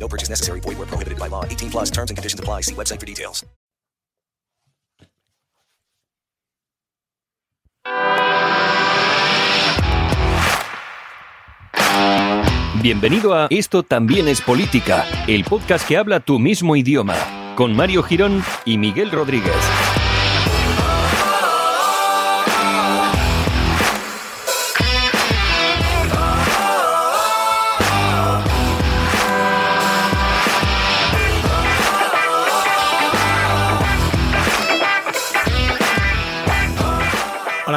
No purchase necessary. Void where prohibited by law. 18 plus terms and conditions apply. See website for details. Bienvenido a Esto también es política, el podcast que habla tu mismo idioma, con Mario Girón y Miguel Rodríguez.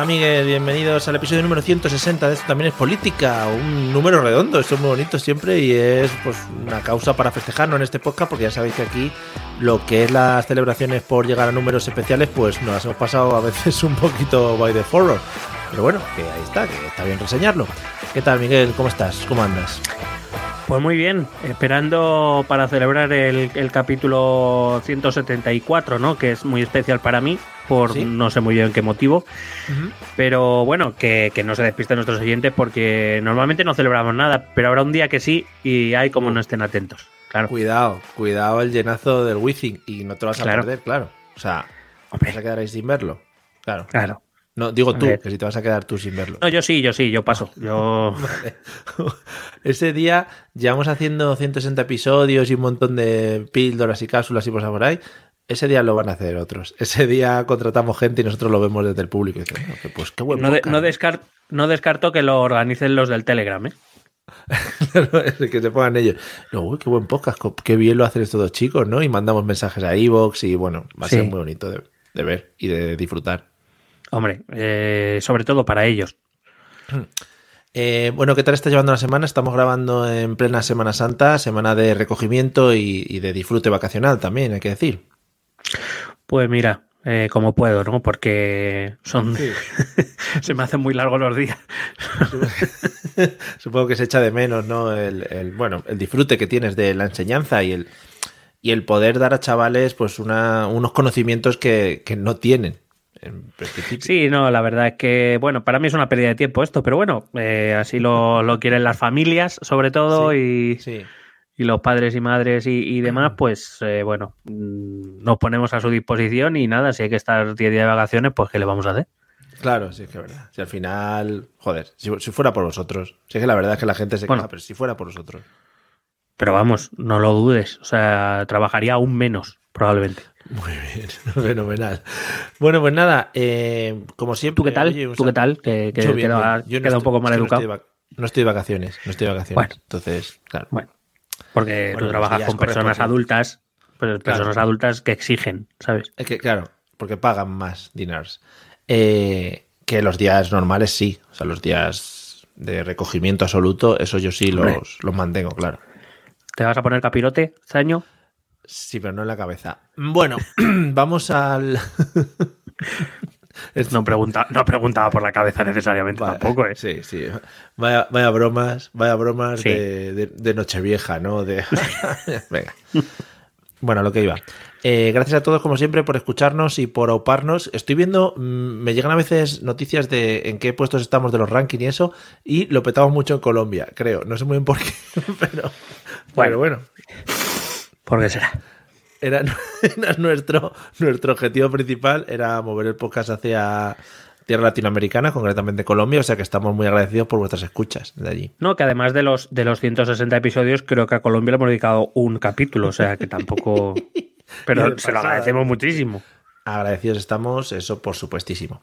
Hola Miguel, bienvenidos al episodio número 160 de esto también es política, un número redondo, esto es muy bonito siempre y es pues una causa para festejarnos en este podcast porque ya sabéis que aquí lo que es las celebraciones por llegar a números especiales pues nos hemos pasado a veces un poquito by the forward, pero bueno, que ahí está, que está bien reseñarlo. ¿Qué tal Miguel? ¿Cómo estás? ¿Cómo andas? Pues muy bien, esperando para celebrar el, el capítulo 174, ¿no? Que es muy especial para mí, por ¿Sí? no sé muy bien qué motivo. Pero bueno, que, que no se despisten nuestros oyentes porque normalmente no celebramos nada, pero habrá un día que sí y hay como no estén atentos. Claro. Cuidado, cuidado el llenazo del Wizzing y no te lo vas a Claro. perder, claro. O sea, Hombre. vas a quedar sin verlo. Claro. Claro. No, digo tú, que si te vas a quedar tú sin verlo. No, yo sí, yo sí, yo paso. Yo. Ese día llevamos haciendo 160 episodios y un montón de píldoras y cápsulas y cosas por ahí. Ese día lo van a hacer otros. Ese día contratamos gente y nosotros lo vemos desde el público. Y dicen, "No, que pues qué buen No, de- podcast". no, descar- no descarto que lo organicen los del Telegram, ¿eh? que se pongan ellos. No, uy, qué buen podcast, qué bien lo hacen estos dos chicos, ¿no? Y mandamos mensajes a Evox y bueno, va a Sí. ser muy bonito de, de ver y de disfrutar. Hombre, eh, sobre todo para ellos. Eh, bueno, ¿qué tal está llevando la semana? Estamos grabando en plena Semana Santa, semana de recogimiento y, y de disfrute vacacional también, hay que decir. Pues mira, eh, como puedo, ¿no? Porque son. se me hacen muy largos los días. Supongo que se echa de menos, ¿no? El, el- bueno, el disfrute que tienes de la enseñanza y el, y el poder dar a chavales pues una, unos conocimientos que, que no tienen. En principio. Sí, no, la verdad es que, bueno, para mí es una pérdida de tiempo esto, pero bueno, eh, así lo, lo quieren las familias, sobre todo, y, Sí. y los padres y madres y, y demás, pues eh, bueno, mm, nos ponemos a su disposición y nada, si hay que estar 10 días de vacaciones, pues ¿qué le vamos a hacer? Claro, sí, es que es verdad. Si al final, joder, si, si fuera por vosotros. Si es que la verdad es que la gente se Bueno. queja, pero si fuera por vosotros. Pero vamos, no lo dudes, o sea, trabajaría aún menos, probablemente. Muy bien, fenomenal. Bueno, pues nada, eh, como siempre. ¿Tú qué tal? oye, ¿Tú qué tal? Que, que Yo bien, queda, bien. Yo no queda un poco mal no educado. estoy No estoy de vacaciones, no estoy de vacaciones. Bueno. Entonces, claro. Bueno, porque Bueno, tú trabajas con personas adultas, pues personas adultas que exigen, ¿sabes? Es que, claro, porque pagan más dinars. Eh, que los días normales sí. O sea, los días de recogimiento absoluto, eso yo sí los, los mantengo, claro. ¿Te vas a poner capirote este año? Sí, pero no en la cabeza. Bueno, vamos al. No, pregunta, no preguntaba por la cabeza necesariamente tampoco, ¿eh? Sí, sí. Vaya, vaya bromas, vaya bromas Sí. de, de- de Nochevieja, ¿no? De... Venga. Bueno, lo que iba. Eh, gracias a todos, como siempre, por escucharnos y por auparnos. Estoy viendo, mm, me llegan a veces noticias de en qué puestos estamos de los rankings y eso, y lo petamos mucho en Colombia, creo. No sé muy bien por qué, pero bueno, bueno. ¿Por qué será? Era, era nuestro, nuestro objetivo principal, era mover el podcast hacia tierra latinoamericana, concretamente Colombia, o sea que estamos muy agradecidos por vuestras escuchas de allí. No, que además de los, de los 160 episodios, creo que a Colombia le hemos dedicado un capítulo, o sea que tampoco... Pero se lo pasada. agradecemos muchísimo. Agradecidos estamos, eso por supuestísimo.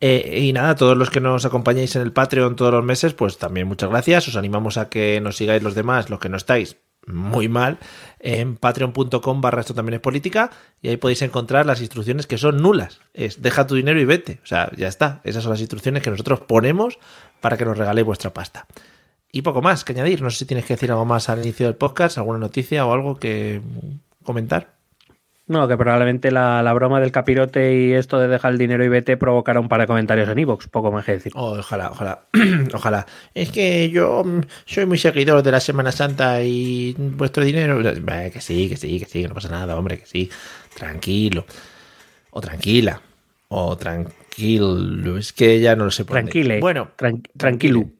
Eh, y nada, todos los que nos acompañáis en el Patreon todos los meses, pues también muchas gracias. Os animamos a que nos sigáis los demás, los que no estáis muy mal, en patreon.com barra esto también es política y ahí podéis encontrar las instrucciones que son nulas. Es deja tu dinero y vete. O sea, ya está. Esas son las instrucciones que nosotros ponemos para que nos regaléis vuestra pasta. Y poco más que añadir. No sé si tienes que decir algo más al inicio del podcast, alguna noticia o algo que comentar. No, que probablemente la, la, broma del capirote y esto de dejar el dinero y vete provocará un par de comentarios en Evox, poco más que decir. Oh, ojalá, ojalá, ojalá. Es que yo mm, soy muy seguidor de la Semana Santa y vuestro dinero. que sí, que sí, que sí, que no pasa nada, hombre, que sí. Tranquilo. O tranquila. O tranquilo. Es que ya no lo sé por Tranquile. Bueno, tranquilo.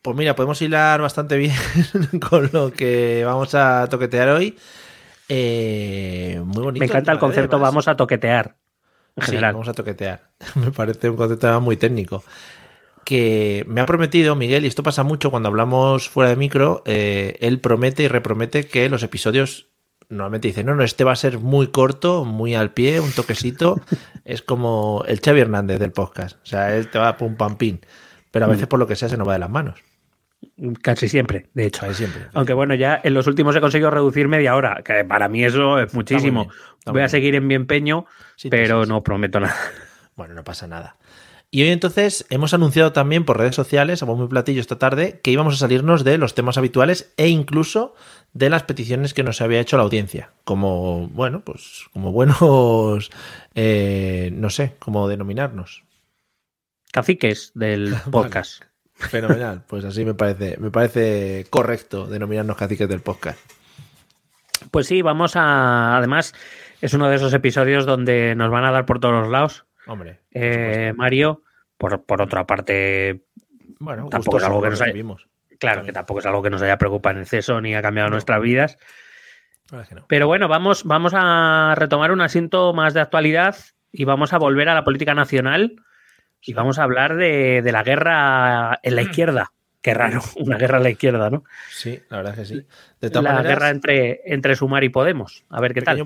Pues mira, podemos hilar bastante bien con lo que vamos a toquetear hoy. Eh, muy bonito. Me encanta el concepto vamos a toquetear. En general. vamos a toquetear. Me parece un concepto muy técnico. Que me ha prometido, Miguel, y esto pasa mucho cuando hablamos fuera de micro, eh, él promete y repromete que los episodios normalmente dice, no, no, este va a ser muy corto, muy al pie, un toquecito. es como el Xavi Hernández del podcast. O sea, él te va pum pam pin. Pero a veces mm. por lo que sea se nos va de las manos. Casi siempre, de hecho. Casi siempre. Aunque bueno, ya en los últimos he conseguido reducir media hora, que para mí eso es muchísimo. Voy a seguir en mi empeño, pero no prometo nada. Bueno, no pasa nada. Y hoy entonces hemos anunciado también por redes sociales, a muy platillo esta tarde, que íbamos a salirnos de los temas habituales e incluso de las peticiones que nos había hecho la audiencia. Como, bueno, pues como buenos, eh, no sé, cómo denominarnos. Caciques del podcast. Fenomenal, pues así me parece, me parece correcto denominarnos caciques del podcast. Pues sí, vamos a. Además, es uno de esos episodios donde nos van a dar por todos los lados. Hombre. Eh, Mario, por, por, otra parte, bueno, tampoco es algo que nos haya. Claro, que tampoco es algo que nos haya preocupado en exceso ni ha cambiado nuestras vidas. Pero bueno, vamos, vamos a retomar un asiento más de actualidad y vamos a volver a la política nacional y vamos a hablar de, la guerra en la mm. izquierda. Qué raro, una guerra en la izquierda, ¿no? Sí, la verdad es que sí. De la guerra entre, entre Sumar y Podemos. A ver qué tal.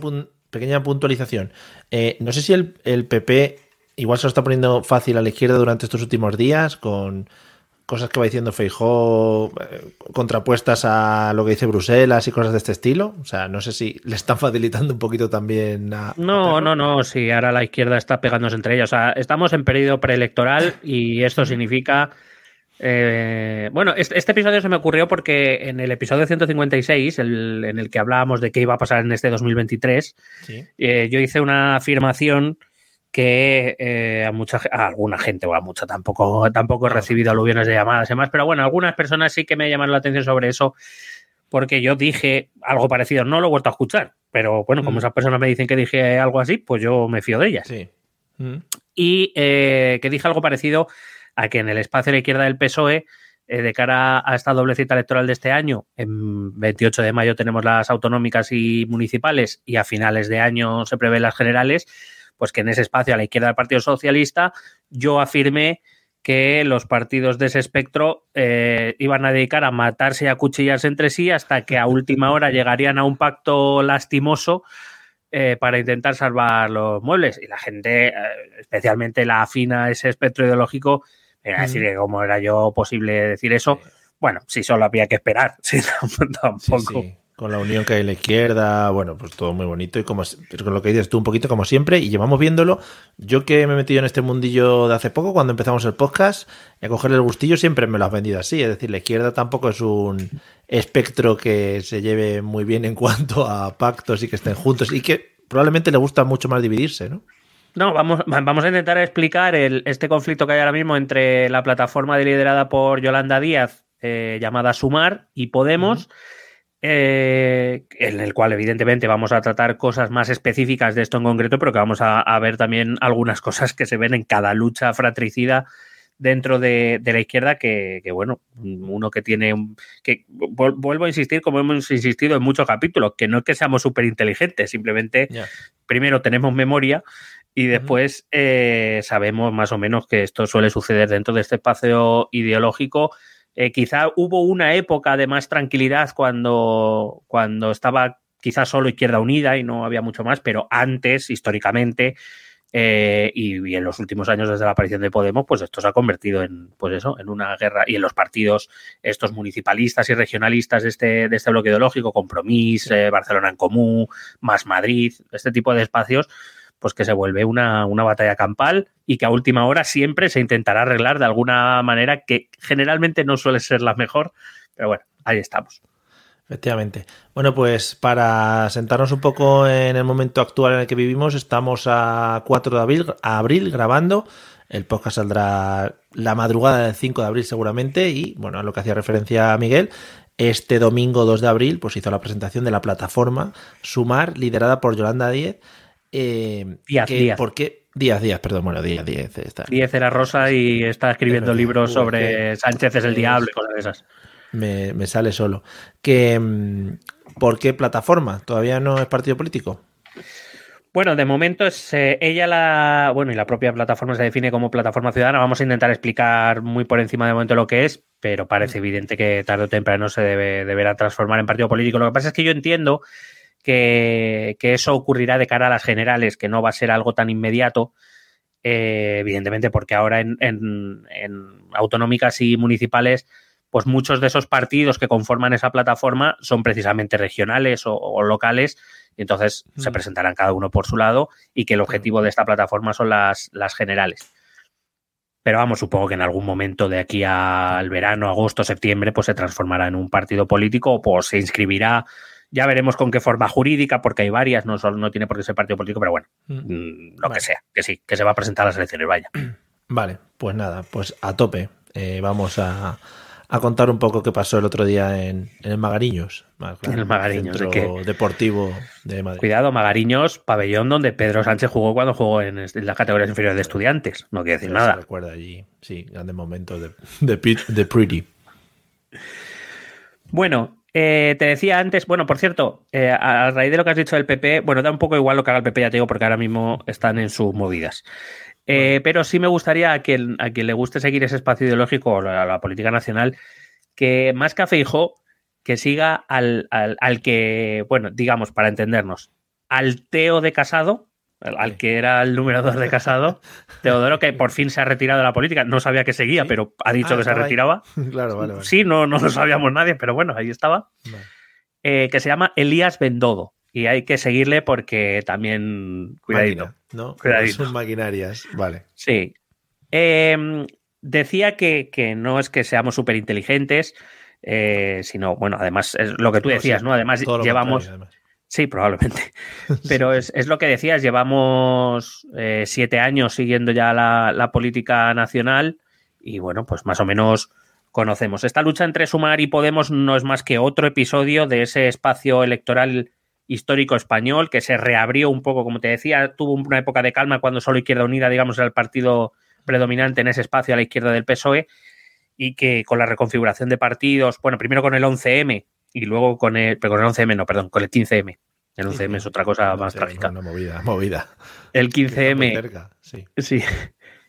pequeña puntualización. Eh, no sé si el, el PP igual se lo está poniendo fácil a la izquierda durante estos últimos días con cosas que va diciendo Feijó eh, contrapuestas a lo que dice Bruselas y cosas de este estilo. O sea, no sé si le están facilitando un poquito también a... No, no, no, sí, ahora la izquierda está pegándose entre ellos. O sea, estamos en periodo preelectoral y esto significa... Eh, bueno, este, este, episodio se me ocurrió porque en el episodio 156, el, en el que hablábamos de qué iba a pasar en este 2023, eh, yo hice una afirmación que eh, a mucha a alguna gente o a mucha tampoco tampoco he recibido aluviones de llamadas y demás, pero bueno, algunas personas sí que me llamaron la atención sobre eso porque yo dije algo parecido, no lo he vuelto a escuchar, pero bueno, como mm. esas personas me dicen que dije algo así, pues yo me fío de ellas. Sí. Mm. Y eh, que dije algo parecido a que en el espacio de la izquierda del PSOE, eh, de cara a esta doble cita electoral de este año, en 28 de mayo tenemos las autonómicas y municipales y a finales de año se prevén las generales, pues que en ese espacio a la izquierda del Partido Socialista yo afirmé que los partidos de ese espectro eh, iban a dedicar a matarse y a cuchillarse entre sí hasta que a última hora llegarían a un pacto lastimoso eh, para intentar salvar los muebles. Y la gente, eh, especialmente la afina a ese espectro ideológico, me a decir que cómo era yo posible decir eso. Bueno, si solo había que esperar, sí, tampoco con la unión que hay en la izquierda, bueno, pues todo muy bonito y como con lo que dices tú un poquito como siempre y llevamos viéndolo. Yo que me he metido en este mundillo de hace poco, cuando empezamos el podcast, a cogerle el gustillo siempre me lo has vendido así, es decir, la izquierda tampoco es un espectro que se lleve muy bien en cuanto a pactos y que estén juntos y que probablemente le gusta mucho más dividirse, ¿no? No, vamos, vamos a intentar explicar el, este conflicto que hay ahora mismo entre la plataforma liderada por Yolanda Díaz, eh, llamada Sumar, y Podemos. Eh, en el cual evidentemente vamos a tratar cosas más específicas de esto en concreto, pero que vamos a, ver también algunas cosas que se ven en cada lucha fratricida dentro de, la izquierda que, bueno, uno que tiene, que vuelvo a insistir, como hemos insistido en muchos capítulos, que no es que seamos súper inteligentes, simplemente primero tenemos memoria y después eh, sabemos más o menos que esto suele suceder dentro de este espacio ideológico eh, quizá hubo una época de más tranquilidad cuando, cuando estaba quizá solo Izquierda Unida y no había mucho más, pero antes, históricamente, eh, y, en los últimos años desde la aparición de Podemos, pues esto se ha convertido en, pues eso, en una guerra. Y en los partidos estos municipalistas y regionalistas de este, de este bloque ideológico, Compromís, eh, Barcelona en Común, Más Madrid, este tipo de espacios, pues que se vuelve una, batalla campal y que a última hora siempre se intentará arreglar de alguna manera que generalmente no suele ser la mejor, pero bueno, ahí estamos. Efectivamente. Bueno, pues para sentarnos un poco en el momento actual en el que vivimos, estamos a 4 de abril, abril grabando. El podcast saldrá la madrugada del 5 de abril seguramente y, bueno, a lo que hacía referencia a Miguel, este domingo 2 de abril pues hizo la presentación de la plataforma Sumar, liderada por Yolanda Díez. Eh, Díaz, Díaz. ¿Por qué? Díaz, Díaz, perdón, bueno, Díaz, Díaz. Está. Díaz era rosa y está escribiendo libros sobre Sánchez es el diablo y cosas de esas me, sale solo. Que, mm, ¿Por qué plataforma? ¿Todavía no es partido político? Bueno, de momento es eh, ella la. Bueno, y la propia plataforma se define como plataforma ciudadana. Vamos a intentar explicar muy por encima de momento lo que es, pero parece evidente que tarde o temprano se debe, deberá transformar en partido político. Lo que pasa es que yo entiendo que, eso ocurrirá de cara a las generales, que no va a ser algo tan inmediato. Eh, evidentemente, porque ahora en, en autonómicas y municipales pues muchos de esos partidos que conforman esa plataforma son precisamente regionales o, locales y entonces se mm. presentarán cada uno por su lado y que el objetivo de esta plataforma son las, las generales. Pero vamos, supongo que en algún momento de aquí al verano, agosto, septiembre, pues se transformará en un partido político o pues se inscribirá. Ya veremos con qué forma jurídica, porque hay varias, no, solo, no tiene por qué ser partido político, pero bueno, mm. Mm, lo que sea, que sí, que se va a presentar a las elecciones, vaya. Vale, pues nada, pues a tope. Eh, vamos a, a contar un poco qué pasó el otro día en, el Magariños. en el Magariños. Centro deportivo de Madrid. Cuidado, Magariños, pabellón donde Pedro Sánchez jugó cuando jugó en, las categorías inferiores de estudiantes. No quiere decir nada. recuerda allí, sí, grandes momentos de, de, Pretty. Bueno, eh, te decía antes, bueno, por cierto, eh, a raíz de lo que has dicho del PP, bueno, da un poco igual lo que haga el PP, ya te digo, porque ahora mismo están en sus movidas. Eh, pero sí me gustaría a quien, a quien le guste seguir ese espacio ideológico o la, política nacional, que más que a que siga al, que, bueno, digamos, para entendernos, al Teo de Casado, al, que era el número dos de Casado, Teodoro, que por fin se ha retirado de la política. No sabía que seguía, pero ha dicho ah, que se retiraba. Claro, vale, Sí, no, no lo sabíamos nadie, pero bueno, ahí estaba. Eh, que se llama Elías Bendodo y hay que seguirle porque también cuidadito. ¿no? Son maquinarias, vale. Sí. Em, decía que, no es que seamos súper inteligentes, eh, sino, bueno, además es lo que tú decías, ¿no? Además llevamos... Sí, probablemente. Pero es, lo que decías, llevamos eh, siete años siguiendo ya la, la, política nacional y bueno, pues más o menos conocemos. Esta lucha entre Sumar y Podemos no es más que otro episodio de ese espacio electoral histórico español que se reabrió un poco, como te decía, tuvo una época de calma cuando solo Izquierda Unida, digamos, era el partido predominante en ese espacio a la izquierda del PSOE y que con la reconfiguración de partidos, bueno, primero con el 11M y luego con el, pero con el 11M, no, perdón, con el 15M. El 11M es otra cosa más trágica. Una movida, movida. El 15M. sí. sí.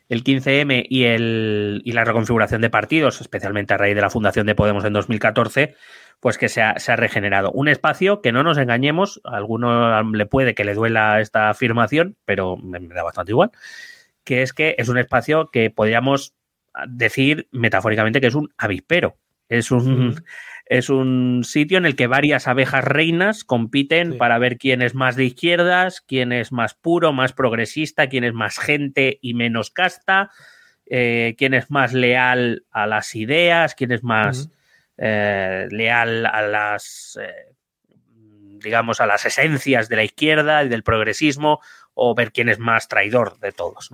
El 15M y, el, y la reconfiguración de partidos, especialmente a raíz de la fundación de Podemos en 2014, pues que se ha, regenerado. Un espacio que no nos engañemos, a alguno le puede que le duela esta afirmación, pero me, da bastante igual, que es que es un espacio que podríamos decir metafóricamente que es un avispero. Es un, es un sitio en el que varias abejas reinas compiten para ver quién es más de izquierdas, quién es más puro, más progresista, quién es más gente y menos casta, eh, quién es más leal a las ideas, quién es más... Eh, leal a las, eh, digamos, a las esencias de la izquierda y del progresismo, o ver quién es más traidor de todos,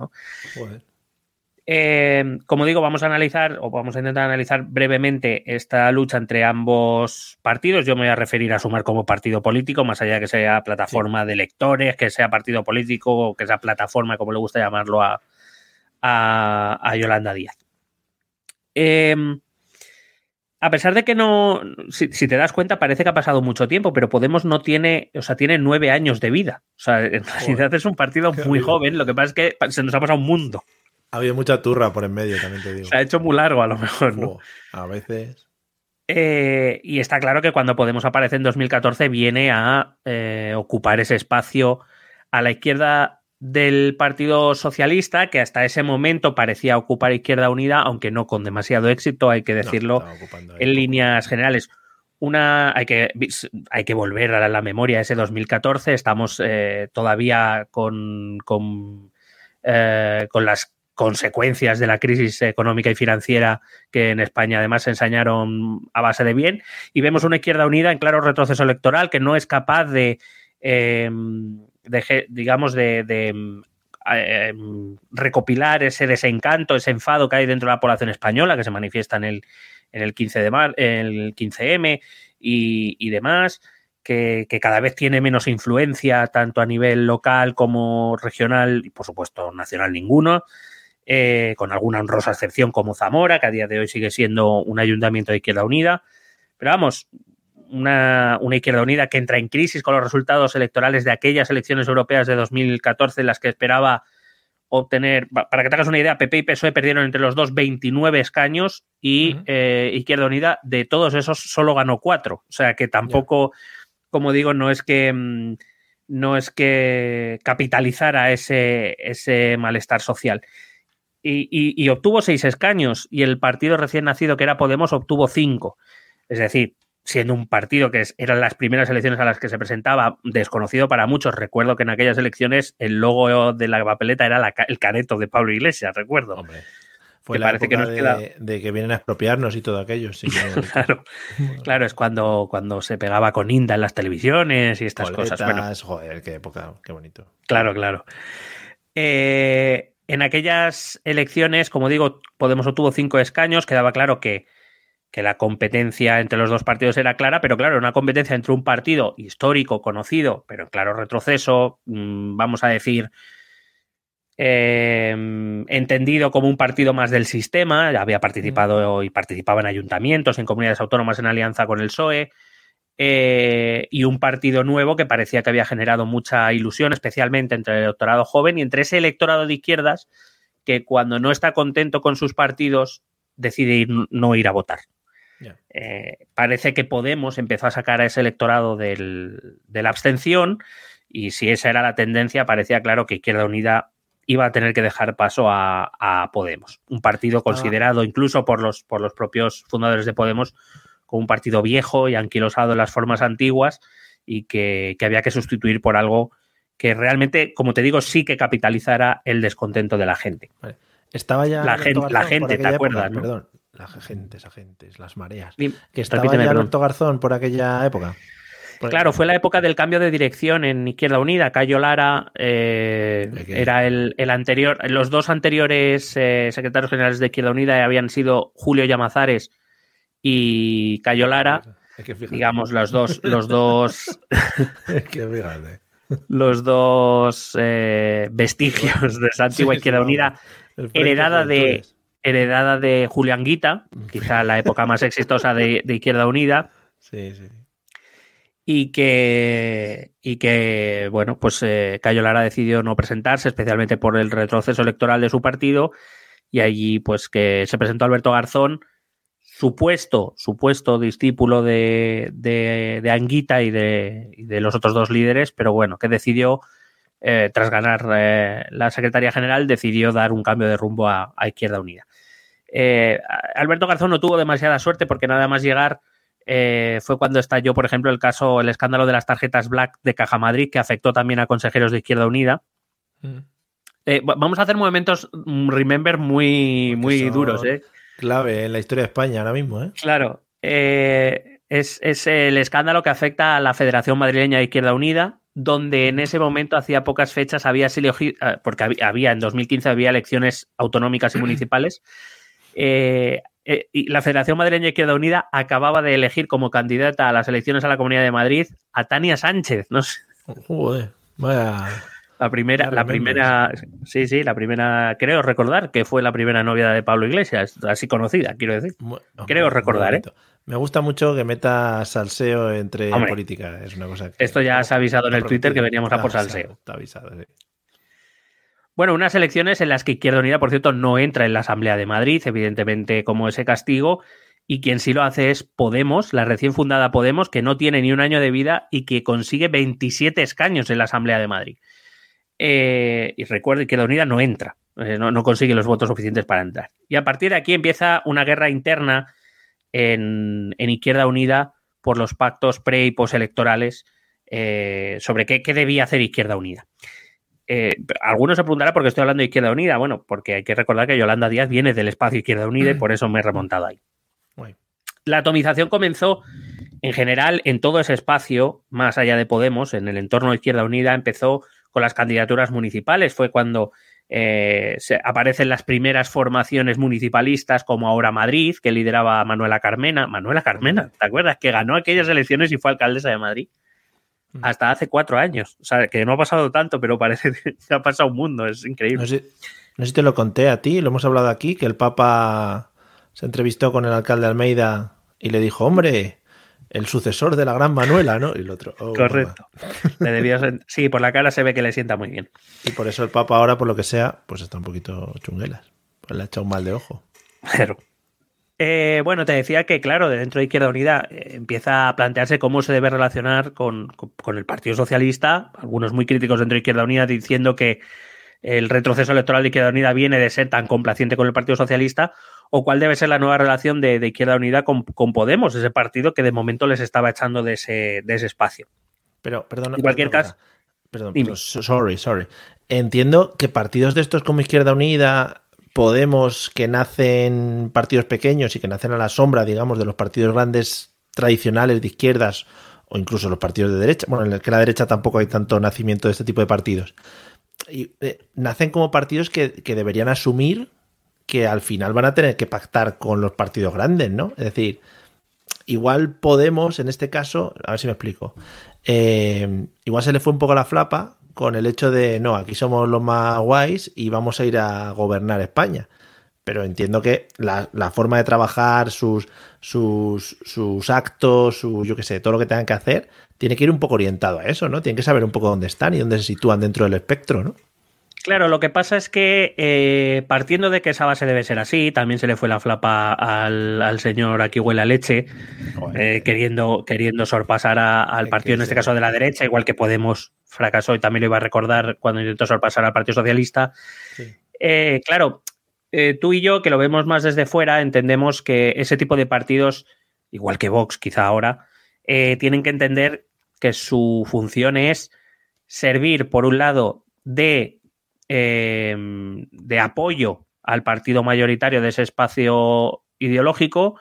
eh, como digo, vamos a analizar o vamos a intentar analizar brevemente esta lucha entre ambos partidos. Yo me voy a referir a Sumar como partido político, más allá de que sea plataforma de electores, que sea partido político, o que sea plataforma, como le gusta llamarlo a, a, Yolanda Díaz. Eh, a pesar de que no, si, te das cuenta, parece que ha pasado mucho tiempo, pero Podemos no tiene, o sea, tiene nueve años de vida. O sea, en realidad es un partido muy joven, lo que pasa es que se nos ha pasado un mundo. Ha habido mucha turra por en medio, también te digo. Se ha hecho muy largo a lo mejor, ¿no? a veces. Eh, y está claro que cuando Podemos aparece en 2014 viene a eh, ocupar ese espacio a la izquierda del Partido Socialista, que hasta ese momento parecía ocupar Izquierda Unida, aunque no con demasiado éxito, hay que decirlo en líneas generales. Una, hay que, hay que volver a la memoria ese 2014, estamos eh, todavía con, con, con las consecuencias de la crisis económica y financiera que en España además se ensañaron a base de bien. Y vemos una izquierda unida en claro retroceso electoral que no es capaz de, em, digamos, de, em, recopilar ese desencanto, ese enfado que hay dentro de la población española, que se manifiesta en el, en el 15 de mar, el 15M y, demás. Que, que, cada vez tiene menos influencia, tanto a nivel local como regional y, por supuesto, nacional ninguno. Eh, con alguna honrosa excepción como Zamora, que a día de hoy sigue siendo un ayuntamiento de Izquierda Unida. Pero vamos, una, Izquierda Unida que entra en crisis con los resultados electorales de aquellas elecciones europeas de 2014 en las que esperaba obtener, para que te hagas una idea, PP y PSOE perdieron entre los dos 29 escaños y eh, Izquierda Unida de todos esos solo ganó cuatro. O sea que tampoco, como digo, no es que mm, no es que capitalizara ese, ese malestar social y, obtuvo seis escaños y el partido recién nacido que era Podemos obtuvo cinco. Es decir, siendo un partido que eran las primeras elecciones a las que se presentaba, desconocido para muchos. Recuerdo que en aquellas elecciones el logo de la papeleta era el careto de Pablo Iglesias, recuerdo. Fue la parece que nos de, de, que vienen a expropiarnos y todo aquello. claro, claro, es cuando, cuando se pegaba con Inda en las televisiones y estas cosas. Bueno, joder, qué época, qué bonito. Claro, claro. Eh, en aquellas elecciones, como digo, Podemos obtuvo cinco escaños, quedaba claro que, la competencia entre los dos partidos era clara, pero claro, una competencia entre un partido histórico, conocido, pero en claro retroceso, mm, vamos a decir, em, entendido como un partido más del sistema, había participado y participaba en ayuntamientos, en comunidades autónomas en alianza con el PSOE, eh, y un partido nuevo que parecía que había generado mucha ilusión, especialmente entre el electorado joven y entre ese electorado de izquierdas que cuando no está contento con sus partidos decide ir, no ir a votar. Eh, parece que Podemos empezó a sacar a ese electorado del, de la abstención y si esa era la tendencia, parecía claro que Izquierda Unida iba a tener que dejar paso a, Podemos, un partido considerado incluso por los, por los propios fundadores de Podemos con un partido viejo y anquilosado en las formas antiguas y que, había que sustituir por algo que realmente, como te digo, sí que capitalizara el descontento de la gente. Estaba ya la gente, la gente ¿te acuerdas? Perdón, las gentes, agentes, las mareas. que estaba ya Alberto Garzón por aquella época. claro, fue la época del cambio de dirección en Izquierda Unida. Cayo Lara eh, era el, anterior. Los dos anteriores eh, secretarios generales de Izquierda Unida habían sido Julio Llamazares y Cayo Lara, digamos, los dos, los dos, los dos eh, vestigios de esa antigua Izquierda Unida, heredada de, heredada de Julián Guita, quizá la época más exitosa de, Izquierda Unida. Y que, y que, bueno, pues eh, Cayo Lara decidió no presentarse, especialmente por el retroceso electoral de su partido, y allí, pues que se presentó Alberto Garzón, supuesto, supuesto discípulo de, de, Anguita y de, de, los otros dos líderes, pero bueno, que decidió, eh, tras ganar eh, la Secretaría General, decidió dar un cambio de rumbo a, Izquierda Unida. Eh, Alberto Garzón no tuvo demasiada suerte porque nada más llegar fue cuando estalló, por ejemplo, el caso, el escándalo de las tarjetas Black de Caja Madrid, que afectó también a consejeros de Izquierda Unida. Mm. vamos a hacer movimientos, mm, remember, muy, muy duros, ¿eh? Clave en la historia de España ahora mismo. ¿eh? Claro. Eh, es, el escándalo que afecta a la Federación Madrileña de Izquierda Unida, donde en ese momento, hacía pocas fechas, había eh, porque había, en 2015 había elecciones autonómicas y municipales. y la Federación Madrileña de Izquierda Unida acababa de elegir como candidata a las elecciones a la Comunidad de Madrid a Tania Sánchez. No sé. Joder, vaya. La primera, la primera, sí, sí, la primera, creo recordar que fue la primera novia de Pablo Iglesias, así conocida, quiero decir. creo recordar, ¿eh? Me gusta mucho que meta salseo entre política, es una cosa Esto ya se ha avisado en el Twitter que veníamos a por salseo. Está avisado, sí. Bueno, unas elecciones en las que Izquierda Unida, por cierto, no entra en la Asamblea de Madrid, evidentemente como ese castigo, y quien sí lo hace es Podemos, la recién fundada Podemos, que no tiene ni un año de vida y que consigue 27 escaños en la Asamblea de Madrid. Eh, y recuerde que la unidad no entra, eh, no, consigue los votos suficientes para entrar. Y a partir de aquí empieza una guerra interna en, Izquierda Unida por los pactos pre y postelectorales eh, sobre qué, debía hacer Izquierda Unida. eh, algunos se preguntarán por qué estoy hablando de Izquierda Unida. Bueno, porque hay que recordar que Yolanda Díaz viene del espacio Izquierda Unida y por eso me he remontado ahí. La atomización comenzó en general en todo ese espacio, más allá de Podemos, en el entorno de Izquierda Unida, empezó con las candidaturas municipales. Fue cuando eh, aparecen las primeras formaciones municipalistas, como ahora Madrid, que lideraba Manuela Carmena. Manuela Carmena, ¿te acuerdas? Que ganó aquellas elecciones y fue alcaldesa de Madrid. Mm. Hasta hace cuatro años. O sea, que no ha pasado tanto, pero parece que ha pasado un mundo. Es increíble. No sé, no sé si te lo conté a ti, lo hemos hablado aquí, que el Papa se entrevistó con el alcalde de Almeida y le dijo, hombre, el sucesor de la gran Manuela, ¿no? Y el otro. Oh, Correcto. Le Sí, por la cara se ve que le sienta muy bien. Y por eso el Papa ahora, por lo que sea, pues está un poquito chunguelas. Pues le ha echado un mal de ojo. Pero. Eh, bueno, te decía que, claro, de dentro de Izquierda Unida eh, empieza a plantearse cómo se debe relacionar con, con, el Partido Socialista. Algunos muy críticos dentro de Izquierda Unida diciendo que el retroceso electoral de Izquierda Unida viene de ser tan complaciente con el Partido Socialista o cuál debe ser la nueva relación de, Izquierda Unida con, Podemos, ese partido que de momento les estaba echando de ese, de ese espacio. Pero, perdón. En cualquier caso. Perdón, sorry, sorry. Entiendo que partidos de estos como Izquierda Unida, Podemos, que nacen partidos pequeños y que nacen a la sombra, digamos, de los partidos grandes tradicionales de izquierdas o incluso los partidos de derecha, bueno, en el que la derecha tampoco hay tanto nacimiento de este tipo de partidos, y, eh, nacen como partidos que, que, deberían asumir que al final van a tener que pactar con los partidos grandes, ¿no? Es decir, igual Podemos, en este caso, a ver si me explico, eh, igual se le fue un poco la flapa con el hecho de, no, aquí somos los más guays y vamos a ir a gobernar España. Pero entiendo que la, forma de trabajar, sus, sus, sus actos, su, yo qué sé, todo lo que tengan que hacer, tiene que ir un poco orientado a eso, ¿no? Tienen que saber un poco dónde están y dónde se sitúan dentro del espectro, ¿no? Claro, lo que pasa es que eh, partiendo de que esa base debe ser así, también se le fue la flapa al, señor aquí huele a leche, eh, queriendo, queriendo sorpasar al partido, en este caso de la derecha, igual que Podemos fracasó y también lo iba a recordar cuando intentó sorpasar al Partido Socialista. Eh, claro, tú y yo, que lo vemos más desde fuera, entendemos que ese tipo de partidos, igual que Vox quizá ahora, tienen que entender que su función es servir, por un lado, de Em, de apoyo al partido mayoritario de ese espacio ideológico,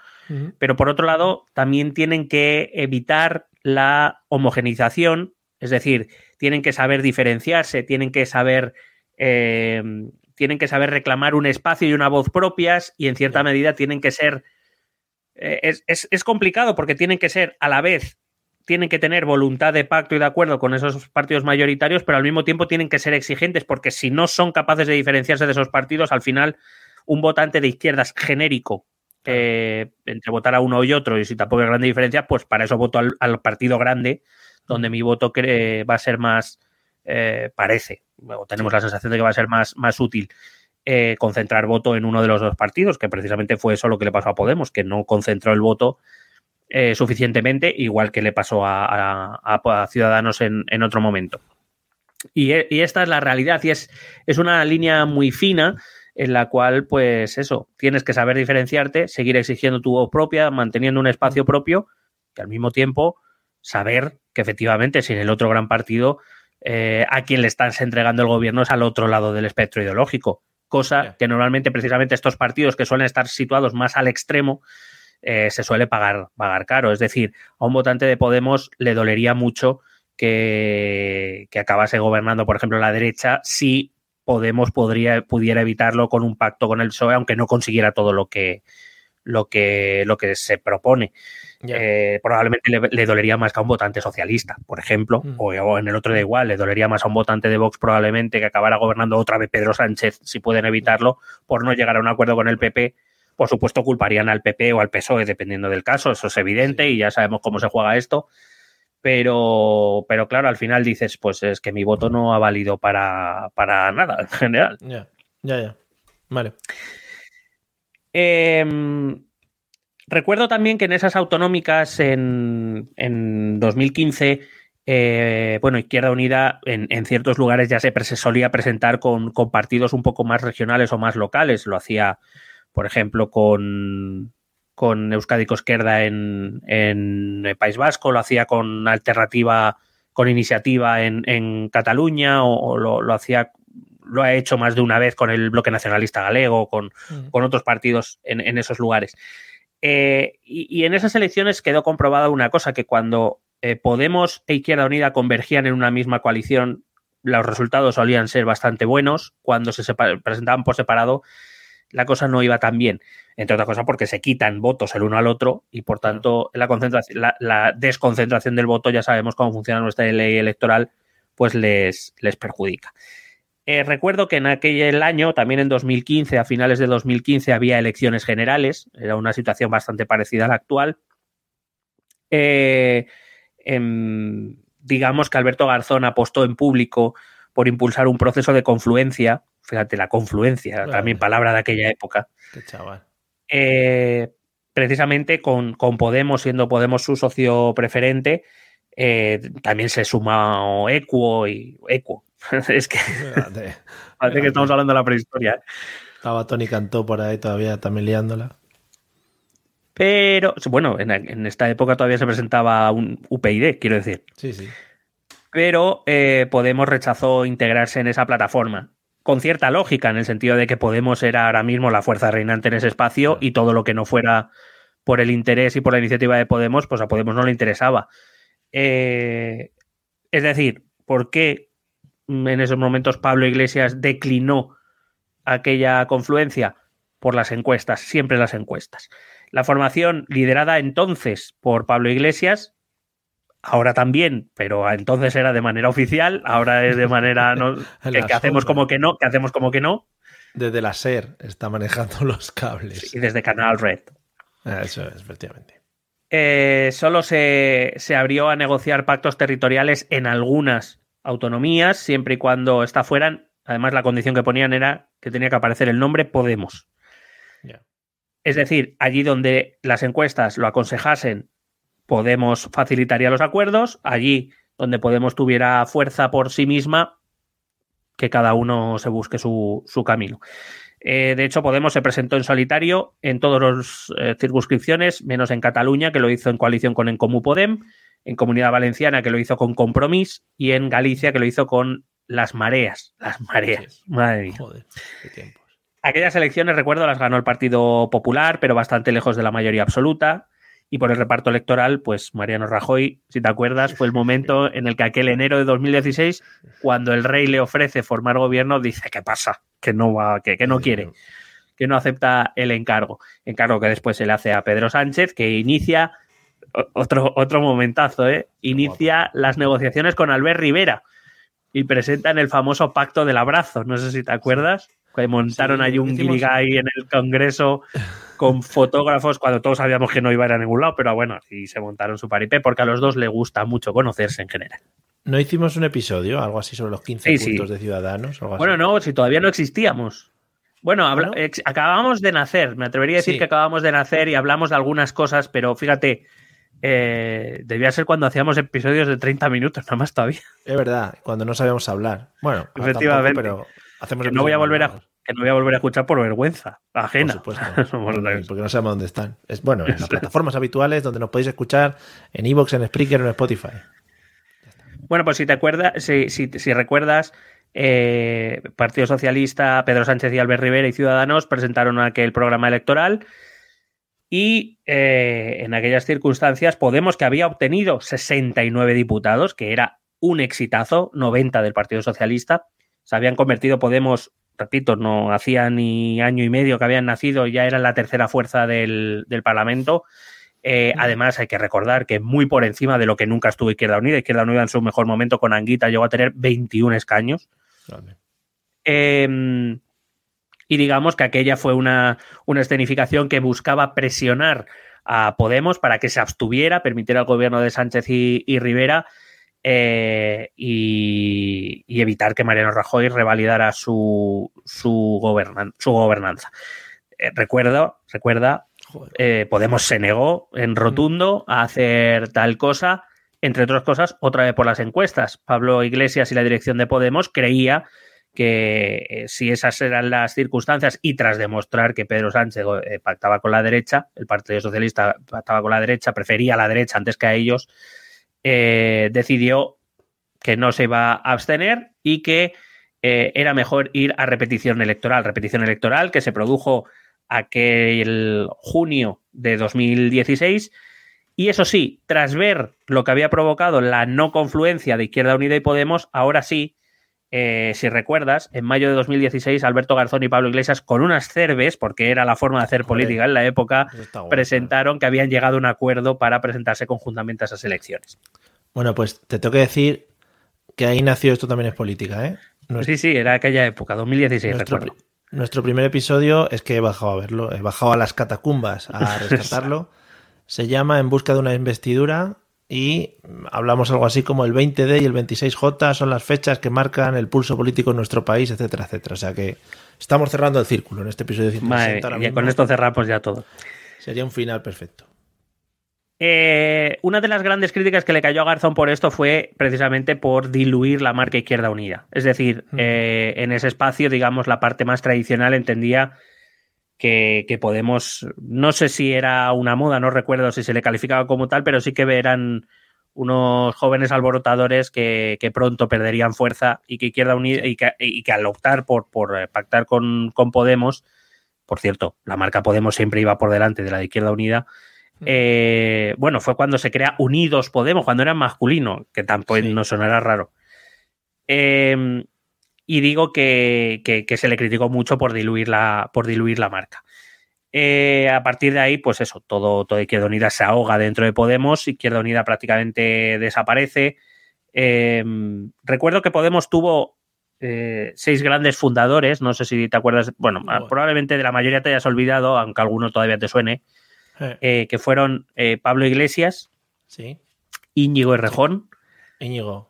pero por otro lado también tienen que evitar la homogeneización, es decir, tienen que saber diferenciarse, tienen que saber em, tienen que saber reclamar un espacio y una voz propias y en cierta medida tienen que ser eh, es, es, complicado porque tienen que ser a la vez tienen que tener voluntad de pacto y de acuerdo con esos partidos mayoritarios, pero al mismo tiempo tienen que ser exigentes, porque si no son capaces de diferenciarse de esos partidos, al final un votante de izquierdas genérico, eh, entre votar a uno y otro, y si tampoco hay grande diferencia, pues para eso voto al, partido grande, donde mi voto va a ser más, eh, parece, o tenemos la sensación de que va a ser más, más útil. Eh, concentrar voto en uno de los dos partidos, que precisamente fue eso lo que le pasó a Podemos, que no concentró el voto eh, suficientemente, igual que le pasó a, Ciudadanos en, otro momento. Y, esta es la realidad y es, es una línea muy fina en la cual, pues eso, tienes que saber diferenciarte, seguir exigiendo tu voz propia, manteniendo un espacio propio y al mismo tiempo saber que efectivamente sin el otro gran partido eh, a quien le estás entregando el gobierno es al otro lado del espectro ideológico, cosa que normalmente precisamente estos partidos que suelen estar situados más al extremo eh, se suele pagar, pagar caro. Es decir, a un votante de Podemos le dolería mucho que, acabase gobernando, por ejemplo, la derecha, si Podemos podría, pudiera evitarlo con un pacto con el PSOE, aunque no consiguiera todo lo que, lo que, lo que se propone. Eh, probablemente le, dolería más que a un votante socialista, por ejemplo, mm. o, o, en el otro de igual, le dolería más a un votante de Vox probablemente que acabara gobernando otra vez Pedro Sánchez, si pueden evitarlo, por no llegar a un acuerdo con el PP por supuesto, culparían al PP o al PSOE, dependiendo del caso, eso es evidente y ya sabemos cómo se juega esto. Pero, pero claro, al final dices, pues es que mi voto no ha valido para, nada en general. Ya, ya, ya. Vale. Em, recuerdo también que en esas autonómicas en, en 2015, eh, bueno, Izquierda Unida en, ciertos lugares ya se, solía presentar con, con, partidos un poco más regionales o más locales. Lo hacía por ejemplo, con, con Euskadi Cosquerda en, en el País Vasco, lo hacía con Alternativa con iniciativa en, Cataluña o, lo, hacía lo ha hecho más de una vez con el bloque nacionalista galego, con, mm. con otros partidos en, esos lugares. Eh, y, en esas elecciones quedó comprobada una cosa, que cuando eh, Podemos e Izquierda Unida convergían en una misma coalición, los resultados solían ser bastante buenos. Cuando se presentaban por separado, la cosa no iba tan bien. Entre otras cosas porque se quitan votos el uno al otro y por tanto la, concentración, la, desconcentración del voto, ya sabemos cómo funciona nuestra ley electoral, pues les, les perjudica. Eh, recuerdo que en aquel año, también en 2015, a finales de 2015, había elecciones generales. Era una situación bastante parecida a la actual. Eh, em, digamos que Alberto Garzón apostó en público por impulsar un proceso de confluencia. Fíjate, la confluencia, también palabra de aquella época. Qué chaval. Eh, precisamente con, con, Podemos, siendo Podemos su socio preferente, también se suma Equo y Equo, es que parece que estamos hablando de la prehistoria. ¿eh? Estaba Tony Cantó por ahí todavía también liándola. Pero, bueno, en, esta época todavía se presentaba un UPyD, quiero decir. Sí, sí. Pero eh, Podemos rechazó integrarse en esa plataforma. Con cierta lógica, en el sentido de que Podemos era ahora mismo la fuerza reinante en ese espacio y todo lo que no fuera por el interés y por la iniciativa de Podemos, pues a Podemos no le interesaba. Eh, es decir, ¿por qué en esos momentos Pablo Iglesias declinó aquella confluencia por las encuestas, siempre las encuestas. La formación liderada entonces por Pablo Iglesias, ahora también, pero entonces era de manera oficial, ahora es de manera que, hacemos como que no, que hacemos como que no. Desde la SER está manejando los cables. y desde Canal Red. Ah, eso es, efectivamente. Eh, solo se, se, abrió a negociar pactos territoriales en algunas autonomías, siempre y cuando esta fueran. Además, la condición que ponían era que tenía que aparecer el nombre Podemos. Es decir, allí donde las encuestas lo aconsejasen, Podemos facilitaría los acuerdos. Allí donde Podemos tuviera fuerza por sí misma, que cada uno se busque su, camino. Eh, de hecho, Podemos se presentó en solitario en todas las eh, circunscripciones, menos en Cataluña, que lo hizo en coalición con Encomú Podem en Comunidad Valenciana, que lo hizo con Compromís, y en Galicia, que lo hizo con Las Mareas. Las Mareas. Madre mía. Joder, qué Aquellas elecciones, recuerdo, las ganó el Partido Popular, pero bastante lejos de la mayoría absoluta. Y por el reparto electoral, pues Mariano Rajoy, si te acuerdas, fue el momento en el que aquel enero de 2016, cuando el rey le ofrece formar gobierno, dice, ¿qué pasa? Que no va, que, que no quiere, que no acepta el encargo. Encargo que después se le hace a Pedro Sánchez, que inicia otro, otro momentazo, ¿eh? Inicia las negociaciones con Albert Rivera y presentan el famoso pacto del abrazo. No sé si te acuerdas, que montaron ahí un guirigay en el Congreso con fotógrafos cuando todos sabíamos que no iba a ir a ningún lado, pero bueno, y se montaron su paripé porque a los dos les gusta mucho conocerse en general. ¿No hicimos un episodio, algo así, sobre los 15 puntos de Ciudadanos? bueno, no, si todavía no existíamos. Bueno, acabamos de nacer, me atrevería a decir que acabamos de nacer y hablamos de algunas cosas, pero fíjate, eh, debía ser cuando hacíamos episodios de 30 minutos, nada más todavía. Es verdad, cuando no sabíamos hablar. Bueno, efectivamente, pero hacemos que no voy a volver a que no voy a volver a escuchar por vergüenza ajena. Por supuesto. porque no sabemos dónde están. Es bueno, en las plataformas habituales donde nos podéis escuchar en Evox, en Spreaker o en Spotify. Bueno, pues si te acuerdas, si, si, recuerdas, eh, Partido Socialista, Pedro Sánchez y Albert Rivera y Ciudadanos presentaron aquel programa electoral y eh, en aquellas circunstancias Podemos, que había obtenido 69 diputados, que era un exitazo, 90 del Partido Socialista, se habían convertido Podemos, repito, no hacía ni año y medio que habían nacido, ya eran la tercera fuerza del, Parlamento. Eh, además, hay que recordar que muy por encima de lo que nunca estuvo Izquierda Unida, Izquierda Unida en su mejor momento con Anguita llegó a tener 21 escaños. Em, y digamos que aquella fue una, escenificación que buscaba presionar a Podemos para que se abstuviera, permitiera al gobierno de Sánchez y, Rivera eh, y, evitar que Mariano Rajoy revalidara su, su, su gobernanza. Eh, recuerdo, recuerda, eh, Podemos se negó en rotundo a hacer tal cosa, entre otras cosas, otra vez por las encuestas. Pablo Iglesias y la dirección de Podemos creía que si esas eran las circunstancias y tras demostrar que Pedro Sánchez pactaba con la derecha, el Partido Socialista pactaba con la derecha, prefería a la derecha antes que a ellos, eh, decidió que no se iba a abstener y que eh, era mejor ir a repetición electoral. Repetición electoral que se produjo aquel junio de 2016. Y eso sí, tras ver lo que había provocado la no confluencia de Izquierda Unida y Podemos, ahora sí, eh, si recuerdas, en mayo de 2016, Alberto Garzón y Pablo Iglesias, con unas cerves, porque era la forma de hacer política en la época, presentaron que habían llegado a un acuerdo para presentarse conjuntamente a esas elecciones. Bueno, pues te tengo que decir que ahí nació esto también es política, ¿eh? sí, sí, era aquella época, 2016, nuestro, recuerdo. Nuestro primer episodio es que he bajado a verlo, he bajado a las catacumbas a rescatarlo. Se llama En busca de una investidura y hablamos algo así como el 20D y el 26J son las fechas que marcan el pulso político en nuestro país, etcétera, etcétera. O sea que estamos cerrando el círculo en este episodio. y con esto cerramos ya todo. Sería un final perfecto. Eh, una de las grandes críticas que le cayó a Garzón por esto fue precisamente por diluir la marca Izquierda Unida. Es decir, eh, en ese espacio, digamos, la parte más tradicional entendía que, Podemos, no sé si era una moda, no recuerdo si se le calificaba como tal, pero sí que eran unos jóvenes alborotadores que, pronto perderían fuerza y que Izquierda Unida y que, al optar por, por eh, pactar con, con Podemos, por cierto, la marca Podemos siempre iba por delante de la de Izquierda Unida, eh, bueno, fue cuando se crea Unidos Podemos, cuando era masculino, que tampoco no sonará raro. Em, y digo que, se le criticó mucho por diluir la, por diluir la marca. Eh, a partir de ahí, pues eso, todo, todo Izquierda Unida se ahoga dentro de Podemos, Izquierda Unida prácticamente desaparece. Em, recuerdo que Podemos tuvo eh, seis grandes fundadores, no sé si te acuerdas, bueno, probablemente de la mayoría te hayas olvidado, aunque alguno todavía te suene. Eh. Eh, que fueron eh, Pablo Iglesias, sí. Íñigo Errejón, Íñigo.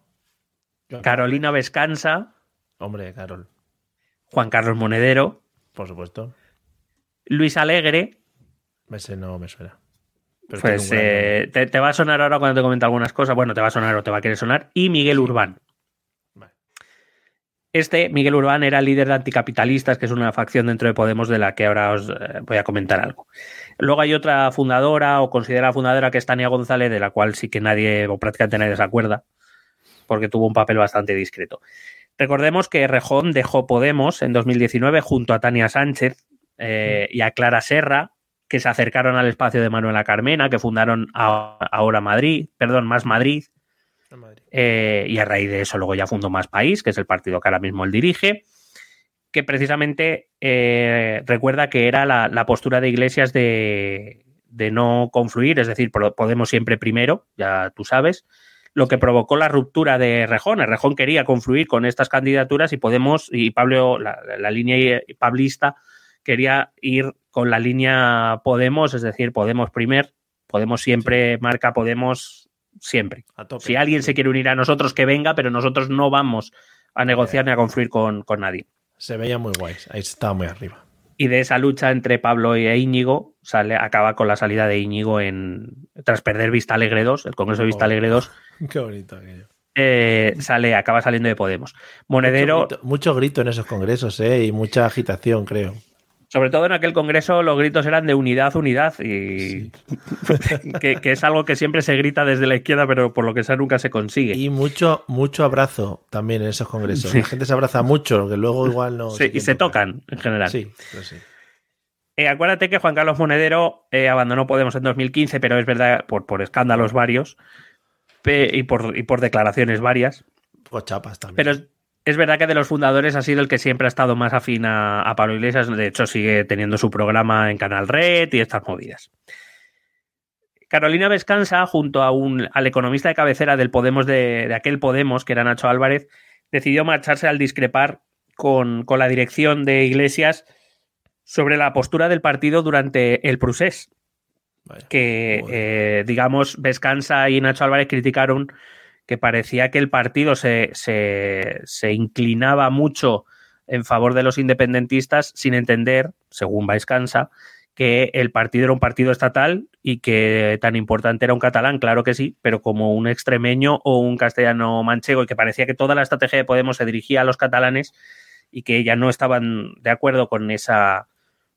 Carolina Vescanza, hombre, Carol, Juan Carlos Monedero, por supuesto, Luis Alegre. Ese no me suena. pues te, va a sonar ahora cuando te comente algunas cosas. Bueno, te va a sonar o te va a querer sonar. Y Miguel Urbán. Este, Miguel Urbán, era líder de anticapitalistas, que es una facción dentro de Podemos de la que ahora os voy a comentar algo. Luego hay otra fundadora o considera fundadora que es Tania González, de la cual sí que nadie o prácticamente nadie se acuerda, porque tuvo un papel bastante discreto. Recordemos que Rejón dejó Podemos en 2019 junto a Tania Sánchez eh, y a Clara Serra, que se acercaron al espacio de Manuela Carmena, que fundaron ahora Madrid, perdón, Más Madrid. Eh, y a raíz de eso luego ya fundó Más País, que es el partido que ahora mismo él dirige que precisamente eh, recuerda que era la, postura de Iglesias de, no confluir, es decir, Podemos siempre primero, ya tú sabes, lo que provocó la ruptura de Rejón. Rejón quería confluir con estas candidaturas y Podemos, y Pablo, la, línea pablista, quería ir con la línea Podemos, es decir, Podemos primer, Podemos siempre, marca Podemos siempre. Si alguien se quiere unir a nosotros, que venga, pero nosotros no vamos a negociar ni a confluir con nadie. Se veía muy guay, ahí estaba muy arriba. Y de esa lucha entre Pablo e Íñigo sale, acaba con la salida de Íñigo en tras perder Vista Alegre 2, el Congreso de Vista Alegre 2. Qué bonito aquello. Eh, sale, acaba saliendo de Podemos. Monedero. Mucho grito, en esos congresos, eh, y mucha agitación, creo. Sobre todo en aquel congreso los gritos eran de unidad, unidad, y que, es algo que siempre se grita desde la izquierda, pero por lo que sea nunca se consigue. Y mucho, mucho abrazo también en esos congresos. La gente se abraza mucho, que luego igual no. Sí, y se tocan en general. Sí, pues sí. Eh, acuérdate que Juan Carlos Monedero eh, abandonó Podemos en 2015, pero es verdad, por, por escándalos varios y por, y por declaraciones varias. Por chapas también. Pero es verdad que de los fundadores ha sido el que siempre ha estado más afín a, Pablo Iglesias. De hecho, sigue teniendo su programa en Canal Red y estas movidas. Carolina Vescansa, junto a un, al economista de cabecera del Podemos de, aquel Podemos, que era Nacho Álvarez, decidió marcharse al discrepar con, la dirección de Iglesias sobre la postura del partido durante el procés. que, eh, digamos, Vescansa y Nacho Álvarez criticaron que parecía que el partido se, se, inclinaba mucho en favor de los independentistas sin entender, según Cansa, que el partido era un partido estatal y que tan importante era un catalán, claro que sí, pero como un extremeño o un castellano manchego y que parecía que toda la estrategia de Podemos se dirigía a los catalanes y que ya no estaban de acuerdo con esa,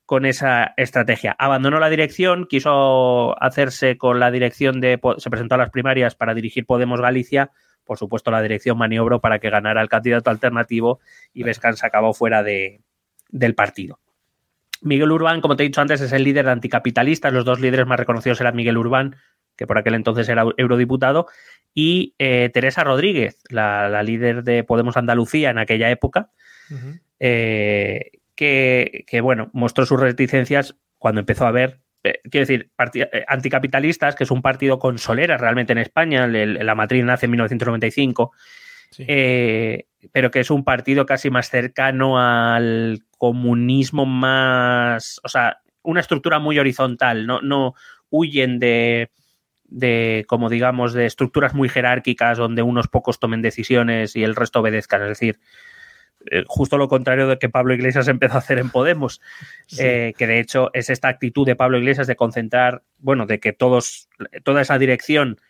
con esa estrategia. Abandonó la dirección, quiso hacerse con la dirección de. Se presentó a las primarias para dirigir Podemos Galicia, por supuesto, la dirección maniobró para que ganara el candidato alternativo y Vescan se acabó fuera de, del partido. Miguel Urbán, como te he dicho antes, es el líder de anticapitalistas. Los dos líderes más reconocidos eran Miguel Urbán, que por aquel entonces era eurodiputado, y eh, Teresa Rodríguez, la, líder de Podemos Andalucía en aquella época, eh, que, que, bueno, mostró sus reticencias cuando empezó a ver eh, quiero decir, eh, anticapitalistas, que es un partido con soleras realmente en España, la matriz nace en 1995, eh, pero que es un partido casi más cercano al comunismo más, o sea, una estructura muy horizontal, no, no huyen de, de, como digamos, de estructuras muy jerárquicas donde unos pocos tomen decisiones y el resto obedezcan, es decir, justo lo contrario de que Pablo Iglesias empezó a hacer en Podemos, eh, que de hecho es esta actitud de Pablo Iglesias de concentrar, bueno, de que todos, toda esa dirección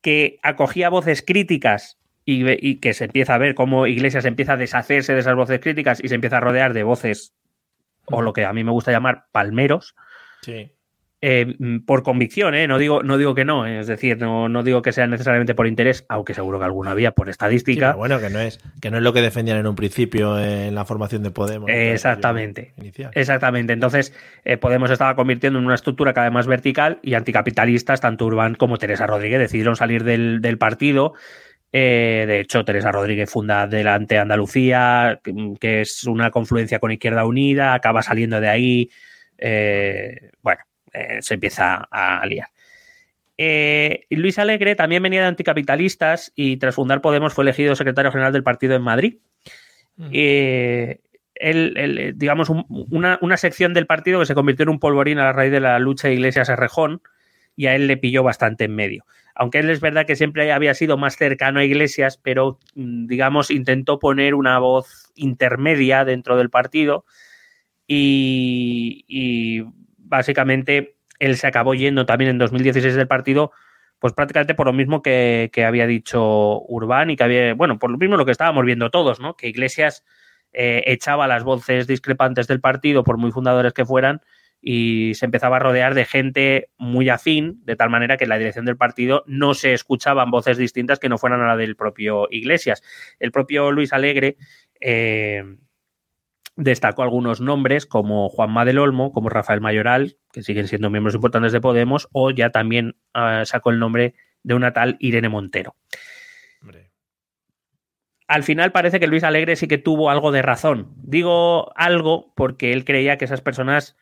que acogía voces críticas y, que se empieza a ver cómo Iglesias empieza a deshacerse de esas voces críticas y se empieza a rodear de voces, o lo que a mí me gusta llamar palmeros. Sí. Eh, mm, por convicción, ¿eh? no, digo, no digo que no, ¿eh? es decir, no, no, digo que sea necesariamente por interés, aunque seguro que alguna había por estadística. bueno, que no es que no es lo que defendían en un principio en la formación de Podemos. Exactamente. Exactamente. Entonces, Podemos estaba convirtiendo en una estructura cada vez más vertical y anticapitalistas, tanto Urbán como Teresa Rodríguez, decidieron salir del, del partido. de hecho, Teresa Rodríguez funda Delante Andalucía, que es una confluencia con Izquierda Unida, acaba saliendo de ahí. bueno, eh, se empieza a liar. Eh, Luis Alegre también venía de anticapitalistas y tras fundar Podemos fue elegido secretario general del partido en Madrid. él, digamos, una, sección del partido que se convirtió en un polvorín a la raíz de la lucha de Iglesias-Errejón y a él le pilló bastante en medio. Aunque él es verdad que siempre había sido más cercano a Iglesias, pero mm, digamos intentó poner una voz intermedia dentro del partido y básicamente él se acabó yendo también en 2016 del partido, pues prácticamente por lo mismo que, había dicho Urbán y que había, bueno, por lo mismo lo que estábamos viendo todos, ¿no? Que Iglesias eh, echaba las voces discrepantes del partido, por muy fundadores que fueran, y se empezaba a rodear de gente muy afín, de tal manera que en la dirección del partido no se escuchaban voces distintas que no fueran a la del propio Iglesias. El propio Luis Alegre eh, Destacó algunos nombres como Juanma del Olmo, como Rafael Mayoral, que siguen siendo miembros importantes de Podemos, o ya también ah, sacó el nombre de una tal Irene Montero. Al final parece que Luis Alegre sí que tuvo algo de razón. Digo algo porque él creía que esas personas,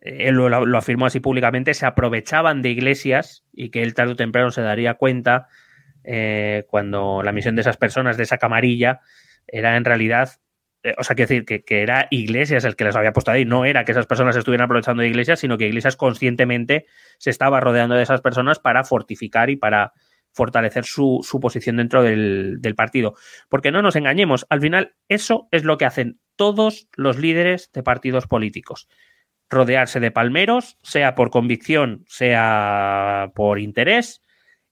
eh, él lo, afirmó así públicamente, se aprovechaban de iglesias y que él tarde o temprano se daría cuenta eh, cuando la misión de esas personas, de esa camarilla, era en realidad eh, o sea, quiero decir que, que, era Iglesias el que les había puesto ahí, no era que esas personas estuvieran aprovechando de Iglesias, sino que Iglesias conscientemente se estaba rodeando de esas personas para fortificar y para fortalecer su, posición dentro del, del, partido. Porque no nos engañemos, al final eso es lo que hacen todos los líderes de partidos políticos. Rodearse de palmeros, sea por convicción, sea por interés,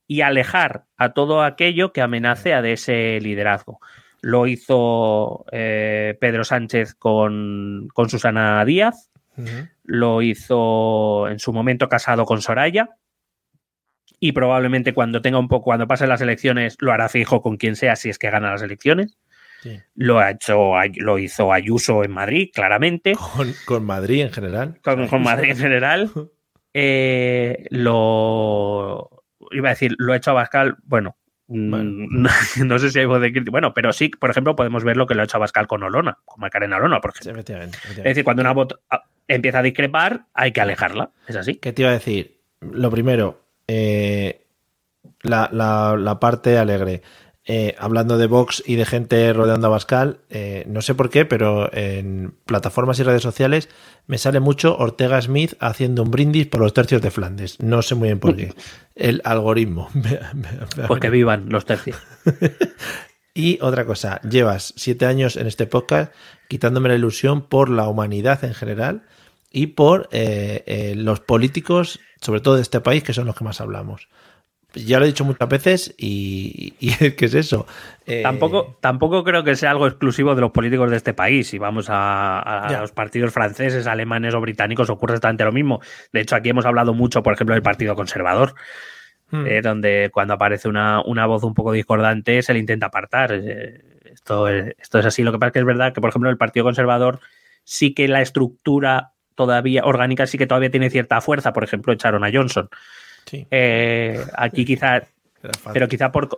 y alejar a todo aquello que amenace a de ese liderazgo lo hizo eh, Pedro Sánchez con, Susana Díaz, lo hizo en su momento casado con Soraya y probablemente cuando tenga un poco, cuando pasen las elecciones, lo hará fijo con quien sea si es que gana las elecciones. Lo ha hecho, lo hizo Ayuso en Madrid, claramente. Con, Madrid en general. Con, Madrid en general. Eh, lo iba a decir, lo ha hecho a Bascal, bueno, Mm, no sé si hay voz de crítica. Bueno, pero sí, por ejemplo, podemos ver lo que lo ha hecho Abascal con Olona, con Macarena Olona, por ejemplo. Es decir, cuando una voz ah, empieza a discrepar, hay que alejarla. Es así. ¿Qué te iba a decir? Lo primero, eh, la, la, parte alegre. Eh, hablando de Vox y de gente rodeando a Bascal, eh, no sé por qué, pero en plataformas y redes sociales me sale mucho Ortega Smith haciendo un brindis por los tercios de Flandes. No sé muy bien por qué. El algoritmo. Porque vivan los tercios. y otra cosa, llevas siete años en este podcast quitándome la ilusión por la humanidad en general y por eh, los políticos, sobre todo de este país, que son los que más hablamos ya lo he dicho muchas veces y, ¿qué es eso? Eh, tampoco, tampoco creo que sea algo exclusivo de los políticos de este país. Si vamos a, los partidos franceses, alemanes o británicos, ocurre exactamente lo mismo. De hecho, aquí hemos hablado mucho, por ejemplo, del Partido Conservador. hmm. eh, donde cuando aparece una, voz un poco discordante se le intenta apartar. Eh, esto, es, esto es así. Lo que pasa es que es verdad que, por ejemplo, el Partido Conservador sí que la estructura todavía orgánica sí que todavía tiene cierta fuerza. Por ejemplo, echaron a Johnson. Aquí quizá, pero quizá por,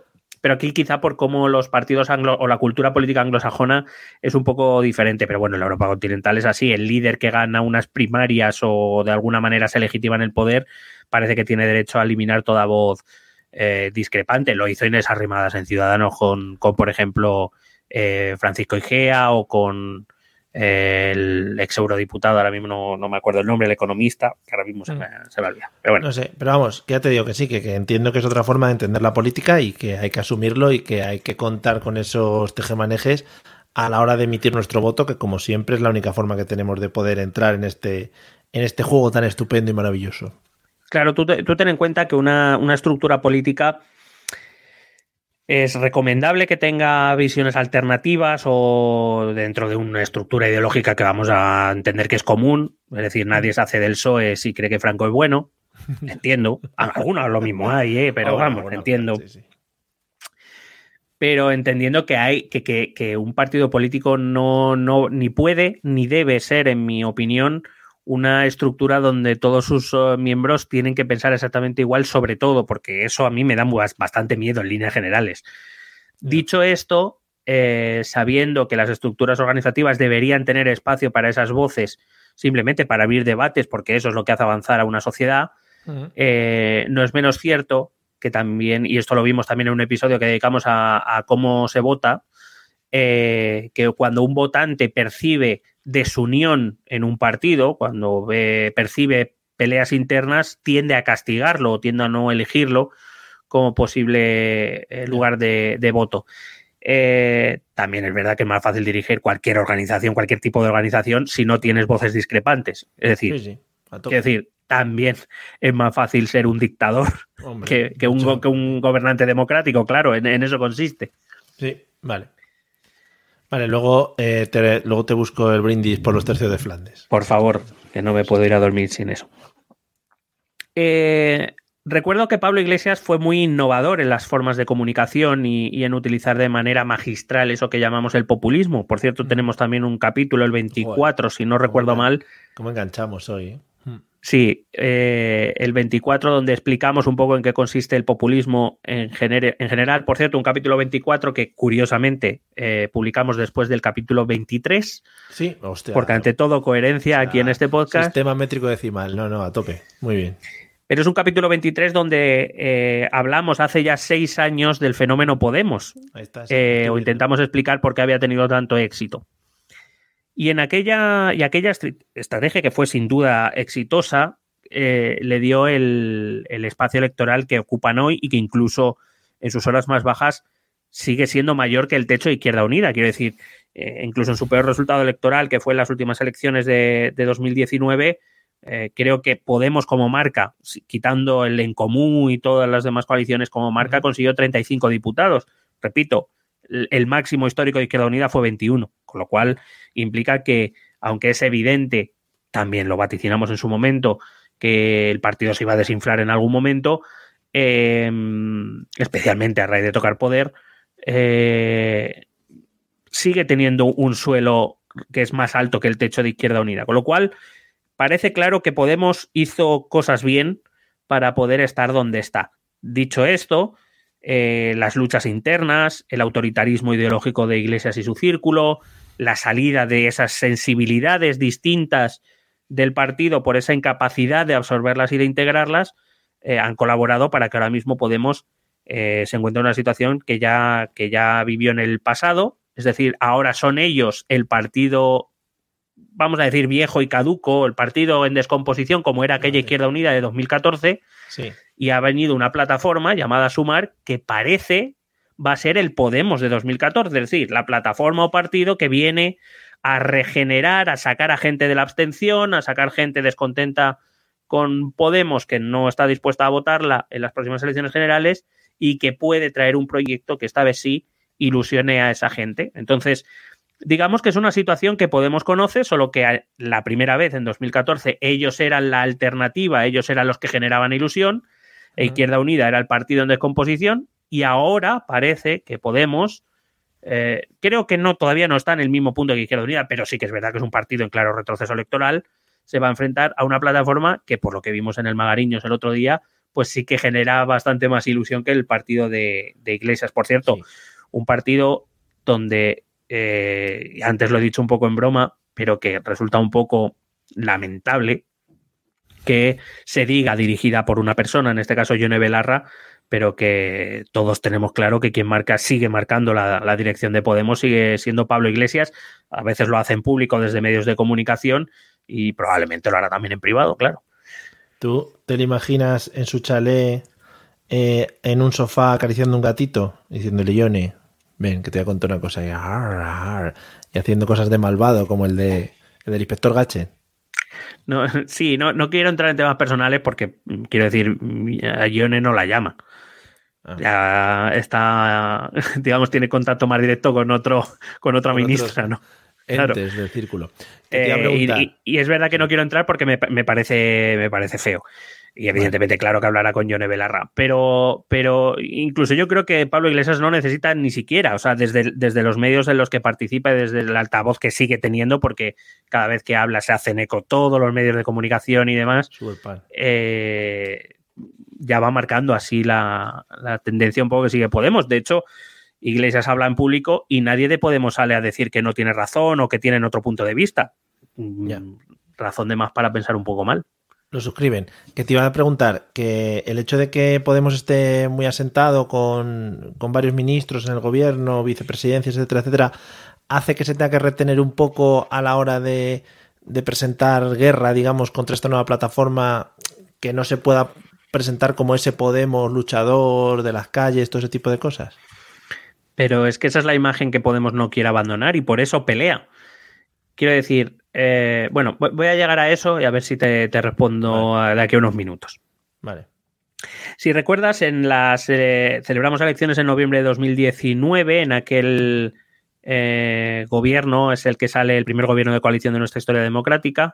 pero aquí quizá por cómo los partidos anglo o la cultura política anglosajona es un poco diferente, pero bueno, en la Europa continental es así, el líder que gana unas primarias o de alguna manera se legitima en el poder parece que tiene derecho a eliminar toda voz eh, discrepante, lo hizo Inés Arrimadas en Ciudadanos con, con por ejemplo, eh, Francisco Igea o con el ex eurodiputado, ahora mismo no, me acuerdo el nombre, el economista, que ahora mismo se, me, mm. se Pero bueno. No sé, pero vamos, ya te digo que sí, que, entiendo que es otra forma de entender la política y que hay que asumirlo y que hay que contar con esos tejemanejes a la hora de emitir nuestro voto, que como siempre es la única forma que tenemos de poder entrar en este, en este juego tan estupendo y maravilloso. Claro, tú, tú ten en cuenta que una, una estructura política es recomendable que tenga visiones alternativas o dentro de una estructura ideológica que vamos a entender que es común. Es decir, nadie se hace del PSOE si cree que Franco es bueno. Entiendo. Algunos lo mismo hay, ¿eh? pero vamos, entiendo. Pero entendiendo que hay que, que, un partido político no, no ni puede ni debe ser, en mi opinión, una estructura donde todos sus eh, miembros tienen que pensar exactamente igual sobre todo, porque eso a mí me da bastante miedo en líneas generales. Dicho esto, eh, sabiendo que las estructuras organizativas deberían tener espacio para esas voces, simplemente para abrir debates, porque eso es lo que hace avanzar a una sociedad, eh, no es menos cierto que también, y esto lo vimos también en un episodio que dedicamos a, cómo se vota, que cuando un votante percibe desunión en un partido, cuando ve, percibe peleas internas, tiende a castigarlo o tiende a no elegirlo como posible eh, lugar de, voto. Eh, también es verdad que es más fácil dirigir cualquier organización, cualquier tipo de organización, si no tienes voces discrepantes. Es decir, decir también es más fácil ser un dictador que, un, gobernante democrático, claro, en eso consiste. Sí, vale. Vale, luego, eh, te, luego te busco el brindis por los tercios de Flandes. Por favor, que no me puedo ir a dormir sin eso. Eh, recuerdo que Pablo Iglesias fue muy innovador en las formas de comunicación y, en utilizar de manera magistral eso que llamamos el populismo. Por cierto, tenemos también un capítulo, el 24, si no recuerdo mal. ¿Cómo enganchamos hoy? Sí, eh, el 24 donde explicamos un poco en qué consiste el populismo en, en general. Por cierto, un capítulo 24 que curiosamente eh, publicamos después del capítulo 23. Sí, hostia. Porque ante todo, coherencia aquí en este podcast. Sistema métrico decimal, no, no, a tope. Muy bien. Pero es un capítulo 23 donde eh, hablamos hace ya seis años del fenómeno Podemos. Ahí está, o intentamos explicar por qué había tenido tanto éxito. Y en aquella, y aquella estrategia que fue sin duda exitosa, eh, le dio el, espacio electoral que ocupan hoy y que incluso en sus horas más bajas sigue siendo mayor que el techo de Izquierda Unida. Quiero decir, eh, incluso en su peor resultado electoral, que fue en las últimas elecciones de, 2019, eh, creo que Podemos como marca, quitando el en común y todas las demás coaliciones como marca, consiguió 35 diputados. Repito, el máximo histórico de Izquierda Unida fue 21, con lo cual implica que, aunque es evidente, también lo vaticinamos en su momento, que el partido se iba a desinflar en algún momento, em, especialmente a raíz de tocar poder, eh, sigue teniendo un suelo que es más alto que el techo de Izquierda Unida. Con lo cual, parece claro que Podemos hizo cosas bien para poder estar donde está. Dicho esto, eh, las luchas internas, el autoritarismo ideológico de Iglesias y su círculo, la salida de esas sensibilidades distintas del partido por esa incapacidad de absorberlas y de integrarlas, eh, han colaborado para que ahora mismo Podemos eh, se encuentre en una situación que ya, que ya vivió en el pasado, es decir, ahora son ellos el partido, vamos a decir, viejo y caduco, el partido en descomposición como era aquella Izquierda Unida de 2014, sí. Y ha venido una plataforma llamada Sumar que parece va a ser el Podemos de 2014, es decir, la plataforma o partido que viene a regenerar, a sacar a gente de la abstención, a sacar gente descontenta con Podemos que no está dispuesta a votarla en las próximas elecciones generales y que puede traer un proyecto que esta vez sí ilusione a esa gente. Entonces, digamos que es una situación que Podemos conoce, solo que la primera vez en 2014 ellos eran la alternativa, ellos eran los que generaban ilusión e Izquierda Unida era el partido en descomposición y ahora parece que Podemos, eh, creo que no todavía no está en el mismo punto que Izquierda Unida, pero sí que es verdad que es un partido en claro retroceso electoral, se va a enfrentar a una plataforma que por lo que vimos en el Magariños el otro día, pues sí que genera bastante más ilusión que el partido de, Iglesias. Por cierto, un partido donde, eh, antes lo he dicho un poco en broma, pero que resulta un poco lamentable que se diga dirigida por una persona, en este caso Yone Belarra, pero que todos tenemos claro que quien marca sigue marcando la, dirección de Podemos, sigue siendo Pablo Iglesias. A veces lo hace en público desde medios de comunicación y probablemente lo hará también en privado, claro. ¿Tú te lo imaginas en su chalet, eh, en un sofá acariciando un gatito, diciéndole Yone, ven, que te voy a contar una cosa, y, haciendo cosas de malvado como el, de, el del inspector Gache? No, sí, no, no quiero entrar en temas personales porque, mm, quiero decir, a Ione no la llama. Ah. Ya está, digamos, tiene contacto más directo con otro, con otra ministra, ¿no? Entes del círculo. Eh, y, es verdad que no quiero entrar porque me, parece, me parece feo. Y evidentemente, claro que hablará con Yone Belarra. Pero, pero incluso yo creo que Pablo Iglesias no necesita ni siquiera, o sea, desde, desde los medios en los que participa y desde el altavoz que sigue teniendo, porque cada vez que habla se hacen eco todos los medios de comunicación y demás. Eh, ya va marcando así la, tendencia un poco que sigue Podemos. De hecho, Iglesias habla en público y nadie de Podemos sale a decir que no tiene razón o que tienen otro punto de vista. Mm, razón de más para pensar un poco mal. Lo suscriben. Que te iba a preguntar que el hecho de que Podemos esté muy asentado con, varios ministros en el gobierno, vicepresidencias, etcétera, etcétera, hace que se tenga que retener un poco a la hora de, de presentar guerra, digamos, contra esta nueva plataforma que no se pueda presentar como ese Podemos luchador de las calles, todo ese tipo de cosas. Pero es que esa es la imagen que Podemos no quiere abandonar y por eso pelea. Quiero decir, eh, bueno, voy a llegar a eso y a ver si te, respondo de aquí a unos minutos. Vale. Si recuerdas, en las eh, celebramos elecciones en noviembre de 2019, en aquel eh, gobierno es el que sale el primer gobierno de coalición de nuestra historia democrática.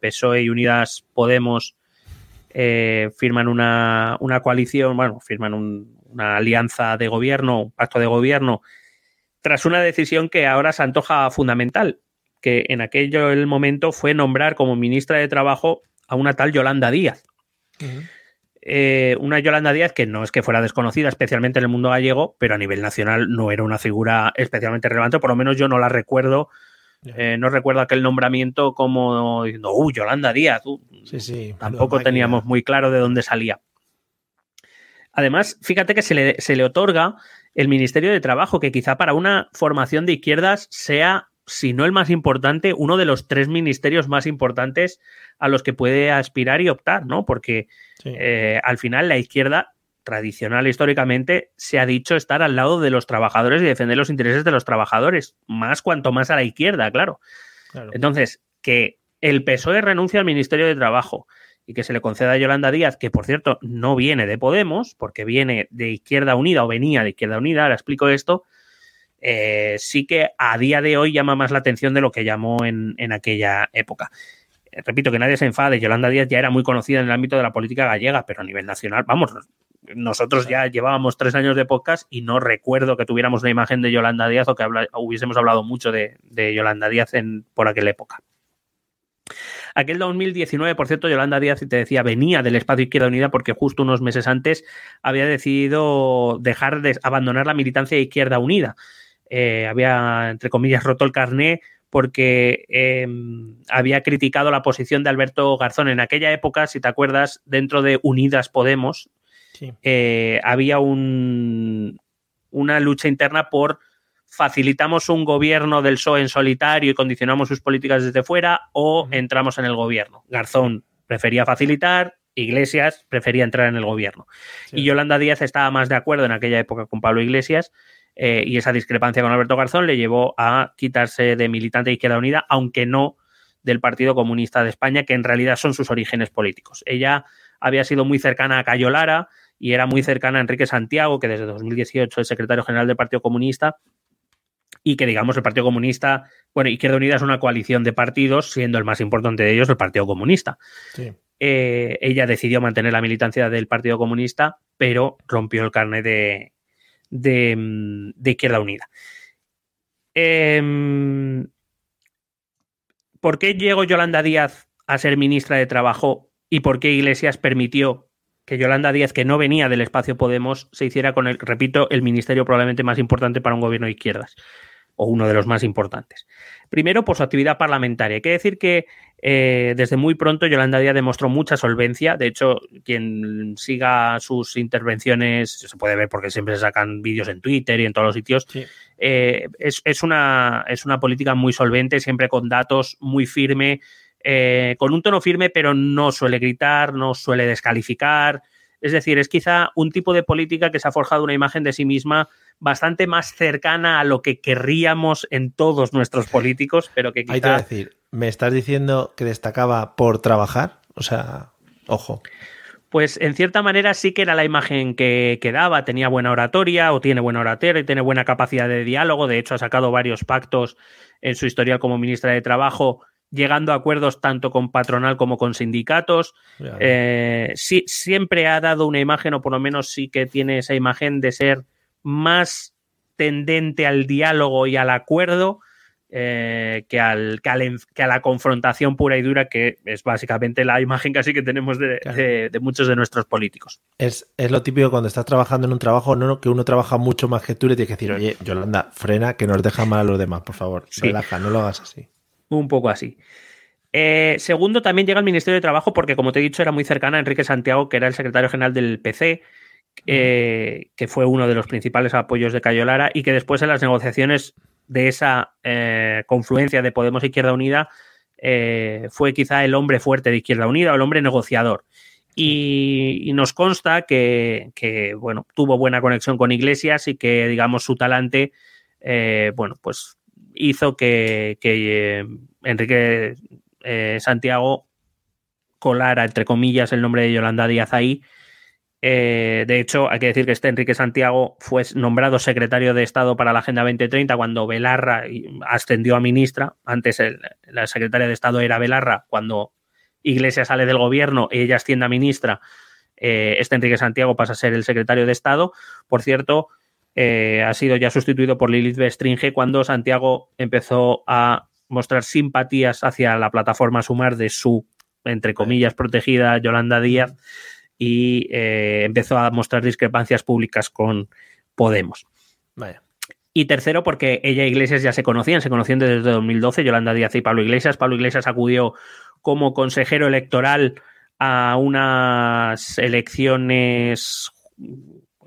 PSOE y Unidas Podemos firman una, coalición, bueno, firman una alianza de gobierno, un pacto de gobierno, tras una decisión que ahora se antoja fundamental, que en aquello el momento fue nombrar como ministra de Trabajo a una tal Yolanda Díaz. Eh, una Yolanda Díaz que no es que fuera desconocida, especialmente en el mundo gallego, pero a nivel nacional no era una figura especialmente relevante, por lo menos yo no la recuerdo. Eh, no recuerdo aquel nombramiento como diciendo, uh, Yolanda Díaz. Uh". tampoco teníamos muy claro de dónde salía. Además, fíjate que se le, se le otorga el Ministerio de Trabajo, que quizá para una formación de izquierdas sea si no el más importante, uno de los tres ministerios más importantes a los que puede aspirar y optar, ¿no? Porque eh, al final la izquierda tradicional históricamente se ha dicho estar al lado de los trabajadores y defender los intereses de los trabajadores, más cuanto más a la izquierda, claro. Entonces, que el PSOE renuncia al Ministerio de Trabajo y que se le conceda a Yolanda Díaz, que por cierto no viene de Podemos, porque viene de Izquierda Unida o venía de Izquierda Unida, ahora explico esto, eh, sí que a día de hoy llama más la atención de lo que llamó en, aquella época. Eh, repito que nadie se enfade, Yolanda Díaz ya era muy conocida en el ámbito de la política gallega, pero a nivel nacional, vamos, nosotros ya llevábamos tres años de podcast y no recuerdo que tuviéramos una imagen de Yolanda Díaz o que hubiésemos hablado mucho de, Yolanda Díaz en, por aquella época. Aquel 2019, por cierto, Yolanda Díaz, y te decía, venía del espacio Izquierda Unida porque justo unos meses antes había decidido dejar de abandonar la militancia de Izquierda Unida. Eh, había, entre comillas, roto el carné porque em, había criticado la posición de Alberto Garzón. En aquella época, si te acuerdas, dentro de Unidas Podemos, eh, había un, una lucha interna por facilitamos un gobierno del PSOE en solitario y condicionamos sus políticas desde fuera o entramos en el gobierno. Garzón prefería facilitar, Iglesias prefería entrar en el gobierno. Y Yolanda Díaz estaba más de acuerdo en aquella época con Pablo Iglesias eh, y esa discrepancia con Alberto Garzón le llevó a quitarse de militante de Izquierda Unida, aunque no del Partido Comunista de España, que en realidad son sus orígenes políticos. Ella había sido muy cercana a Cayo Lara y era muy cercana a Enrique Santiago, que desde 2018 es secretario general del Partido Comunista, y que digamos el Partido Comunista, bueno, Izquierda Unida es una coalición de partidos, siendo el más importante de ellos el Partido Comunista. eh, ella decidió mantener la militancia del Partido Comunista, pero rompió el carnet de, de, Izquierda Unida. Em, ¿Por qué llegó Yolanda Díaz a ser ministra de Trabajo y por qué Iglesias permitió que Yolanda Díaz, que no venía del espacio Podemos, se hiciera con el, repito, el ministerio probablemente más importante para un gobierno de izquierdas, o uno de los más importantes. Primero, por su actividad parlamentaria. Hay que decir que eh, desde muy pronto Yolanda Díaz demostró mucha solvencia. De hecho, quien siga sus intervenciones, se puede ver porque siempre se sacan vídeos en Twitter y en todos los sitios, eh, es, una, es una política muy solvente, siempre con datos muy firme, eh, con un tono firme, pero no suele gritar, no suele descalificar. Es decir, es quizá un tipo de política que se ha forjado una imagen de sí misma bastante más cercana a lo que querríamos en todos nuestros políticos, pero que quizá... decir, ¿Me estás diciendo que destacaba por trabajar? O sea, ojo. Pues en cierta manera sí que era la imagen que, daba, tenía buena oratoria o tiene buena oratoria y tiene buena capacidad de diálogo, de hecho ha sacado varios pactos en su historial como ministra de Trabajo, llegando a acuerdos tanto con patronal como con sindicatos. Eh, sí, siempre ha dado una imagen, o por lo menos sí que tiene esa imagen de ser más tendente al diálogo y al acuerdo eh, que, al, que, a la confrontación pura y dura, que es básicamente la imagen casi que tenemos de, muchos de nuestros políticos. Es, lo típico cuando estás trabajando en un trabajo, no, que uno trabaja mucho más que tú, le tienes que decir, oye, Yolanda, frena, que nos deja mal a los demás, por favor. Relaja, no lo hagas así. Un poco así. Eh, segundo, también llega al Ministerio de Trabajo porque, como te he dicho, era muy cercana a Enrique Santiago, que era el secretario general del PC, eh, que fue uno de los principales apoyos de Cayo Lara y que después en las negociaciones de esa eh, confluencia de Podemos e Izquierda Unida fue quizá el hombre fuerte de Izquierda Unida o el hombre negociador. Y, nos consta que, bueno, tuvo buena conexión con Iglesias y que, digamos, su talante, bueno, pues hizo que, que Enrique Santiago colara, entre comillas, el nombre de Yolanda Díaz ahí eh, de hecho, hay que decir que este Enrique Santiago fue nombrado secretario de Estado para la Agenda 2030 cuando Belarra ascendió a ministra. Antes la secretaria de Estado era Belarra. Cuando Iglesias sale del gobierno y ella asciende a ministra, eh, este Enrique Santiago pasa a ser el secretario de Estado. Por cierto, eh, ha sido ya sustituido por Lilith Bestringe cuando Santiago empezó a mostrar simpatías hacia la plataforma Sumar de su, entre comillas, protegida Yolanda Díaz y eh, empezó a mostrar discrepancias públicas con Podemos. Y tercero, porque ella e Iglesias ya se conocían, se conocían desde 2012, Yolanda Díaz y Pablo Iglesias. Pablo Iglesias acudió como consejero electoral a unas elecciones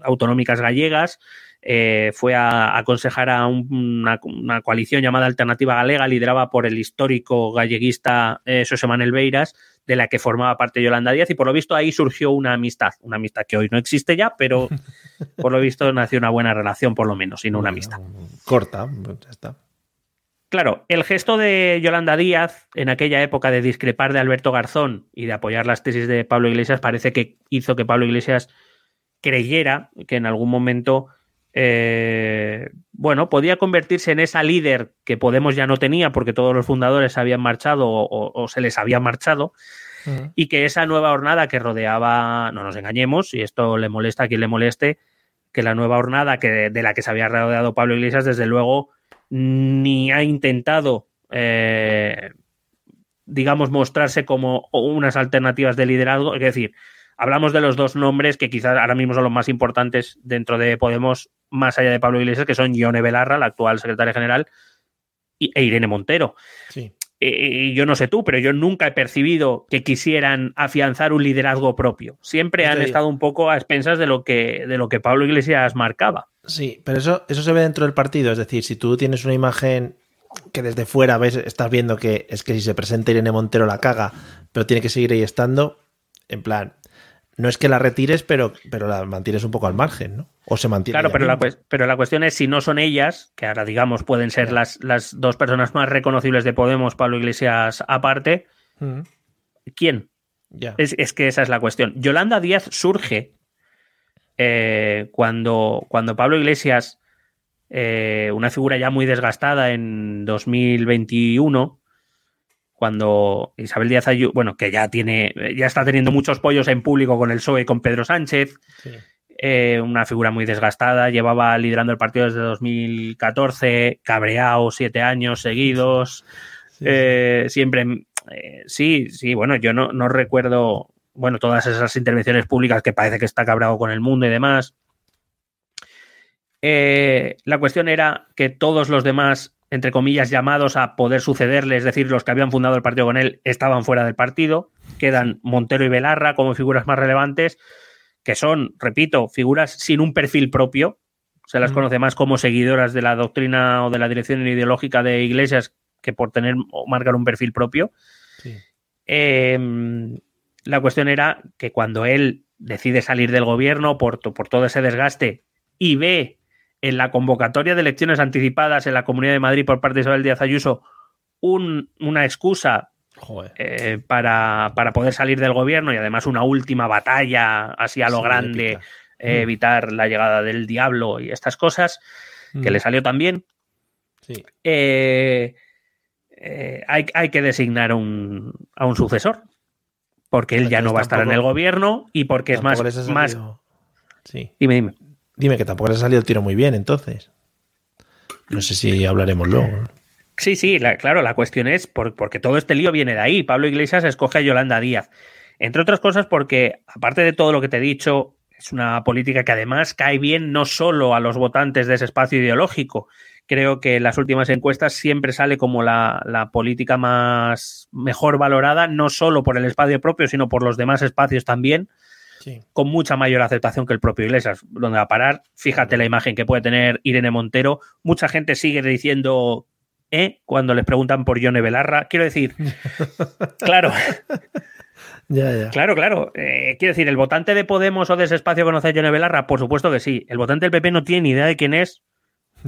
autonómicas gallegas. Eh, fue a, aconsejar a una, coalición llamada Alternativa Galega, liderada por el histórico galleguista eh, José Manuel Beiras, de la que formaba parte Yolanda Díaz, y por lo visto ahí surgió una amistad, una amistad que hoy no existe ya, pero por lo visto nació una buena relación, por lo menos, y no una amistad. Corta, pues ya está. Claro, el gesto de Yolanda Díaz en aquella época de discrepar de Alberto Garzón y de apoyar las tesis de Pablo Iglesias parece que hizo que Pablo Iglesias creyera que en algún momento eh, bueno, podía convertirse en esa líder que Podemos ya no tenía porque todos los fundadores habían marchado o, se les había marchado. Y que esa nueva hornada que rodeaba, no nos engañemos, y esto le molesta a quien le moleste, que la nueva hornada que, de la que se había rodeado Pablo Iglesias, desde luego, ni ha intentado, eh, digamos, mostrarse como unas alternativas de liderazgo. Es decir, hablamos de los dos nombres que quizás ahora mismo son los más importantes dentro de Podemos, más allá de Pablo Iglesias, que son Ione Belarra, la actual secretaria general, e Irene Montero. Sí. Eh, yo no sé tú, pero yo nunca he percibido que quisieran afianzar un liderazgo propio. Siempre han estado un poco a expensas de lo que, de lo que Pablo Iglesias marcaba. Sí, pero eso, eso se ve dentro del partido. Es decir, si tú tienes una imagen que desde fuera ves, estás viendo que es que si se presenta Irene Montero la caga, pero tiene que seguir ahí estando, en plan, no es que la retires, pero, pero la mantienes un poco al margen, ¿no? O se mantiene. Claro, pero la, pero la, cuestión es si no son ellas, que ahora digamos pueden ser las, las, dos personas más reconocibles de Podemos, Pablo Iglesias aparte, mm. ¿quién? Es, que esa es la cuestión. Yolanda Díaz surge eh, cuando, cuando Pablo Iglesias, eh, una figura ya muy desgastada en 2021, cuando Isabel Díaz Ayuso, bueno, que ya tiene, ya está teniendo muchos pollos en público con el PSOE con Pedro Sánchez, eh, una figura muy desgastada, llevaba liderando el partido desde 2014, cabreado siete años seguidos, eh, siempre, eh, sí, sí, bueno, yo no, no recuerdo, bueno, todas esas intervenciones públicas que parece que está cabreado con el mundo y demás. la cuestión era que todos los demás entre comillas, llamados a poder sucederle, es decir, los que habían fundado el partido con él estaban fuera del partido, quedan Montero y Belarra como figuras más relevantes, que son, repito, figuras sin un perfil propio, se las conoce más como seguidoras de la doctrina o de la dirección ideológica de iglesias que por tener o marcar un perfil propio. Em, la cuestión era que cuando él decide salir del gobierno por, por todo ese desgaste y ve en la convocatoria de elecciones anticipadas en la Comunidad de Madrid por parte de Isabel Díaz Ayuso una excusa eh, para, poder salir del gobierno y además una última batalla así a lo grande, eh, mm. evitar la llegada del diablo y estas cosas, que le mm. salió también. Eh, hay, que designar a un sucesor, porque él ya no va a estar en el gobierno y porque es más... más... Sí. Dime, dime. Dime que tampoco le ha salido el tiro muy bien, entonces. No sé si hablaremos luego. Sí, sí, claro, la cuestión es porque todo este lío viene de ahí. Pablo Iglesias escoge a Yolanda Díaz. Entre otras cosas porque, aparte de todo lo que te he dicho, es una política que además cae bien no solo a los votantes de ese espacio ideológico. Creo que en las últimas encuestas siempre sale como la, la política más mejor valorada, no solo por el espacio propio, sino por los demás espacios también con mucha mayor aceptación que el propio Iglesias. Donde va a parar, fíjate la imagen que puede tener Irene Montero. Mucha gente sigue diciendo, ¿eh? Cuando les preguntan por Yone Belarra. Quiero decir, claro. Claro, claro. Eh, quiero decir, ¿el votante de Podemos o de ese espacio conoce a Yone Belarra? Por supuesto que sí. El votante del PP no tiene ni idea de quién es,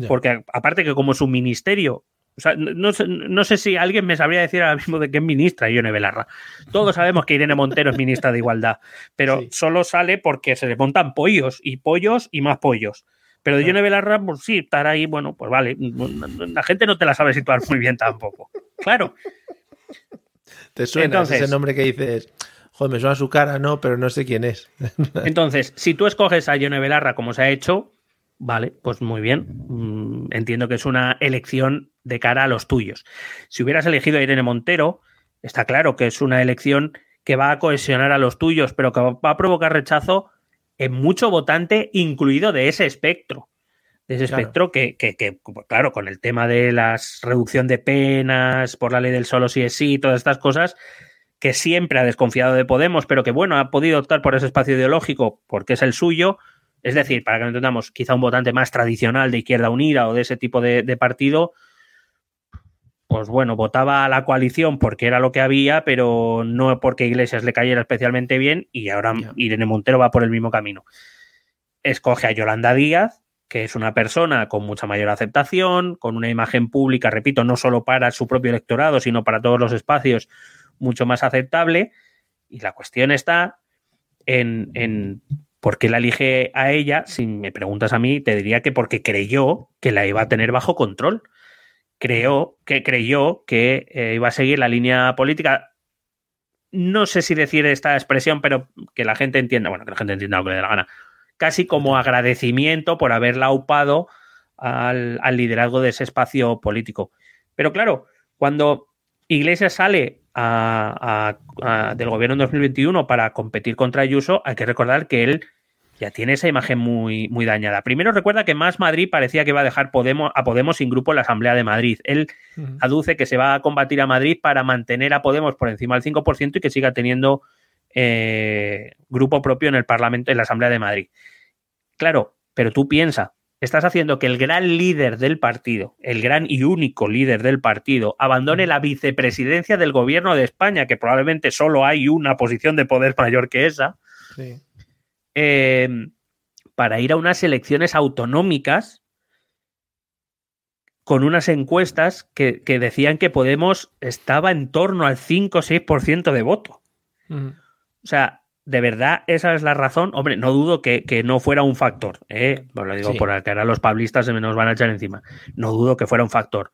porque aparte que como su ministerio o sea, no, no, sé si alguien me sabría decir ahora mismo de qué es ministra Ione Belarra. Todos sabemos que Irene Montero es ministra de Igualdad, pero solo sale porque se le montan pollos y pollos y más pollos. Pero de Ione Belarra, pues sí, estar ahí, bueno, pues vale. La gente no te la sabe situar muy bien tampoco. Claro. Te suena ese nombre que dices, joder, me suena su cara, no, pero no sé quién es. Entonces, si tú escoges a Ione Belarra como se ha hecho, Vale, pues muy bien. Mm, entiendo que es una elección de cara a los tuyos. Si hubieras elegido a Irene Montero, está claro que es una elección que va a cohesionar a los tuyos, pero que va a provocar rechazo en mucho votante, incluido de ese espectro. De ese espectro que, claro, con el tema de la reducción de penas por la ley del solo sí es sí, todas estas cosas, que siempre ha desconfiado de Podemos, pero que bueno, ha podido optar por ese espacio ideológico porque es el suyo, es decir, para que lo entendamos, quizá un votante más tradicional de Izquierda Unida o de ese tipo de, partido, pues bueno, votaba a la coalición porque era lo que había, pero no porque Iglesias le cayera especialmente bien y ahora Irene Montero va por el mismo camino. Escoge a Yolanda Díaz, que es una persona con mucha mayor aceptación, con una imagen pública, repito, no solo para su propio electorado, sino para todos los espacios, mucho más aceptable. Y la cuestión está en, en ¿Por qué la elige a ella? Si me preguntas a mí, te diría que porque creyó que la iba a tener bajo control. Creo que creyó que eh, iba a seguir la línea política. No sé si decir esta expresión, pero que la gente entienda, bueno, que la gente entienda lo que le dé la gana. Casi como agradecimiento por haberla upado al, liderazgo de ese espacio político. Pero claro, cuando Iglesias sale del gobierno en 2021 para competir contra Ayuso, hay que recordar que él ya tiene esa imagen muy, muy dañada. Primero recuerda que Más Madrid parecía que iba a dejar Podemos, a Podemos sin grupo en la Asamblea de Madrid. Él aduce que se va a combatir a Madrid para mantener a Podemos por encima del 5% y que siga teniendo eh, grupo propio en el Parlamento, en la Asamblea de Madrid. Claro, pero tú piensa, estás haciendo que el gran líder del partido, el gran y único líder del partido, abandone la vicepresidencia del gobierno de España, que probablemente solo hay una posición de poder mayor que esa, em, para ir a unas elecciones autonómicas con unas encuestas que, decían que Podemos estaba en torno al 5 o 6% de voto. O sea, de verdad esa es la razón. Hombre, no dudo que, no fuera un factor. ¿eh? Pues lo digo por que ahora los pablistas se nos van a echar encima. No dudo que fuera un factor.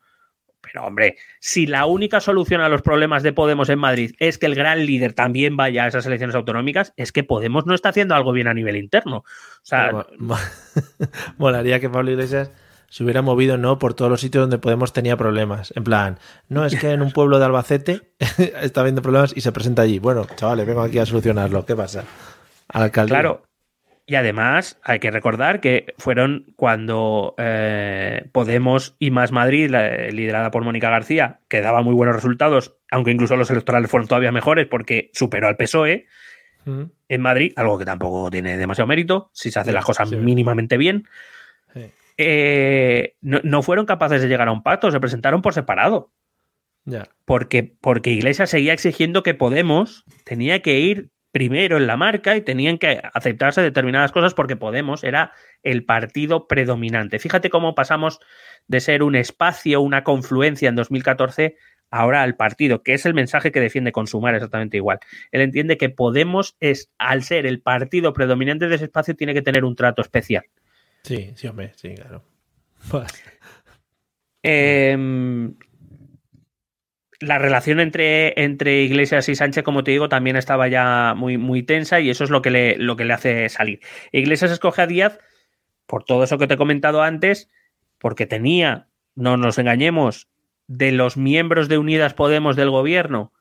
Pero hombre, si la única solución a los problemas de Podemos en Madrid es que el gran líder también vaya a esas elecciones autonómicas, es que Podemos no está haciendo algo bien a nivel interno. O sea, molaría que Pablo Iglesias se hubiera movido no por todos los sitios donde Podemos tenía problemas. En plan, no es que en un pueblo de Albacete está habiendo problemas y se presenta allí. Bueno, chavales, vengo aquí a solucionarlo. ¿Qué pasa? Al alcalde. Claro, y además hay que recordar que fueron cuando eh, Podemos y Más Madrid, liderada por Mónica García, que daba muy buenos resultados, aunque incluso los electorales fueron todavía mejores porque superó al PSOE en Madrid, algo que tampoco tiene demasiado mérito, si se hacen las cosas mínimamente bien. Eh, no, fueron capaces de llegar a un pacto, se presentaron por separado. Porque, porque Iglesias seguía exigiendo que Podemos tenía que ir primero en la marca y tenían que aceptarse determinadas cosas porque Podemos era el partido predominante. Fíjate cómo pasamos de ser un espacio, una confluencia en 2014 ahora al partido, que es el mensaje que defiende Consumar exactamente igual. Él entiende que Podemos es, al ser el partido predominante de ese espacio, tiene que tener un trato especial. Sí, sí, hombre, sí, claro. eh, la relación entre, entre Iglesias y Sánchez, como te digo, también estaba ya muy, muy tensa y eso es lo que, le, lo que le hace salir. Iglesias escoge a Díaz por todo eso que te he comentado antes, porque tenía, no nos engañemos, de los miembros de Unidas Podemos del gobierno,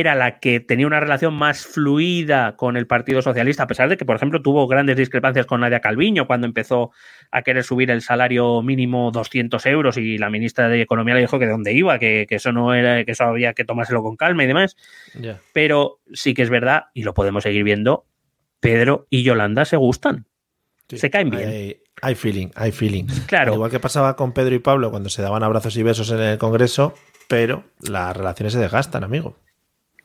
era la que tenía una relación más fluida con el Partido Socialista, a pesar de que, por ejemplo, tuvo grandes discrepancias con Nadia Calviño cuando empezó a querer subir el salario mínimo 200 euros y la ministra de Economía le dijo que de dónde iba, que, eso no era, que eso había que tomárselo con calma y demás. Pero sí que es verdad, y lo podemos seguir viendo, Pedro y Yolanda se gustan. se caen bien. Hay, feeling, hay feeling. Claro. igual que pasaba con Pedro y Pablo cuando se daban abrazos y besos en el Congreso, pero las relaciones se desgastan, amigo.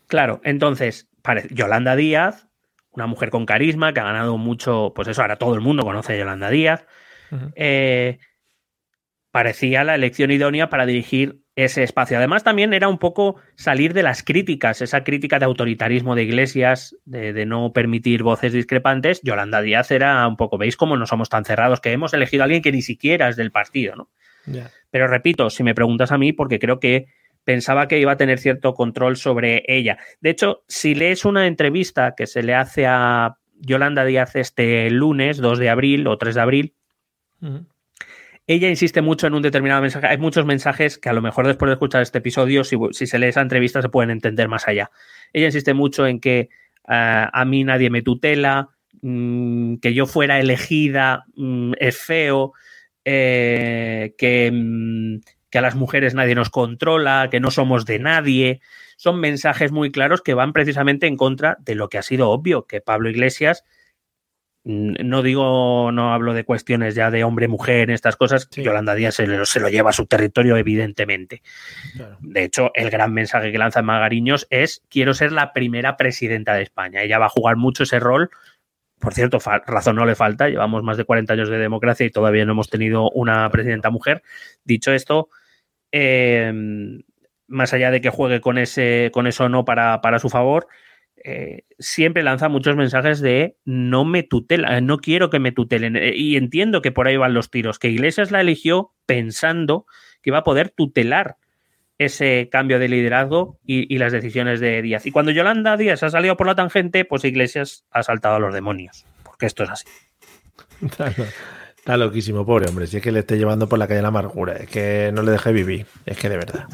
Claro, entonces, Yolanda Díaz, una mujer con carisma que ha ganado mucho, pues eso, ahora todo el mundo conoce a Yolanda Díaz, eh, parecía la elección idónea para dirigir ese espacio. Además, también era un poco salir de las críticas, esa crítica de autoritarismo de iglesias, de, no permitir voces discrepantes. Yolanda Díaz era un poco, ¿veis cómo no somos tan cerrados? Que hemos elegido a alguien que ni siquiera es del partido, ¿no? Pero repito, si me preguntas a mí, porque creo que pensaba que iba a tener cierto control sobre ella. De hecho, si lees una entrevista que se le hace a Yolanda Díaz este lunes, 2 de abril o 3 de abril, ella insiste mucho en un determinado mensaje. Hay muchos mensajes que a lo mejor después de escuchar este episodio, si, se lee esa entrevista, se pueden entender más allá. Ella insiste mucho en que eh, a mí nadie me tutela, mm, que yo fuera elegida mm, es feo, eh, que mm, que a las mujeres nadie nos controla, que no somos de nadie. Son mensajes muy claros que van precisamente en contra de lo que ha sido obvio, que Pablo Iglesias, no digo, no hablo de cuestiones ya de hombre-mujer, estas cosas, Yolanda Díaz se lo, se lo, lleva a su territorio, evidentemente. De hecho, el gran mensaje que lanza Magariños es, quiero ser la primera presidenta de España. Ella va a jugar mucho ese rol por cierto, razón no le falta, llevamos más de 40 años de democracia y todavía no hemos tenido una presidenta mujer. Dicho esto, em, más allá de que juegue con, ese, con eso no para, para su favor, eh, siempre lanza muchos mensajes de no me tutela, no quiero que me tutelen. Eh, y entiendo que por ahí van los tiros, que Iglesias la eligió pensando que iba a poder tutelar ese cambio de liderazgo y, las decisiones de Díaz. Y cuando Yolanda Díaz ha salido por la tangente, pues Iglesias ha saltado a los demonios, porque esto es así. Está, loquísimo, pobre hombre. Si es que le esté llevando por la calle la amargura, es que no le deje vivir, es que de verdad.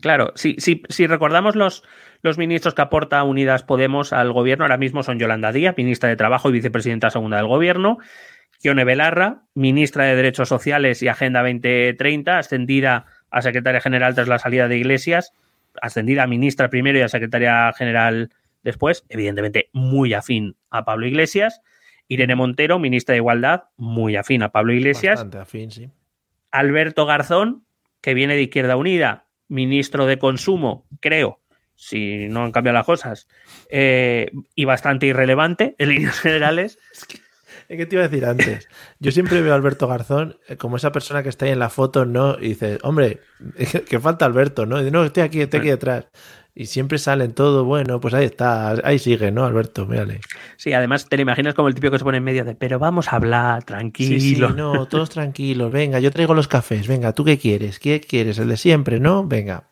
Claro, si, si, si recordamos los, los ministros que aporta Unidas Podemos al gobierno, ahora mismo son Yolanda Díaz, ministra de Trabajo y vicepresidenta segunda del gobierno, Kione Belarra, ministra de Derechos Sociales y Agenda 2030, ascendida a secretaria general tras la salida de Iglesias, ascendida a ministra primero y a secretaria general después, evidentemente muy afín a Pablo Iglesias. Irene Montero, ministra de Igualdad, muy afín a Pablo Iglesias. Bastante afín, sí. Alberto Garzón, que viene de Izquierda Unida, ministro de Consumo, creo, si no han cambiado las cosas, eh, y bastante irrelevante en líneas generales. ¿Qué te iba a decir antes? Yo siempre veo a Alberto Garzón eh, como esa persona que está ahí en la foto, ¿no? Y dices, hombre, que falta Alberto, ¿no? Y dice, no, estoy aquí, estoy aquí detrás. Y siempre salen todo, bueno, pues ahí está, ahí sigue, ¿no, Alberto? Mírale. Sí, además te lo imaginas como el típico que se pone en medio de, pero vamos a hablar, tranquilo. Sí, sí, no, todos tranquilos, venga, yo traigo los cafés, venga, ¿tú qué quieres? ¿Qué quieres? El de siempre, ¿no? Venga.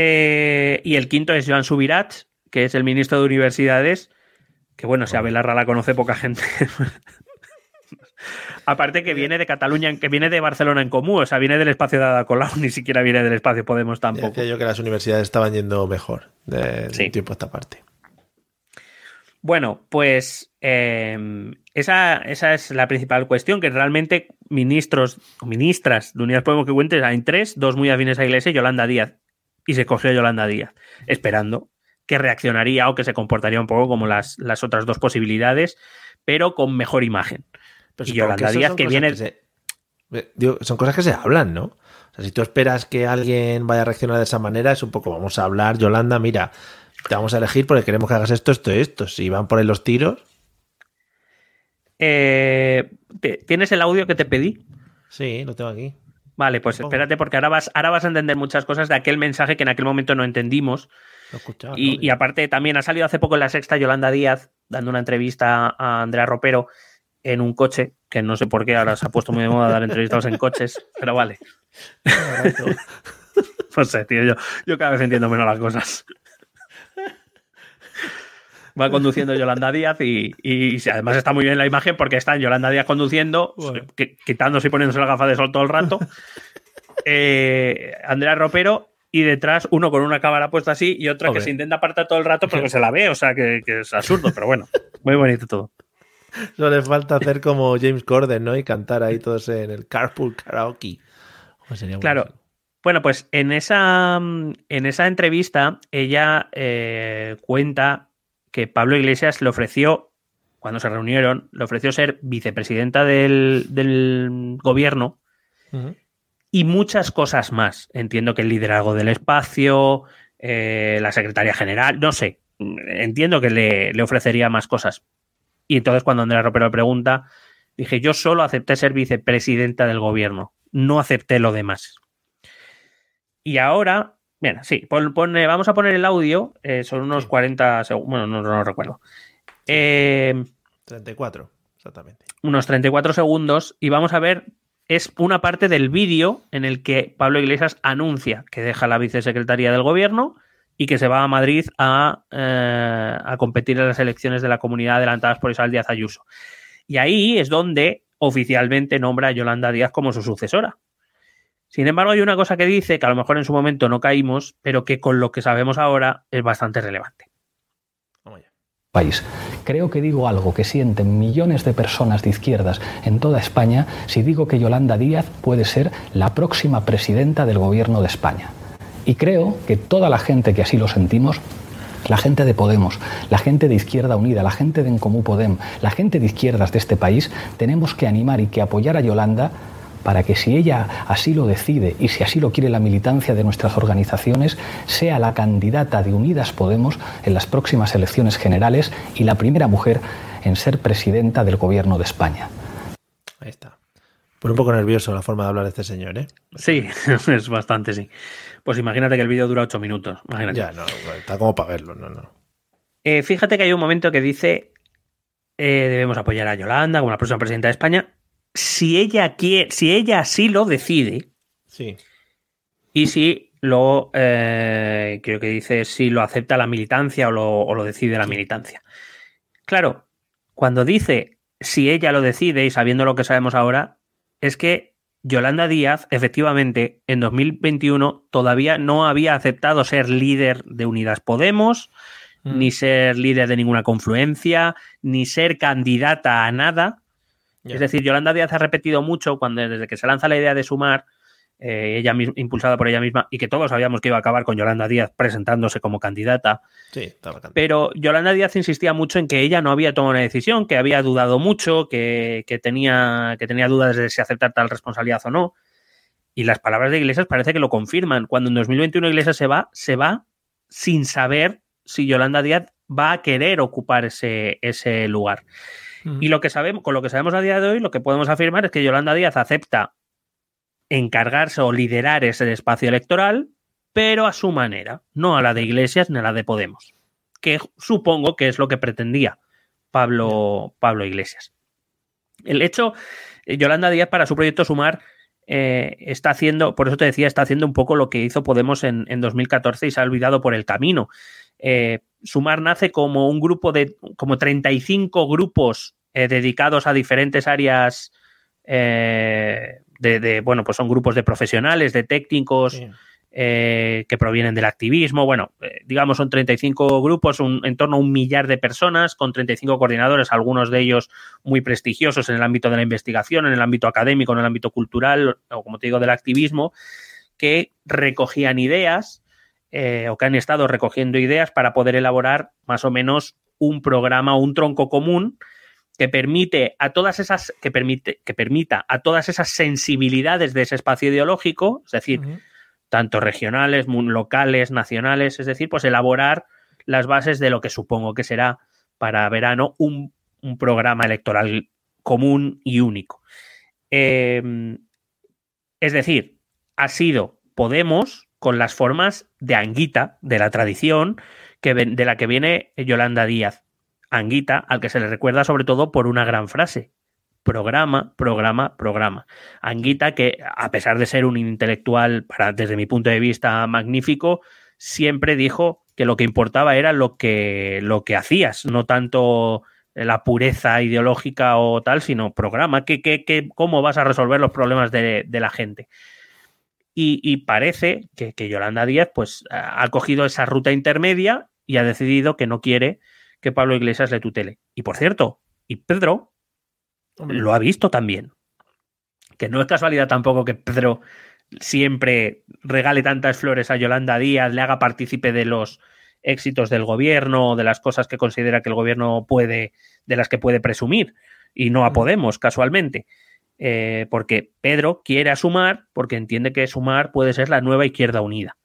Eh, y el quinto es Joan Subirats, que es el ministro de Universidades, que bueno, si Abelarra la conoce poca gente. Aparte que viene de Cataluña, que viene de Barcelona en común, o sea, viene del espacio de Ada Colau, ni siquiera viene del espacio Podemos tampoco. Decía yo que las universidades estaban yendo mejor de, tiempo a esta parte. Bueno, pues em, esa, esa, es la principal cuestión, que realmente ministros o ministras de Unidas Podemos que cuentes hay tres, dos muy afines a Iglesia y Yolanda Díaz. Y se cogió a Yolanda Díaz, esperando que reaccionaría o que se comportaría un poco como las, las otras dos posibilidades, pero con mejor imagen y Yolanda Díaz que viene... son cosas que se hablan, ¿no? O sea, si tú esperas que alguien vaya a reaccionar de esa manera, es un poco, vamos a hablar, Yolanda, mira, te vamos a elegir porque queremos que hagas esto, esto y esto. Si van por ahí los tiros... Eh, ¿Tienes el audio que te pedí? Sí, lo tengo aquí. Vale, pues espérate porque ahora vas, ahora vas a entender muchas cosas de aquel mensaje que en aquel momento no entendimos. Y, y, aparte también ha salido hace poco en la sexta Yolanda Díaz dando una entrevista a Andrea Ropero en un coche, que no sé por qué ahora se ha puesto muy de moda dar entrevistas en coches, pero vale. no sé, tío, yo, yo cada vez entiendo menos las cosas. Va conduciendo Yolanda Díaz y, y, además está muy bien la imagen porque está en Yolanda Díaz conduciendo, quitándose y poniéndose la gafa de sol todo el rato. Eh, Andrea Ropero y detrás uno con una cámara puesta así y otra que se intenta apartar todo el rato porque se la ve, o sea que, que es absurdo, pero bueno, muy bonito todo. No le falta hacer como James Corden, ¿no? Y cantar ahí todos en el carpool karaoke. claro. Bueno, pues en esa, en esa entrevista ella eh, cuenta que Pablo Iglesias le ofreció, cuando se reunieron, le ofreció ser vicepresidenta del, gobierno y muchas cosas más. Entiendo que el liderazgo del espacio, eh, la secretaria general, no sé. Entiendo que le, le ofrecería más cosas, y entonces cuando Andrea Ropero pregunta, dije, yo solo acepté ser vicepresidenta del gobierno, no acepté lo demás. Y ahora, bueno, sí, vamos a poner el audio, eh, son unos 40 segundos, bueno, no, lo recuerdo. 34, eh, exactamente. Unos 34 segundos y vamos a ver, es una parte del vídeo en el que Pablo Iglesias anuncia que deja la vicesecretaría del gobierno y que se va a Madrid a, eh, a, competir en las elecciones de la comunidad adelantadas por Isabel Díaz Ayuso. Y ahí es donde oficialmente nombra a Yolanda Díaz como su sucesora. Sin embargo, hay una cosa que dice que a lo mejor en su momento no caímos, pero que con lo que sabemos ahora es bastante relevante. Creo que digo algo que sienten millones de personas de izquierdas en toda España si digo que Yolanda Díaz puede ser la próxima presidenta del gobierno de España. Y creo que toda la gente que así lo sentimos la gente de Podemos, la gente de Izquierda Unida, la gente de Encomú Podem, la gente de izquierdas de este país, tenemos que animar y que apoyar a Yolanda para que si ella así lo decide y si así lo quiere la militancia de nuestras organizaciones, sea la candidata de Unidas Podemos en las próximas elecciones generales y la primera mujer en ser presidenta del Gobierno de España. Ahí está. Por un poco nervioso la forma de hablar de este señor, ¿eh? Sí, es bastante, sí. Pues imagínate que el vídeo dura ocho minutos. Ya, no, está como para verlo, no, no. Eh, fíjate que hay un momento que dice eh, debemos apoyar a Yolanda como la próxima presidenta de España. Si ella quiere, si ella sí lo decide. Sí. Y si lo eh, creo que dice si lo acepta la militancia o lo, decide la militancia. Claro, cuando dice si ella lo decide y sabiendo lo que sabemos ahora, es que Yolanda Díaz, efectivamente, en 2021 todavía no había aceptado ser líder de Unidas Podemos, mm. ni ser líder de ninguna confluencia, ni ser candidata a nada. Es decir, Yolanda Díaz ha repetido mucho cuando desde que se lanza la idea de sumar, eh, ella impulsada por ella misma, y que todos sabíamos que iba a acabar con Yolanda Díaz presentándose como candidata. Sí, Pero Yolanda Díaz insistía mucho en que ella no había tomado una decisión, que había dudado mucho, que, tenía, que tenía dudas de si aceptar tal responsabilidad o no. Y las palabras de Iglesias parece que lo confirman. Cuando en 2021 Iglesias se va, se va sin saber si Yolanda Díaz va a querer ocupar ese, ese lugar. Y lo que sabemos, con lo que sabemos a día de hoy, lo que podemos afirmar es que Yolanda Díaz acepta encargarse o liderar ese espacio electoral, pero a su manera, no a la de Iglesias ni a la de Podemos, que supongo que es lo que pretendía Pablo, Pablo Iglesias. El hecho, eh, Yolanda Díaz para su proyecto Sumar eh, está haciendo, por eso te decía, está haciendo un poco lo que hizo Podemos en, 2014 y se ha olvidado por el camino. Eh, Sumar nace como un grupo de, como 35 grupos dedicados a diferentes áreas de, bueno, pues son grupos de profesionales, de técnicos, eh, que provienen del activismo. Bueno, eh, digamos, son 35 grupos, en torno a un millar de personas, con 35 coordinadores, algunos de ellos muy prestigiosos en el ámbito de la investigación, en el ámbito académico, en el ámbito cultural, o como te digo, del activismo, que recogían ideas eh, o que han estado recogiendo ideas para poder elaborar más o menos un programa o un tronco común que permite a todas esas que permite que permita a todas esas sensibilidades de ese espacio ideológico, es decir, tanto regionales, locales, nacionales, es decir, pues elaborar las bases de lo que supongo que será para verano un, programa electoral común y único. Em, es decir, ha sido Podemos con las formas de Anguita, de la tradición que, de la que viene Yolanda Díaz. Anguita, al que se le recuerda sobre todo por una gran frase, programa, programa, programa. Anguita, que a pesar de ser un intelectual, desde mi punto de vista, magnífico, siempre dijo que lo que importaba era lo que, lo que hacías, no tanto la pureza ideológica o tal, sino programa, que, que, cómo vas a resolver los problemas de, la gente. Y, parece que, que, Yolanda Díaz pues, ha cogido esa ruta intermedia y ha decidido que no quiere que Pablo Iglesias le tutele. Y por cierto, y Pedro lo ha visto también. Que no es casualidad tampoco que Pedro siempre regale tantas flores a Yolanda Díaz, le haga partícipe de los éxitos del gobierno, de las cosas que considera que el gobierno puede, de las que puede presumir, y no a Podemos, casualmente. Eh, porque Pedro quiere sumar porque entiende que sumar puede ser la nueva izquierda unida.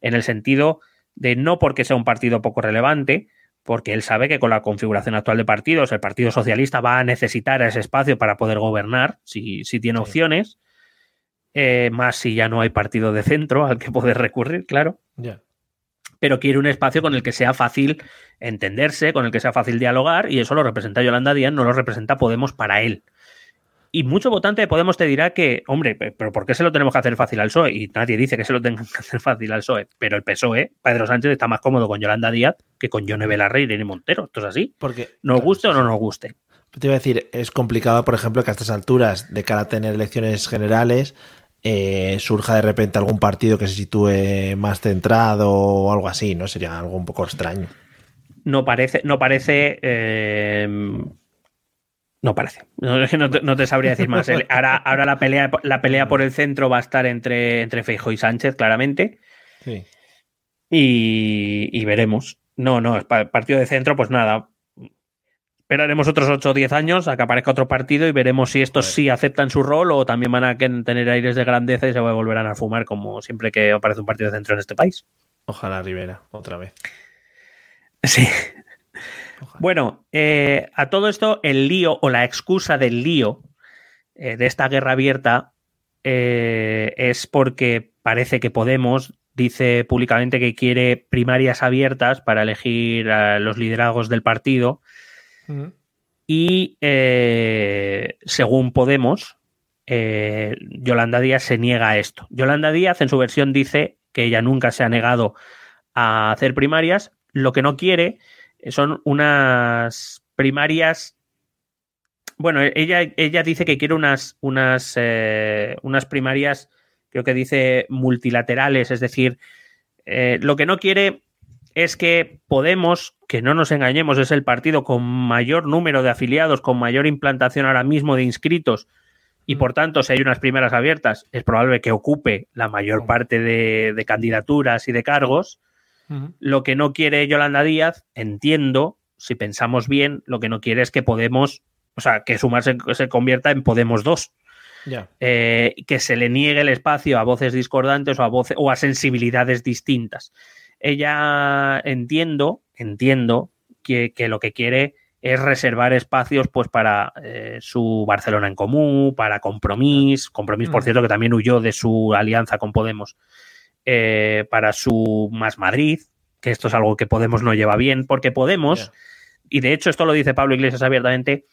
En el sentido de no porque sea un partido poco relevante, porque él sabe que con la configuración actual de partidos, el Partido Socialista va a necesitar ese espacio para poder gobernar, si, tiene opciones, eh, más si ya no hay partido de centro al que poder recurrir, claro. Pero quiere un espacio con el que sea fácil entenderse, con el que sea fácil dialogar, y eso lo representa Yolanda Díaz, no lo representa Podemos para él. Y mucho votante de Podemos te dirá que, hombre, pero ¿por qué se lo tenemos que hacer fácil al PSOE? Y nadie dice que se lo tengan que hacer fácil al PSOE. Pero el PSOE, Pedro Sánchez, está más cómodo con Yolanda Díaz que con Yone Belarre y Irene Montero. Esto es así. Porque, nos guste o no nos guste. Te iba a decir, es complicado, por ejemplo, que a estas alturas, de cara a tener elecciones generales, eh, surja de repente algún partido que se sitúe más centrado o algo así, ¿no? Sería algo un poco extraño. No parece, no parece eh, no parece. No, te, sabría decir más. Ahora, ahora la, pelea, la pelea por el centro va a estar entre, entre Feijo y Sánchez, claramente. Sí. Y, veremos. No, no, partido de centro, pues nada. Esperaremos otros 8 o 10 años a que aparezca otro partido y veremos si estos sí aceptan su rol o también van a tener aires de grandeza y se volverán a fumar como siempre que aparece un partido de centro en este país. Ojalá Rivera, otra vez. Sí, bueno, eh, a todo esto, el lío o la excusa del lío eh, de esta guerra abierta eh, es porque parece que Podemos dice públicamente que quiere primarias abiertas para elegir a los liderazgos del partido. Y según Podemos, Yolanda Díaz se niega a esto. Yolanda Díaz en su versión dice que ella nunca se ha negado a hacer primarias. Lo que no quiere son unas primarias. Bueno, ella, ella dice que quiere unas, unas, eh, unas primarias, creo que dice multilaterales, es decir, eh, lo que no quiere es que Podemos, que no nos engañemos, es el partido con mayor número de afiliados, con mayor implantación ahora mismo de inscritos, y por tanto, si hay unas primeras abiertas, es probable que ocupe la mayor parte de, de candidaturas y de cargos. Lo que no quiere Yolanda Díaz, entiendo, si pensamos bien, lo que no quiere es que Podemos, o sea, que sumarse se convierta en Podemos 2. Eh, que se le niegue el espacio a voces discordantes o a, voces, o a sensibilidades distintas. Ella entiendo, entiendo que, lo que quiere es reservar espacios pues para eh, su Barcelona en común, para Compromís, Compromís, por mm. cierto, que también huyó de su alianza con Podemos eh, para su Más Madrid, que esto es algo que Podemos no lleva bien, porque Podemos, y de hecho esto lo dice Pablo Iglesias abiertamente,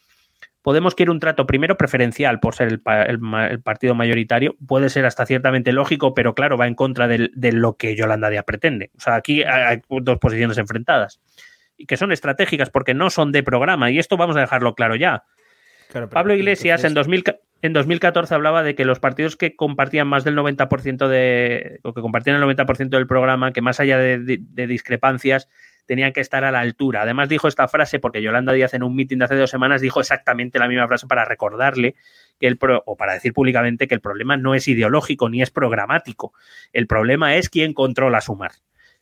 Podemos quiere un trato primero preferencial por ser el, partido mayoritario. Puede ser hasta ciertamente lógico, pero claro, va en contra de, lo que Yolanda Díaz pretende. O sea, aquí hay dos posiciones enfrentadas y que son estratégicas porque no son de programa. Y esto vamos a dejarlo claro ya. Pablo Iglesias en, 2014 hablaba de que los partidos que compartían más del 90% de, o que compartían el 90% del programa, que más allá de discrepancias, tenían que estar a la altura. Además dijo esta frase porque Yolanda Díaz en un mitin de hace dos semanas dijo exactamente la misma frase para recordarle que el o para decir públicamente que el problema no es ideológico ni es programático. El problema es quién controla Sumar.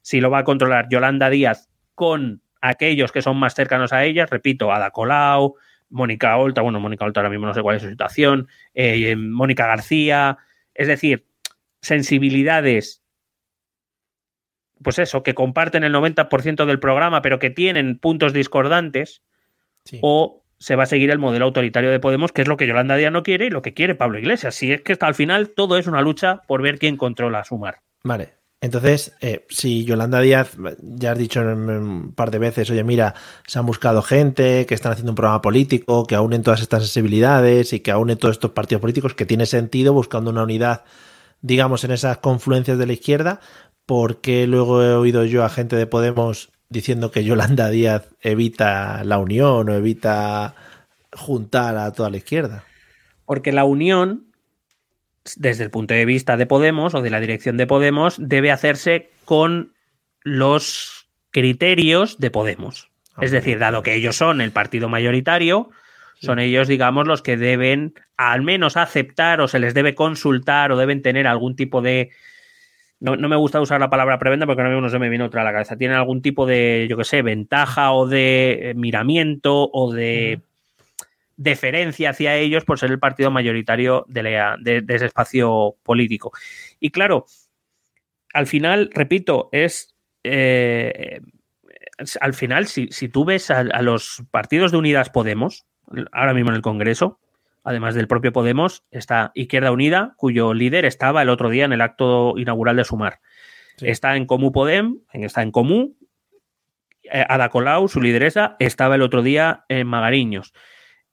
Si lo va a controlar Yolanda Díaz con aquellos que son más cercanos a ella, repito, Ada Colau, Mónica Olta, bueno, Mónica Olta ahora mismo no sé cuál es su situación, eh, Mónica García, es decir, sensibilidades pues eso, que comparten el 90% del programa, pero que tienen puntos discordantes, o se va a seguir el modelo autoritario de Podemos, que es lo que Yolanda Díaz no quiere y lo que quiere Pablo Iglesias. Si es que hasta al final todo es una lucha por ver quién controla a Sumar. Vale. Entonces, eh, si Yolanda Díaz, ya has dicho un par de veces, oye, mira, se han buscado gente, que están haciendo un programa político, que aúnen todas estas sensibilidades y que aúnen todos estos partidos políticos, que tiene sentido buscando una unidad, digamos, en esas confluencias de la izquierda, porque luego he oído yo a gente de Podemos diciendo que Yolanda Díaz evita la unión o evita juntar a toda la izquierda. Porque la unión, desde el punto de vista de Podemos o de la dirección de Podemos, debe hacerse con los criterios de Podemos. es decir, dado que ellos son el partido mayoritario, son ellos, digamos, los que deben al menos aceptar o se les debe consultar o deben tener algún tipo de no, me gusta usar la palabra prebenda porque mismo no se me viene otra a la cabeza. Tienen algún tipo de, yo qué sé, ventaja o de eh, miramiento o de deferencia hacia ellos por ser el partido mayoritario de, ese espacio político. Y claro, al final, repito, es. Eh, al final, si, tú ves a, los partidos de Unidas Podemos, ahora mismo en el Congreso, además del propio Podemos, está Izquierda Unida, cuyo líder estaba el otro día en el acto inaugural de Sumar. Está en Comú Podem, está en Comú. Eh, Ada Colau, su lideresa, estaba el otro día en Magariños.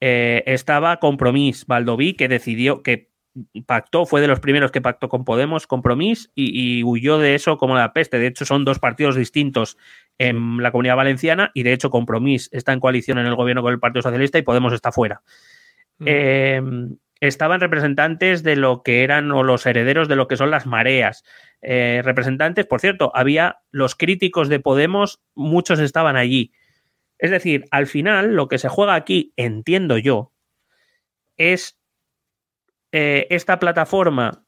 Eh, estaba Compromís, Valdoví, que decidió, que pactó, fue de los primeros que pactó con Podemos, Compromís, y, huyó de eso como la peste. De hecho, son dos partidos distintos en la comunidad valenciana, y de hecho, Compromís está en coalición en el gobierno con el Partido Socialista y Podemos está fuera. Em, estaban representantes de lo que eran o los herederos de lo que son las mareas. Eh, representantes, por cierto, había los críticos de Podemos, muchos estaban allí. Es decir, al final lo que se juega aquí, entiendo yo, es eh, esta plataforma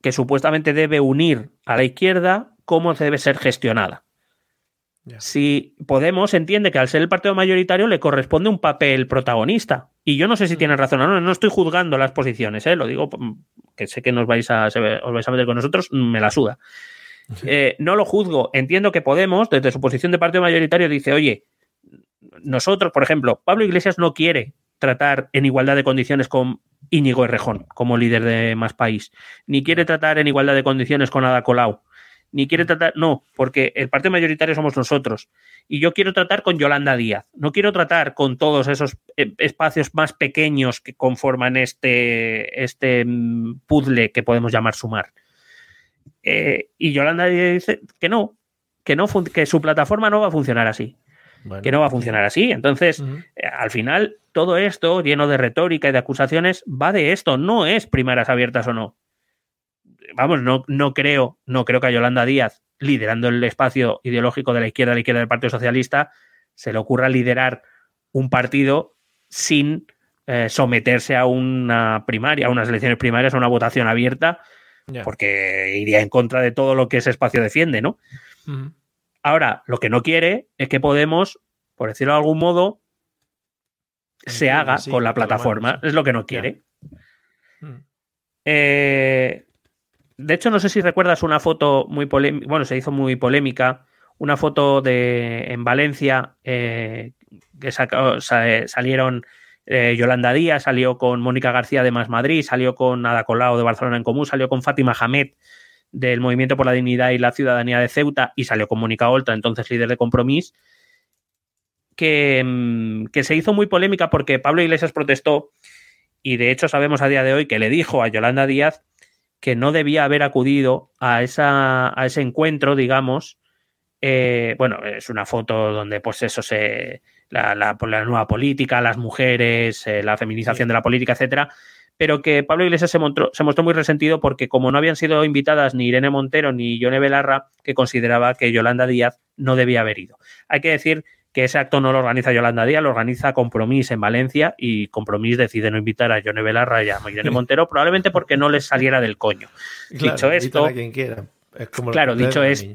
que supuestamente debe unir a la izquierda, cómo debe ser gestionada. Si Podemos entiende que al ser el partido mayoritario le corresponde un papel protagonista. Y yo no sé si mm. tiene razón o no, no estoy juzgando las posiciones, ¿eh? lo digo que sé que nos vais a, os vais a meter con nosotros, me la suda. Eh, no lo juzgo, entiendo que Podemos, desde su posición de partido mayoritario, dice, oye, nosotros, por ejemplo, Pablo Iglesias no quiere tratar en igualdad de condiciones con Íñigo Errejón como líder de Más País, ni quiere tratar en igualdad de condiciones con Ada Colau ni quiere tratar, no, porque el partido mayoritario somos nosotros. Y yo quiero tratar con Yolanda Díaz, no quiero tratar con todos esos eh, espacios más pequeños que conforman este, este mm, puzzle que podemos llamar sumar. Eh, y Yolanda Díaz dice que no, que no, que su plataforma no va a funcionar así. Que no va a funcionar así. Entonces, eh, al final, todo esto, lleno de retórica y de acusaciones, va de esto. No es primeras abiertas o no vamos, no, no creo, no creo que a Yolanda Díaz, liderando el espacio ideológico de la izquierda, a la izquierda del Partido Socialista, se le ocurra liderar un partido sin eh, someterse a una primaria, a unas elecciones primarias, a una votación abierta, porque iría en contra de todo lo que ese espacio defiende, ¿no? Ahora, lo que no quiere es que Podemos, por decirlo de algún modo, se haga con la plataforma. Es lo que no quiere. Eh, de hecho, no sé si recuerdas una foto muy polémica, bueno, se hizo muy polémica, una foto de en Valencia eh, que salieron eh, Yolanda Díaz, salió con Mónica García de Más Madrid, salió con Ada Colau de Barcelona en Común, salió con Fátima Hamed del Movimiento por la Dignidad y la Ciudadanía de Ceuta y salió con Mónica Oltra, entonces líder de Compromís, que, mm, que se hizo muy polémica porque Pablo Iglesias protestó y de hecho sabemos a día de hoy que le dijo a Yolanda Díaz que no debía haber acudido a, esa, a ese encuentro, digamos. Eh, bueno, es una foto donde pues eso se... La, la, la nueva política, las mujeres, eh, la feminización de la política, etcétera, pero que Pablo Iglesias se mostró, se mostró, muy resentido porque como no habían sido invitadas ni Irene Montero ni Yone Belarra, que consideraba que Yolanda Díaz no debía haber ido. Hay que decir que ese acto no lo organiza Yolanda Díaz, lo organiza Compromís en Valencia y Compromís decide no invitar a Yone Belarra y a Irene Montero, probablemente porque no les saliera del coño. Claro, dicho esto, claro, dicho, es,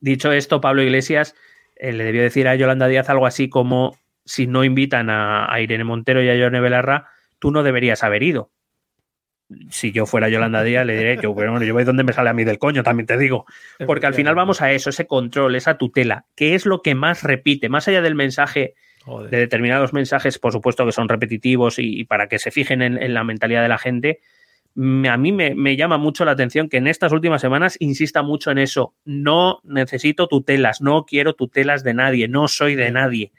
dicho esto, Pablo Iglesias eh, le debió decir a Yolanda Díaz algo así como si no invitan a, a Irene Montero y a Yone Belarra, tú no deberías haber ido si yo fuera Yolanda Díaz, le diré, yo, bueno, yo voy donde me sale a mí del coño, también te digo. Porque al final vamos a eso, ese control, esa tutela, que es lo que más repite, más allá del mensaje, Joder. de determinados mensajes, por supuesto que son repetitivos y, y para que se fijen en, en, la mentalidad de la gente, me, a mí me, me, llama mucho la atención que en estas últimas semanas insista mucho en eso. No necesito tutelas, no quiero tutelas de nadie, no soy de nadie.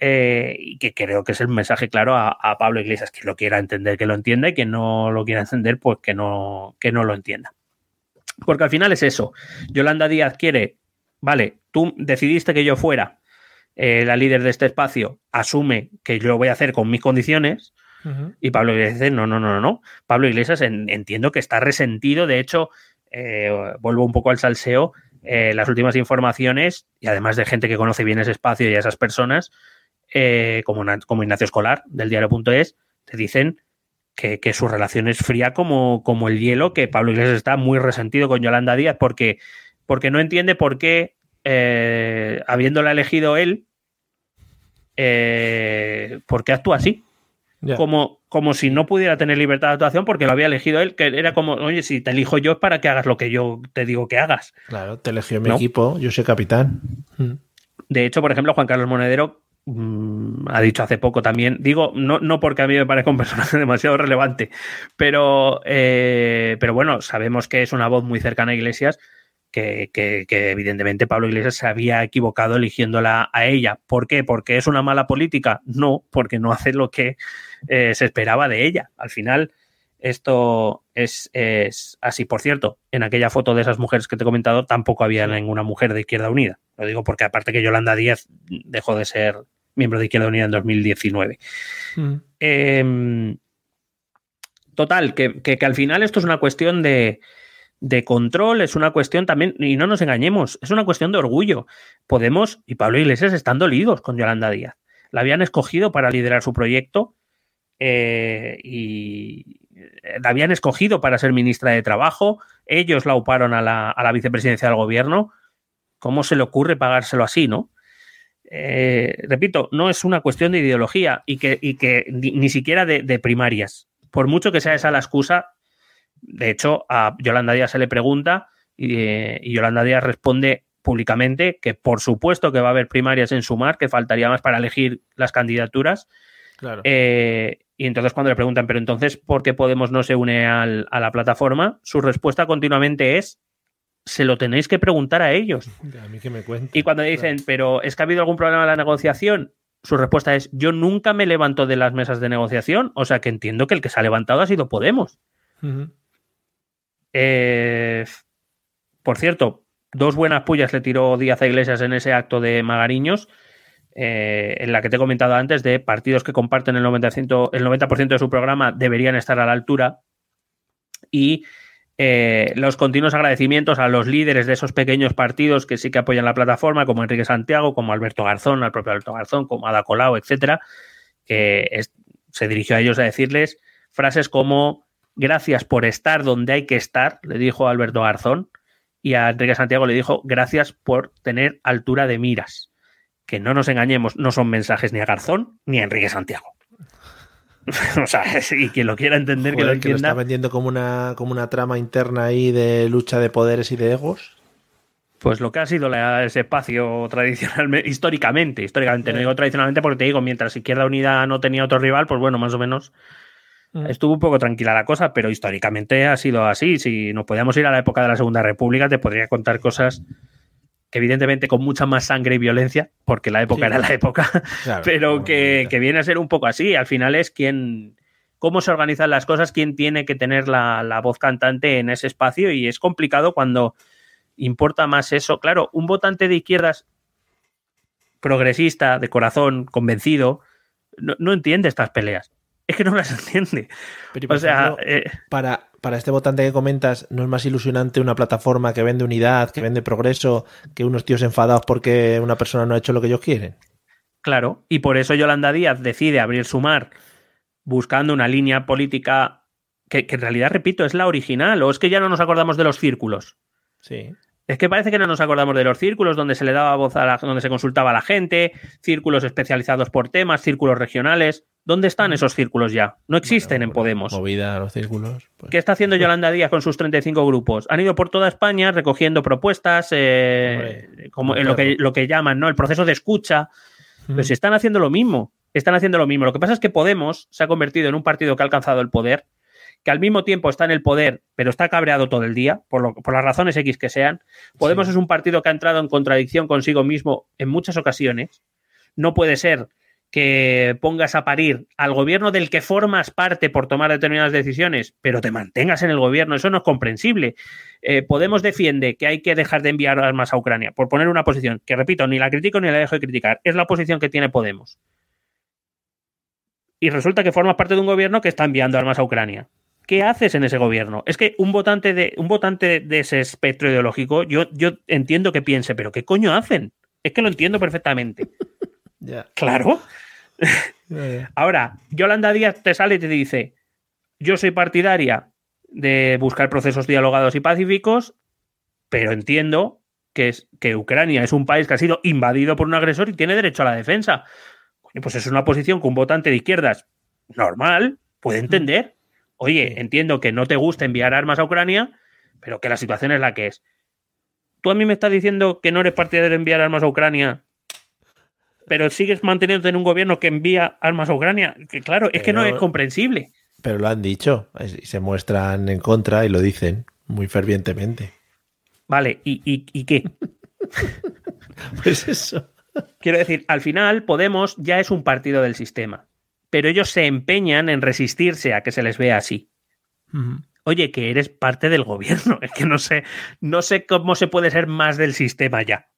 Eh, y que creo que es el mensaje claro a, a, Pablo Iglesias, que lo quiera entender, que lo entienda y que no lo quiera entender, pues que no, que no lo entienda. Porque al final es eso. Yolanda Díaz quiere, vale, tú decidiste que yo fuera eh, la líder de este espacio, asume que yo lo voy a hacer con mis condiciones. Uh -huh. Y Pablo Iglesias dice, no, no, no, no. Pablo Iglesias en, entiendo que está resentido. De hecho, eh, vuelvo un poco al salseo. Las últimas informaciones, y además de gente que conoce bien ese espacio y a esas personas, eh, como, como, Ignacio Escolar del diario.es, te dicen que, que, su relación es fría como, como, el hielo, que Pablo Iglesias está muy resentido con Yolanda Díaz porque, porque no entiende por qué, eh, habiéndola elegido él, eh, ¿por qué actúa así? Yeah. Como, como si no pudiera tener libertad de actuación porque lo había elegido él, que era como, oye, si te elijo yo es para que hagas lo que yo te digo que hagas. Claro, te eligió mi ¿No? equipo, yo soy capitán. De hecho, por ejemplo, Juan Carlos Monedero Mm, ha dicho hace poco también, digo, no, no porque a mí me parezca un personaje demasiado relevante, pero, eh, pero bueno, sabemos que es una voz muy cercana a Iglesias, que, que, que, evidentemente Pablo Iglesias se había equivocado eligiéndola a ella. ¿Por qué? ¿Porque es una mala política? No, porque no hace lo que eh, se esperaba de ella. Al final, esto es, es, así. Por cierto, en aquella foto de esas mujeres que te he comentado, tampoco había ninguna mujer de Izquierda Unida. Lo digo porque aparte que Yolanda Díaz dejó de ser miembro de Izquierda Unida en 2019. Mm. Eh, total, que, que, que, al final esto es una cuestión de, de, control, es una cuestión también, y no nos engañemos, es una cuestión de orgullo. Podemos, y Pablo Iglesias están dolidos con Yolanda Díaz. La habían escogido para liderar su proyecto eh, y la habían escogido para ser ministra de Trabajo, ellos la uparon a la, a la vicepresidencia del gobierno. ¿Cómo se le ocurre pagárselo así, no? Eh, repito, no es una cuestión de ideología y que, y que ni, ni, siquiera de, de, primarias. Por mucho que sea esa la excusa, de hecho, a Yolanda Díaz se le pregunta y, eh, y Yolanda Díaz responde públicamente que por supuesto que va a haber primarias en Sumar, que faltaría más para elegir las candidaturas. Claro. Eh, y entonces cuando le preguntan, pero entonces, ¿por qué Podemos no se une al, a la plataforma? Su respuesta continuamente es, se lo tenéis que preguntar a ellos. A mí que me cuenten. Y cuando dicen, claro. pero es que ha habido algún problema en la negociación, su respuesta es, yo nunca me levanto de las mesas de negociación, o sea que entiendo que el que se ha levantado ha sido Podemos. Uh -huh. eh, por cierto, dos buenas pullas le tiró Díaz a Iglesias en ese acto de Magariños, eh, en la que te he comentado antes de partidos que comparten el 90%, el 90 de su programa deberían estar a la altura y eh, los continuos agradecimientos a los líderes de esos pequeños partidos que sí que apoyan la plataforma, como Enrique Santiago, como Alberto Garzón, al propio Alberto Garzón, como Ada Colau, etcétera, que se dirigió a ellos a decirles frases como gracias por estar donde hay que estar, le dijo Alberto Garzón, y a Enrique Santiago le dijo gracias por tener altura de miras. Que no nos engañemos, no son mensajes ni a Garzón ni a Enrique Santiago. o sea, y quien lo quiera entender, Joder, que lo entienda. Que lo está vendiendo como una, como una trama interna ahí de lucha de poderes y de egos. Pues lo que ha sido la, ese espacio tradicionalmente, históricamente, históricamente, no digo tradicionalmente porque te digo, mientras Izquierda Unida no tenía otro rival, pues bueno, más o menos Estuvo un poco tranquila la cosa, pero históricamente ha sido así. Si nos podíamos ir a la época de la Segunda República, te podría contar cosas que evidentemente con mucha más sangre y violencia, porque la época era la época, pero que, que, viene a ser un poco así. Al final es quien, cómo se organizan las cosas, quién tiene que tener la, la voz cantante en ese espacio y es complicado cuando importa más eso. Claro, un votante de izquierdas progresista, de corazón, convencido, no, no entiende estas peleas es que no las entiende. o sea, eh, para, para este votante que comentas, ¿no es más ilusionante una plataforma que vende unidad, que vende progreso, que unos tíos enfadados porque una persona no ha hecho lo que ellos quieren? Claro, y por eso Yolanda Díaz decide abrir su mar buscando una línea política que, que en realidad, repito, es la original, o es que ya no nos acordamos de los círculos. Sí. Es que parece que no nos acordamos de los círculos donde se le daba voz a la, donde se consultaba a la gente, círculos especializados por temas, círculos regionales. ¿Dónde están esos círculos ya? No existen en Podemos. Movida los círculos. Pues. ¿Qué está haciendo Yolanda Díaz con sus 35 grupos? Han ido por toda España recogiendo propuestas, eh, como en lo que, lo que llaman, ¿no? El proceso de escucha. Pero si están haciendo lo mismo. Están haciendo lo mismo. Lo que pasa es que Podemos se ha convertido en un partido que ha alcanzado el poder que al mismo tiempo está en el poder, pero está cabreado todo el día, por, por las razones X que sean. Podemos es un partido que ha entrado en contradicción consigo mismo en muchas ocasiones. No puede ser que pongas a parir al gobierno del que formas parte por tomar determinadas decisiones, pero te mantengas en el gobierno. Eso no es comprensible. Eh, Podemos defiende que hay que dejar de enviar armas a Ucrania, por poner una posición que, repito, ni la critico ni la dejo de criticar. Es la posición que tiene Podemos. Y resulta que formas parte de un gobierno que está enviando armas a Ucrania. ¿qué haces en ese gobierno? Es que un votante de, un votante de ese espectro ideológico, yo, yo entiendo que piense, pero ¿qué coño hacen? Es que lo entiendo perfectamente. Claro. Ahora, Yolanda Díaz te sale y te dice, yo soy partidaria de buscar procesos dialogados y pacíficos, pero entiendo que, es, que Ucrania es un país que ha sido invadido por un agresor y tiene derecho a la defensa. pues es una posición que un votante de izquierdas normal puede entender. Oye, entiendo que no te gusta enviar armas a Ucrania, pero que la situación es la que es. Tú a mí me estás diciendo que no eres partidario de enviar armas a Ucrania, pero sigues manteniéndote en un gobierno que envía armas a Ucrania. Que claro, es que no es comprensible. Pero lo han dicho, y se muestran en contra y lo dicen muy fervientemente. Vale, ¿y, y qué? pues eso. Quiero decir, al final Podemos ya es un partido del sistema pero ellos se empeñan en resistirse a que se les vea así. Oye, que eres parte del gobierno. Es que no sé, no sé cómo se puede ser más del sistema ya.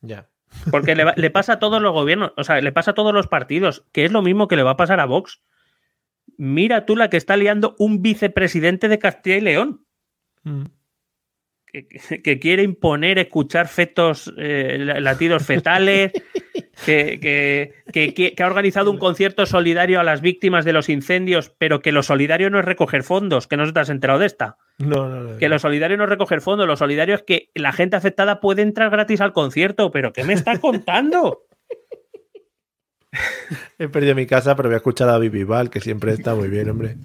Ya. Porque le, pasa a todos los gobiernos, o sea, le pasa a todos los partidos, que es lo mismo que le va a pasar a Vox. Mira tú la que está liando un vicepresidente de Castilla y León que, quiere imponer escuchar fetos, eh, latidos fetales, que, que, ha organizado un concierto solidario a las víctimas de los incendios, pero que lo solidario no es recoger fondos, que no te has enterado de esta. No, no, no. Que lo solidario no es recoger fondos, lo solidario es que la gente afectada puede entrar gratis al concierto, pero ¿qué me está contando? He perdido mi casa, pero voy a escuchar a David Vival, que siempre está muy bien, hombre.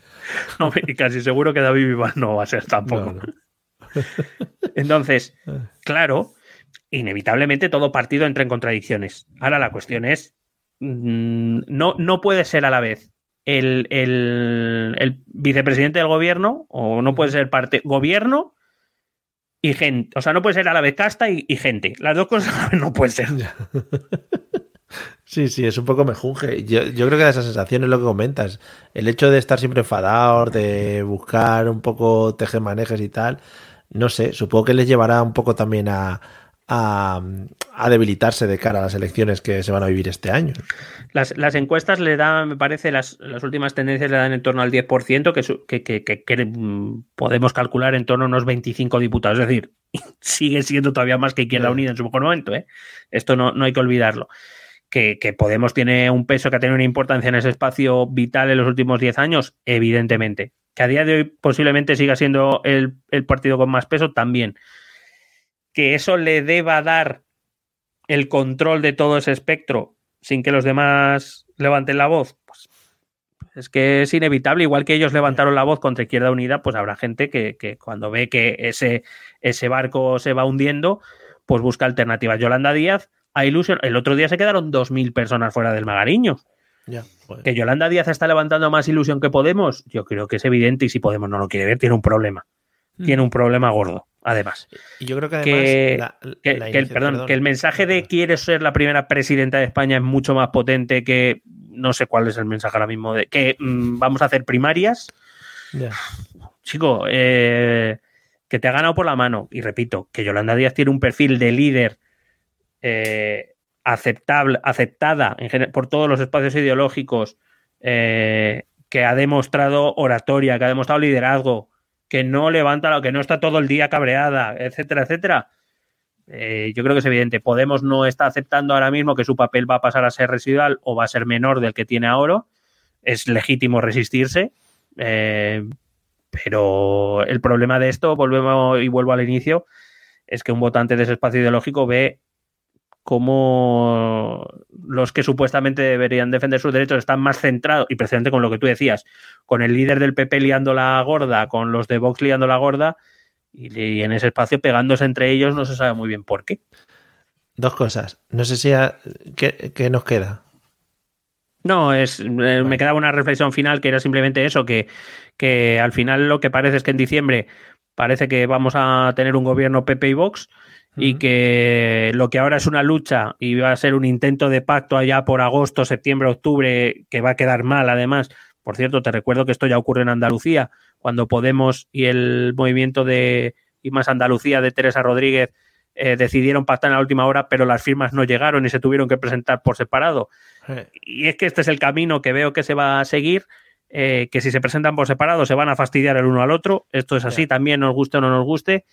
y casi seguro que David Vival no va a ser tampoco. Entonces, claro, inevitablemente todo partido entra en contradicciones. Ahora la cuestión es, mm, no, no puede ser a la vez el, vicepresidente del gobierno, o no puede ser parte gobierno y gente. O sea, no puede ser a la vez casta y, gente. Las dos cosas no pueden ser. Sí, sí, es un poco mejunje. Yo, yo creo que esa sensación es lo que comentas. El hecho de estar siempre enfadados, de buscar un poco tejemanejes y tal, no sé, supongo que les llevará un poco también a, a, debilitarse de cara a las elecciones que se van a vivir este año. Las, encuestas le dan, me parece, las, las, últimas tendencias le dan en torno al 10%, que, que, que, mm, podemos calcular en torno a unos 25 diputados. Es decir, sigue siendo todavía más que Izquierda Unida en su mejor momento. ¿eh? Esto no, no hay que olvidarlo. Que, Podemos tiene un peso que ha tenido una importancia en ese espacio vital en los últimos 10 años, evidentemente que a día de hoy posiblemente siga siendo el, partido con más peso, también. Que eso le deba dar el control de todo ese espectro sin que los demás levanten la voz, pues es que es inevitable. Igual que ellos levantaron la voz contra Izquierda Unida, pues habrá gente que, cuando ve que ese, ese barco se va hundiendo, pues busca alternativas. Yolanda Díaz a ilusión. El otro día se quedaron 2.000 personas fuera del Magariño. Que Yolanda Díaz está levantando más ilusión que Podemos, yo creo que es evidente y si Podemos no lo quiere ver, tiene un problema. Mm. Tiene un problema gordo, además. Y yo creo que además. el, perdón, que el mensaje de quiere ser la primera presidenta de España es mucho más potente que. No sé cuál es el mensaje ahora mismo de que mm, vamos a hacer primarias. Chico, eh, que te ha ganado por la mano. Y repito, que Yolanda Díaz tiene un perfil de líder eh, aceptable, aceptada por todos los espacios ideológicos, eh, que ha demostrado oratoria, que ha demostrado liderazgo, que no levanta, que no está todo el día cabreada, etcétera, etcétera. Eh, yo creo que es evidente. Podemos no está aceptando ahora mismo que su papel va a pasar a ser residual o va a ser menor del que tiene ahora. Es legítimo resistirse. pero el problema de esto, volvemos y vuelvo al inicio, es que un votante de ese espacio ideológico ve cómo los que supuestamente deberían defender sus derechos están más centrados, y precisamente con lo que tú decías, con el líder del PP liando la gorda, con los de Vox liando la gorda, y, en ese espacio pegándose entre ellos no se sabe muy bien por qué. Dos cosas. No sé si... ¿Qué, nos queda? No, es, eh, me quedaba una reflexión final que era simplemente eso, que, que al final lo que parece es que en diciembre parece que vamos a tener un gobierno PP y Vox y que lo que ahora es una lucha y va a ser un intento de pacto allá por agosto, septiembre, octubre, que va a quedar mal además. Por cierto, te recuerdo que esto ya ocurre en Andalucía, cuando Podemos y el movimiento de y más Andalucía de Teresa Rodríguez eh, decidieron pactar en la última hora, pero las firmas no llegaron y se tuvieron que presentar por separado. Y es que este es el camino que veo que se va a seguir. Eh, que si se presentan por separado se van a fastidiar el uno al otro. Esto es así, también nos guste o no nos guste.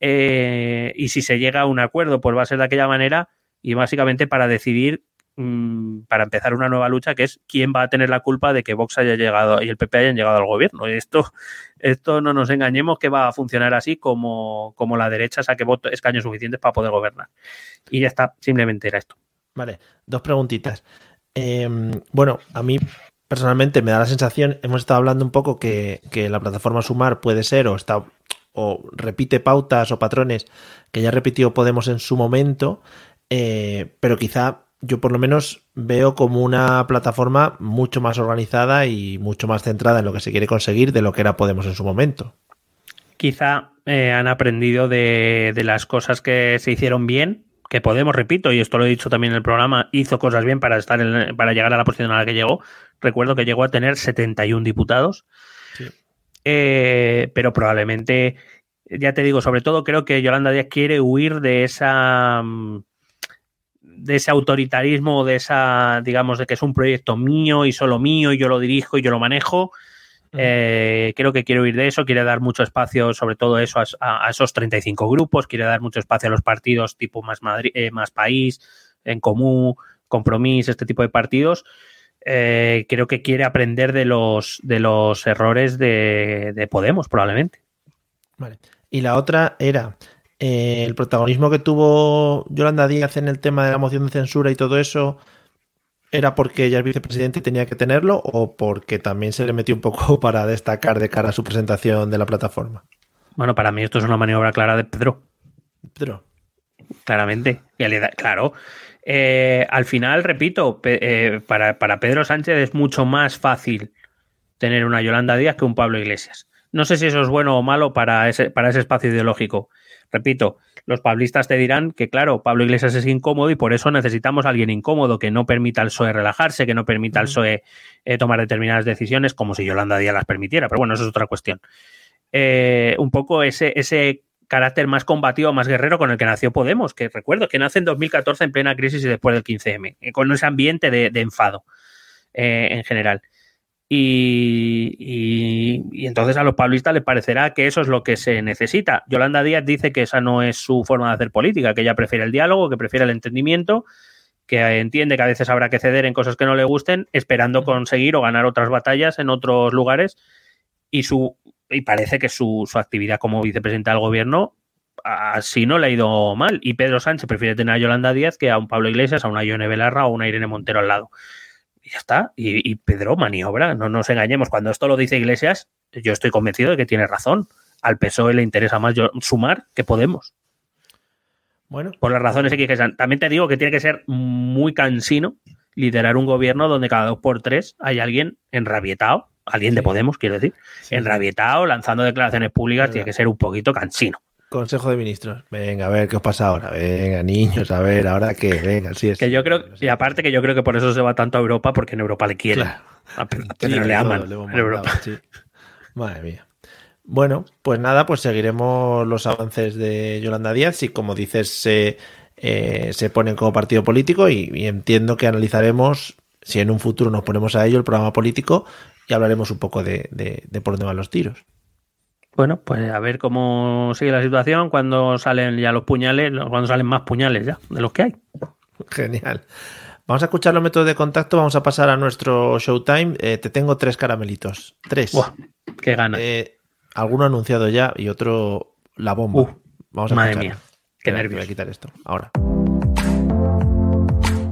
Eh, y si se llega a un acuerdo, pues va a ser de aquella manera y básicamente para decidir, mm, para empezar una nueva lucha, que es quién va a tener la culpa de que Vox haya llegado y el PP hayan llegado al gobierno. Esto, esto no nos engañemos que va a funcionar así como, como la derecha saque votos, escaños suficientes para poder gobernar. Y ya está, simplemente era esto. Vale, dos preguntitas. Em, bueno, a mí personalmente me da la sensación, hemos estado hablando un poco que, que la plataforma Sumar puede ser o está o repite pautas o patrones que ya repitió Podemos en su momento, eh, pero quizá yo por lo menos veo como una plataforma mucho más organizada y mucho más centrada en lo que se quiere conseguir de lo que era Podemos en su momento. Quizá eh, han aprendido de, las cosas que se hicieron bien, que Podemos, repito, y esto lo he dicho también en el programa, hizo cosas bien para, estar para llegar a la posición a la que llegó. Recuerdo que llegó a tener 71 diputados eh, pero probablemente, ya te digo, sobre todo creo que Yolanda Díaz quiere huir de esa mm, de ese autoritarismo, de esa, digamos, de que es un proyecto mío y solo mío y yo lo dirijo y yo lo manejo. Eh, creo que quiere huir de eso, quiere dar mucho espacio, sobre todo eso, a, esos 35 grupos, quiere dar mucho espacio a los partidos tipo más, Madrid, eh, más país, en común, compromiso, este tipo de partidos. Eh, creo que quiere aprender de los, de los errores de, Podemos, probablemente. Vale. Y la otra era eh, el protagonismo que tuvo Yolanda Díaz en el tema de la moción de censura y todo eso. ¿Era porque ella es vicepresidente y tenía que tenerlo o porque también se le metió un poco para destacar de cara a su presentación de la plataforma? Bueno, para mí esto es una maniobra clara de Pedro. Pedro. Claramente. Claro. Eh, al final, repito, eh, para, Pedro Sánchez es mucho más fácil tener una Yolanda Díaz que un Pablo Iglesias. No sé si eso es bueno o malo para ese, para ese espacio ideológico. Repito, los pablistas te dirán que, claro, Pablo Iglesias es incómodo y por eso necesitamos a alguien incómodo que no permita al PSOE relajarse, que no permita al PSOE eh, tomar determinadas decisiones, como si Yolanda Díaz las permitiera. Pero bueno, eso es otra cuestión. un poco ese, ese carácter más combativo, más guerrero con el que nació Podemos, que recuerdo que nace en 2014 en plena crisis y después del 15M, eh, con ese ambiente de, enfado eh, en general. Y, entonces a los pablistas les parecerá que eso es lo que se necesita. Yolanda Díaz dice que esa no es su forma de hacer política, que ella prefiere el diálogo, que prefiere el entendimiento, que entiende que a veces habrá que ceder en cosas que no le gusten, esperando conseguir o ganar otras batallas en otros lugares. Y su y parece que su, actividad como vicepresidenta del gobierno así no le ha ido mal. Y Pedro Sánchez prefiere tener a Yolanda Díaz que a un Pablo Iglesias, a una Ione Belarra o a una Irene Montero al lado. Y ya está. Y, Pedro maniobra, no nos engañemos. Cuando esto lo dice Iglesias, yo estoy convencido de que tiene razón. Al PSOE le interesa más sumar que Podemos. Bueno. Por las razones que También te digo que tiene que ser muy cansino liderar un gobierno donde cada dos por tres hay alguien enrabietado, alguien de Podemos, quiero decir, enrabietado, lanzando declaraciones públicas, tiene que ser un poquito cansino. Consejo de Ministros. Venga, a ver qué os pasa ahora. Venga, niños, a ver, ahora qué. Venga, sí es. Que yo creo, y aparte que yo creo que por eso se va tanto a Europa, porque en Europa le quieren. A Pedro le aman. en Europa. Madre mía. Bueno, pues nada, pues seguiremos los avances de Yolanda Díaz y como dices, se, eh, se ponen como partido político y, entiendo que analizaremos, si en un futuro nos ponemos a ello, el programa político y hablaremos un poco de, de por dónde van los tiros. Bueno, pues a ver cómo sigue la situación cuando salen ya los puñales, cuando salen más puñales ya de los que hay. Genial. Vamos a escuchar los métodos de contacto, vamos a pasar a nuestro Showtime. Eh, te tengo tres caramelitos. Tres. ¡Qué gana! Eh, alguno anunciado ya y otro la bomba. Uh, vamos a madre mía, qué nervios. Voy a quitar esto. Ahora.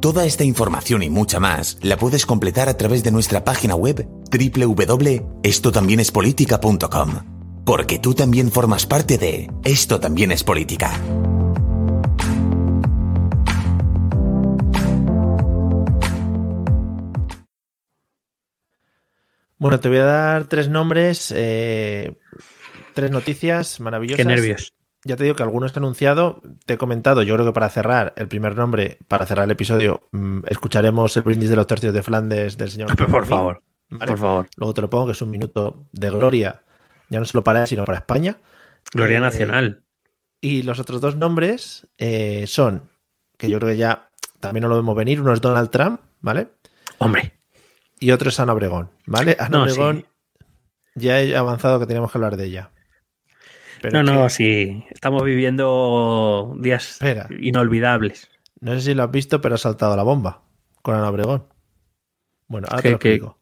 Toda esta información y mucha más la puedes completar a través de nuestra página web www.estotambiénespolitica.com. Porque tú también formas parte de Esto también es política. Bueno, te voy a dar tres nombres, eh, tres noticias maravillosas. Qué nervios. Ya te digo que algunos he anunciado, te he comentado, yo creo que para cerrar el primer nombre, para cerrar el episodio, mm, escucharemos el brindis de los tercios de Flandes del señor. por favor, por favor. Luego te lo pongo, que es un minuto de gloria, ya no solo para él, sino para España. Gloria eh, nacional. Y los otros dos nombres eh, son, que yo creo que ya también no lo vemos venir, uno es Donald Trump, ¿vale? Hombre y otro es Ana Obregón, ¿vale? Ana Obregón ya he avanzado que teníamos que hablar de ella. No, no, sí. Estamos viviendo días inolvidables. No sé si lo has visto, pero ha saltado la bomba con Ana Obregón. Bueno, ahora te lo explico.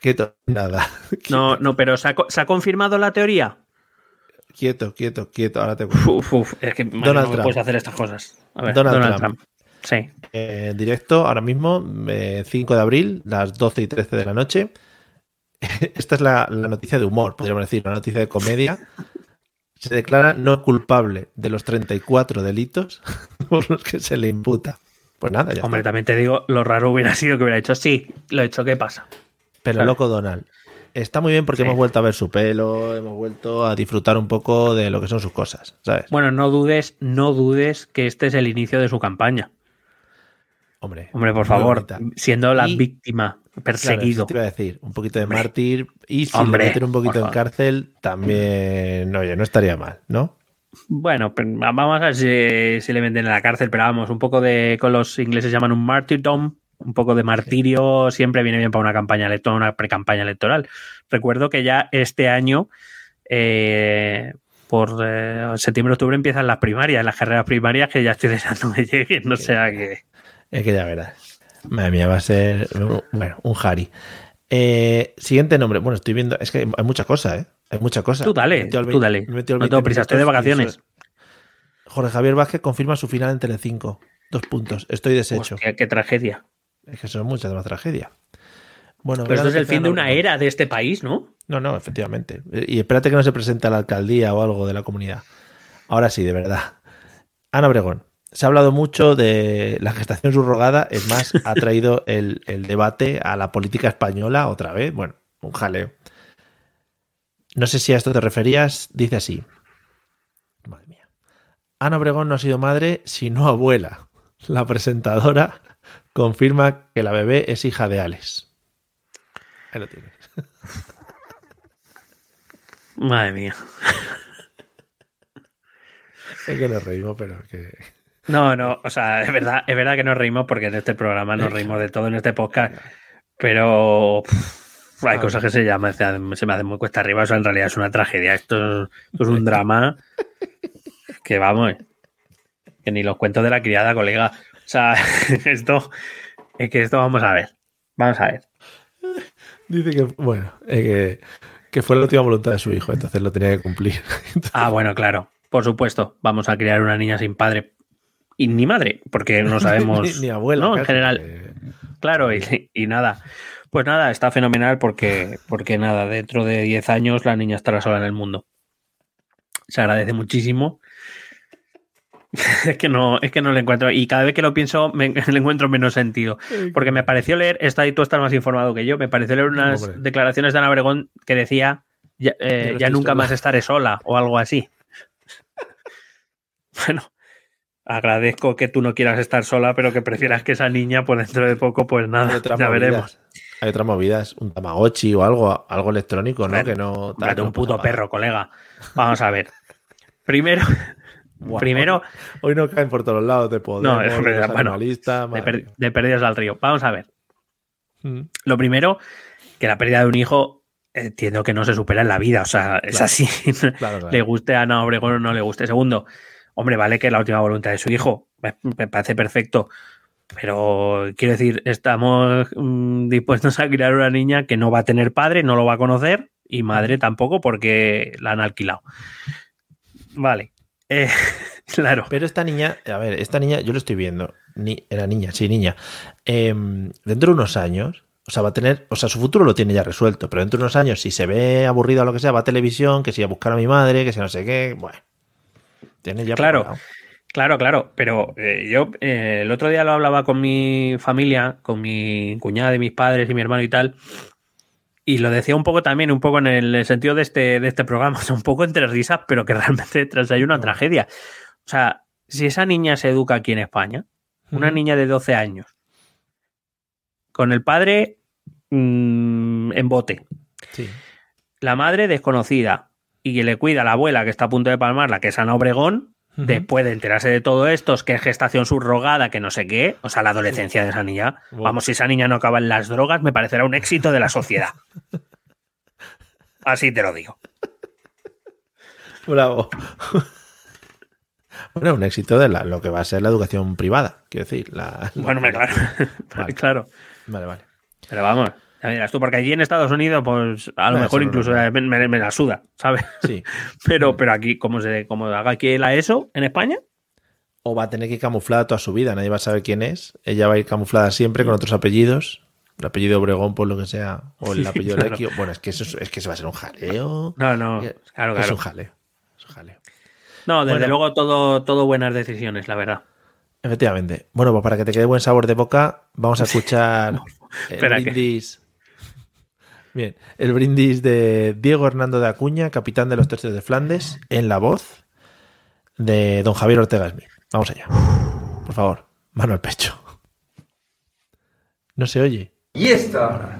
Quieto, nada. No, no, pero ¿se ha, confirmado la teoría? Quieto, quieto, quieto. Ahora te uf, uf, es que Donald no puedes hacer estas cosas. A ver, Donald, Trump. Sí. En directo, ahora mismo, 5 eh, de abril, las 12 y 13 de la noche. Esta es la, noticia de humor, podríamos decir, la noticia de comedia. Se declara no culpable de los 34 delitos por los que se le imputa. Pues nada, ya. Hombre, también te digo, lo raro hubiera sido que hubiera hecho sí, lo he hecho, ¿qué pasa? Pero loco Donald. Está muy bien porque hemos vuelto a ver su pelo, hemos vuelto a disfrutar un poco de lo que son sus cosas, ¿sabes? Bueno, no dudes, no dudes que este es el inicio de su campaña. Hombre, Hombre, por favor, siendo la víctima, perseguido. te iba a decir, un poquito de mártir y si le meten un poquito en cárcel, también, oye, no estaría mal, ¿no? Bueno, vamos a ver si, le meten en la cárcel, pero vamos, un poco de, con los ingleses llaman un martyrdom, un poco de martirio siempre viene bien para una campaña electoral, una pre-campaña electoral. Recuerdo que ya este año, eh, por eh, septiembre-octubre empiezan las primarias, las carreras primarias que ya estoy deseando que lleguen, no sea que... Es que ya verás. Madre mía, va a ser. Bueno, un Harry. Eh, siguiente nombre. Bueno, estoy viendo. Es que hay mucha cosa, ¿eh? Hay mucha cosa. Tú dale, tú dale. no tengo prisa, estoy de vacaciones. Jorge Javier Vázquez confirma su final en Telecinco. Dos puntos. Estoy deshecho. Hostia, qué tragedia. Es que son muchas una tragedia. Bueno, Pero esto es el fin de una era de este país, ¿no? No, no, efectivamente. Y espérate que no se presente a la alcaldía o algo de la comunidad. Ahora sí, de verdad. Ana Obregón se ha hablado mucho de la gestación subrogada, es más, ha traído el, debate a la política española otra vez. Bueno, un jaleo. No sé si a esto te referías, dice así. Madre mía. Ana Obregón no ha sido madre, sino abuela. La presentadora confirma que la bebé es hija de Alex. Ahí lo tienes. Madre mía. Es que nos reímos, pero que. No, no, o sea, es verdad, es verdad que nos reímos porque en este programa nos reímos de todo en este podcast, pero hay cosas que se llaman, se me hacen muy cuesta arriba, eso en realidad es una tragedia, esto, es un drama que vamos, que ni los cuentos de la criada, colega. O sea, esto, es que esto vamos a ver, vamos a ver. Dice que, bueno, que que fue la última voluntad de su hijo, entonces lo tenía que cumplir. ah, bueno, claro. Por supuesto, vamos a criar una niña sin padre y ni madre, porque no sabemos. ni, abuela. ¿no? En general. Claro, y, y, nada. Pues nada, está fenomenal porque, porque nada, dentro de 10 años la niña estará sola en el mundo. Se agradece muchísimo. es que no, es que no le encuentro. Y cada vez que lo pienso, me, le encuentro menos sentido. Porque me pareció leer, está ahí tú estás más informado que yo, me pareció leer unas declaraciones de Ana Obregón que decía ya, eh, ya nunca más estaré sola o algo así. bueno, agradezco que tú no quieras estar sola, pero que prefieras que esa niña, pues dentro de poco, pues nada, ya veremos. Hay otras movidas, un Tamagotchi o algo, algo electrónico, ¿no? que no. un puto perro, colega. Vamos a ver. Primero, primero. Hoy no caen por todos lados de poder. No, es bueno, de, de, pérdidas al río. Vamos a ver. Mm. Lo primero, que la pérdida de un hijo entiendo que no se supera en la vida. O sea, es así. le guste a Ana Obregón o no le guste. Segundo, hombre, vale que la última voluntad de su hijo. Me, parece perfecto. Pero quiero decir, estamos mm, dispuestos a criar una niña que no va a tener padre, no lo va a conocer y madre tampoco porque la han alquilado. Vale. Eh, claro. Pero esta niña, a ver, esta niña, yo lo estoy viendo. Ni, era niña, sí, niña. Em, dentro de unos años, o sea, va a tener, o sea, su futuro lo tiene ya resuelto, pero dentro de unos años, si se ve aburrido o lo que sea, va a televisión, que si a buscar a mi madre, que si no sé qué, bueno. Tiene ya Claro. Claro, claro, pero eh, yo eh, el otro día lo hablaba con mi familia, con mi cuñada y mis padres y mi hermano y tal, y lo decía un poco también, un poco en el sentido de este, de este programa, un poco entre risas, pero que realmente detrás hay una tragedia. O sea, si esa niña se educa aquí en España, una niña de 12 años, con el padre mm, en bote, la madre desconocida y que le cuida a la abuela que está a punto de palmarla, que es Ana Obregón, después de enterarse de todo esto, que es gestación subrogada, que no sé qué, o sea, la adolescencia de esa niña, vamos, si esa niña no acaba en las drogas, me parecerá un éxito de la sociedad. Así te lo digo. Bravo. Bueno, un éxito de lo que va a ser la educación privada, quiero decir. La, bueno, claro. claro. Vale, vale. Pero vamos, tú, porque allí en Estados Unidos, pues a lo mejor incluso me, la suda, ¿sabes? Sí. pero, pero aquí, como se como haga aquí la ESO en España. O va a tener que ir camuflada toda su vida, nadie va a saber quién es. Ella va a ir camuflada siempre con otros apellidos. El apellido Obregón, por lo que sea. O el apellido sí, Bueno, es que eso es que se va a ser un jaleo. No, no. Claro, claro. Es un jaleo. Es un jaleo. No, desde luego todo, todo buenas decisiones, la verdad. Efectivamente. Bueno, pues para que te quede buen sabor de boca, vamos a escuchar el brindis. Bien, el brindis de Diego Hernando de Acuña, capitán de los tercios de Flandes, en la voz de don Javier Ortega Smith. Vamos allá. Por favor, mano al pecho. No se oye. Y esta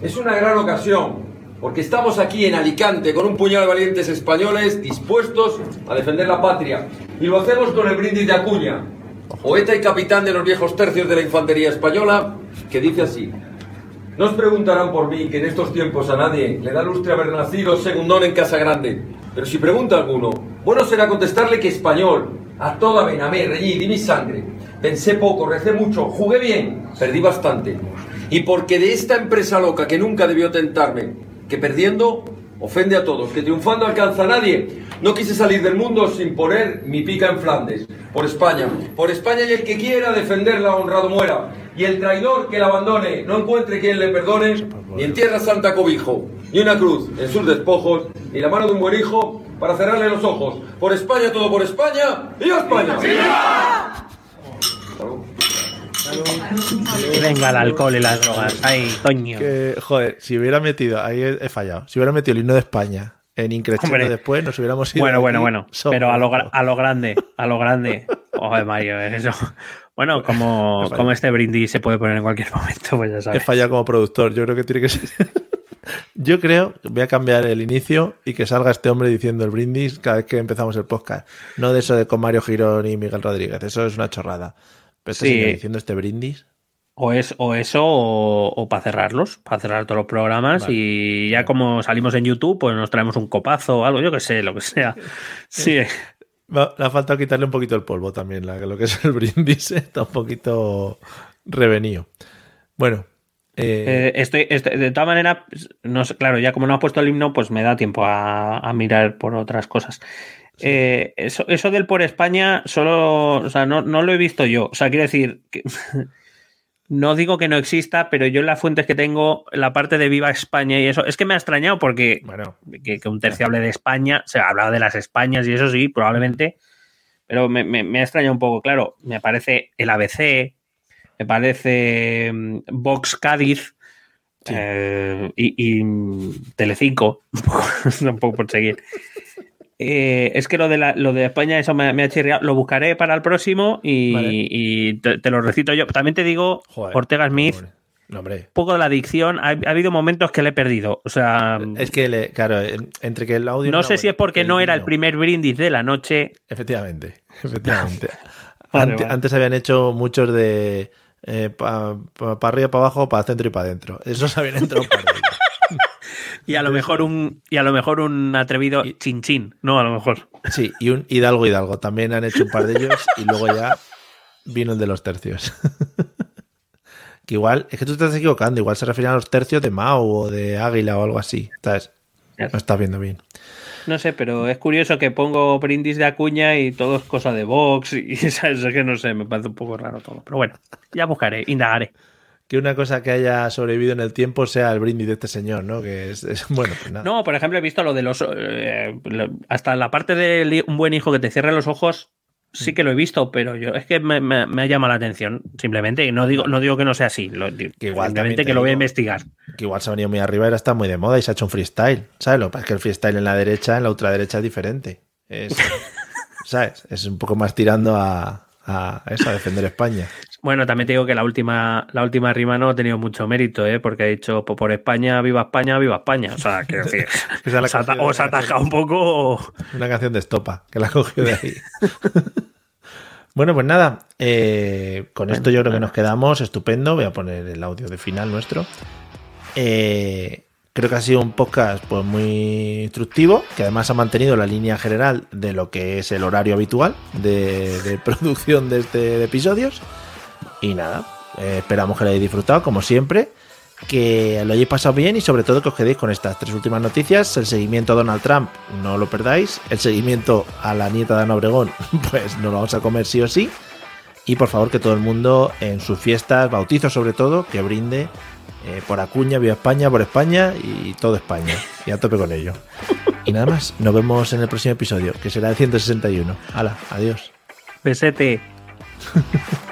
es una gran ocasión, porque estamos aquí en Alicante con un puñado de valientes españoles dispuestos a defender la patria. Y lo hacemos con el brindis de Acuña, poeta y capitán de los viejos tercios de la infantería española, que dice así. No preguntarán por mí, que en estos tiempos a nadie le da lustre haber nacido segundón en Casa Grande. Pero si pregunta alguno, bueno será contestarle que español, a toda vena, me reñí, di mi sangre. Pensé poco, recé mucho, jugué bien, perdí bastante. Y porque de esta empresa loca que nunca debió tentarme, que perdiendo ofende a todos, que triunfando alcanza a nadie, no quise salir del mundo sin poner mi pica en Flandes. Por España, por España y el que quiera defenderla honrado muera y el traidor que la abandone no encuentre quien le perdone, ni en tierra santa cobijo, ni una cruz en sus despojos, ni la mano de un buen hijo para cerrarle los ojos. Por España, todo por España, ¡viva España! Venga el alcohol y las drogas. Ay, coño. joder, si hubiera metido, ahí he, fallado. Si hubiera metido el himno de España en Increchendo después, nos hubiéramos ido. Bueno, bueno, bueno. Pero a lo, a lo grande, a lo grande. Joder, Mario, eso. Bueno, como, como este brindis se puede poner en cualquier momento, pues ya sabes. He fallado como productor, yo creo que tiene que ser. yo creo que voy a cambiar el inicio y que salga este hombre diciendo el brindis cada vez que empezamos el podcast. No de eso de con Mario Girón y Miguel Rodríguez, eso es una chorrada. Pero este sí. diciendo este brindis. O, es, o eso, o, para cerrarlos, para cerrar todos los programas. Y ya como salimos en YouTube, pues nos traemos un copazo o algo, yo que sé, lo que sea. Sí. Le ha faltado quitarle un poquito el polvo también, lo que es el brindis está un poquito revenido. Bueno, Eh, estoy, de todas maneras, no sé, claro, ya como no has puesto el himno, pues me da tiempo a, mirar por otras cosas. Eh, eso, eso, del por España, solo, o sea, no, no, lo he visto yo. O sea, quiero decir, que, no digo que no exista, pero yo en las fuentes que tengo, la parte de Viva España y eso, es que me ha extrañado porque bueno, que, un tercio hable de España, se ha hablado de las Españas y eso sí, probablemente, pero me, me, ha extrañado un poco, claro, me parece el ABC, me parece mm, Vox Cádiz eh, y, y, Telecinco, un poco por seguir. Eh, es que lo de, la, lo de España, eso me, ha chirriado. Lo buscaré para el próximo y, te, lo recito yo. También te digo, Ortega Smith. un poco de la adicción. Ha, habido momentos que le he perdido. O sea. Es que, claro, entre que el audio. No sé si es porque no era el primer brindis de la noche. Efectivamente. Efectivamente. antes, habían hecho muchos de. Eh, para arriba, para abajo, para centro y para adentro. Esos habían entrado para y a lo mejor un y a lo mejor un atrevido chinchín, ¿no? A lo mejor. Sí, y un Hidalgo Hidalgo. También han hecho un par de ellos y luego ya vino el de los tercios. que igual, es que tú te estás equivocando, igual se refieren a los tercios de Mao o de Águila o algo así. ¿Estás? No estás viendo bien. No sé, pero es curioso que pongo brindis de Acuña y todo es cosa de Vox y ¿sabes? es que no sé, me parece un poco raro todo. Pero bueno, ya buscaré, indagaré que una cosa que haya sobrevivido en el tiempo sea el brindis de este señor, ¿no? Que es, bueno, pues nada. No, por ejemplo, he visto lo de los. Eh, hasta la parte de un buen hijo que te cierre los ojos, sí mm. que lo he visto, pero yo es que me, me, me llama la atención, simplemente. No digo, no digo que no sea así, que igual simplemente que lo voy a investigar. Que igual se ha venido muy arriba y ahora está muy de moda y se ha hecho un freestyle. ¿Sabes? Lo que pasa es que el freestyle en la derecha, en la ultraderecha es diferente. ¿Sabes? Es un poco más tirando a, a eso, a defender España. Bueno, también te digo que la última, la última rima no ha tenido mucho mérito, ¿eh? porque ha dicho por España, viva España, viva España. O sea, quiero decir, o se ataca un poco. Una canción de estopa, que la cogió de ahí. bueno, pues nada, eh, con esto yo creo que nos quedamos estupendo. Voy a poner el audio de final nuestro. Eh, creo que ha sido un podcast pues, muy instructivo, que además ha mantenido la línea general de lo que es el horario habitual de, producción de, este, de episodios. Y nada, eh, esperamos que lo hayáis disfrutado, como siempre, que lo hayáis pasado bien y sobre todo que os quedéis con estas tres últimas noticias. El seguimiento a Donald Trump, no lo perdáis. El seguimiento a la nieta de Ana Obregón, pues no lo vamos a comer sí o sí. Y por favor que todo el mundo en sus fiestas, bautizos sobre todo, que brinde eh, por Acuña, viva España, por España y todo España. Y a tope con ello. Y nada más, nos vemos en el próximo episodio, que será el 161. Hala, adiós. Besete.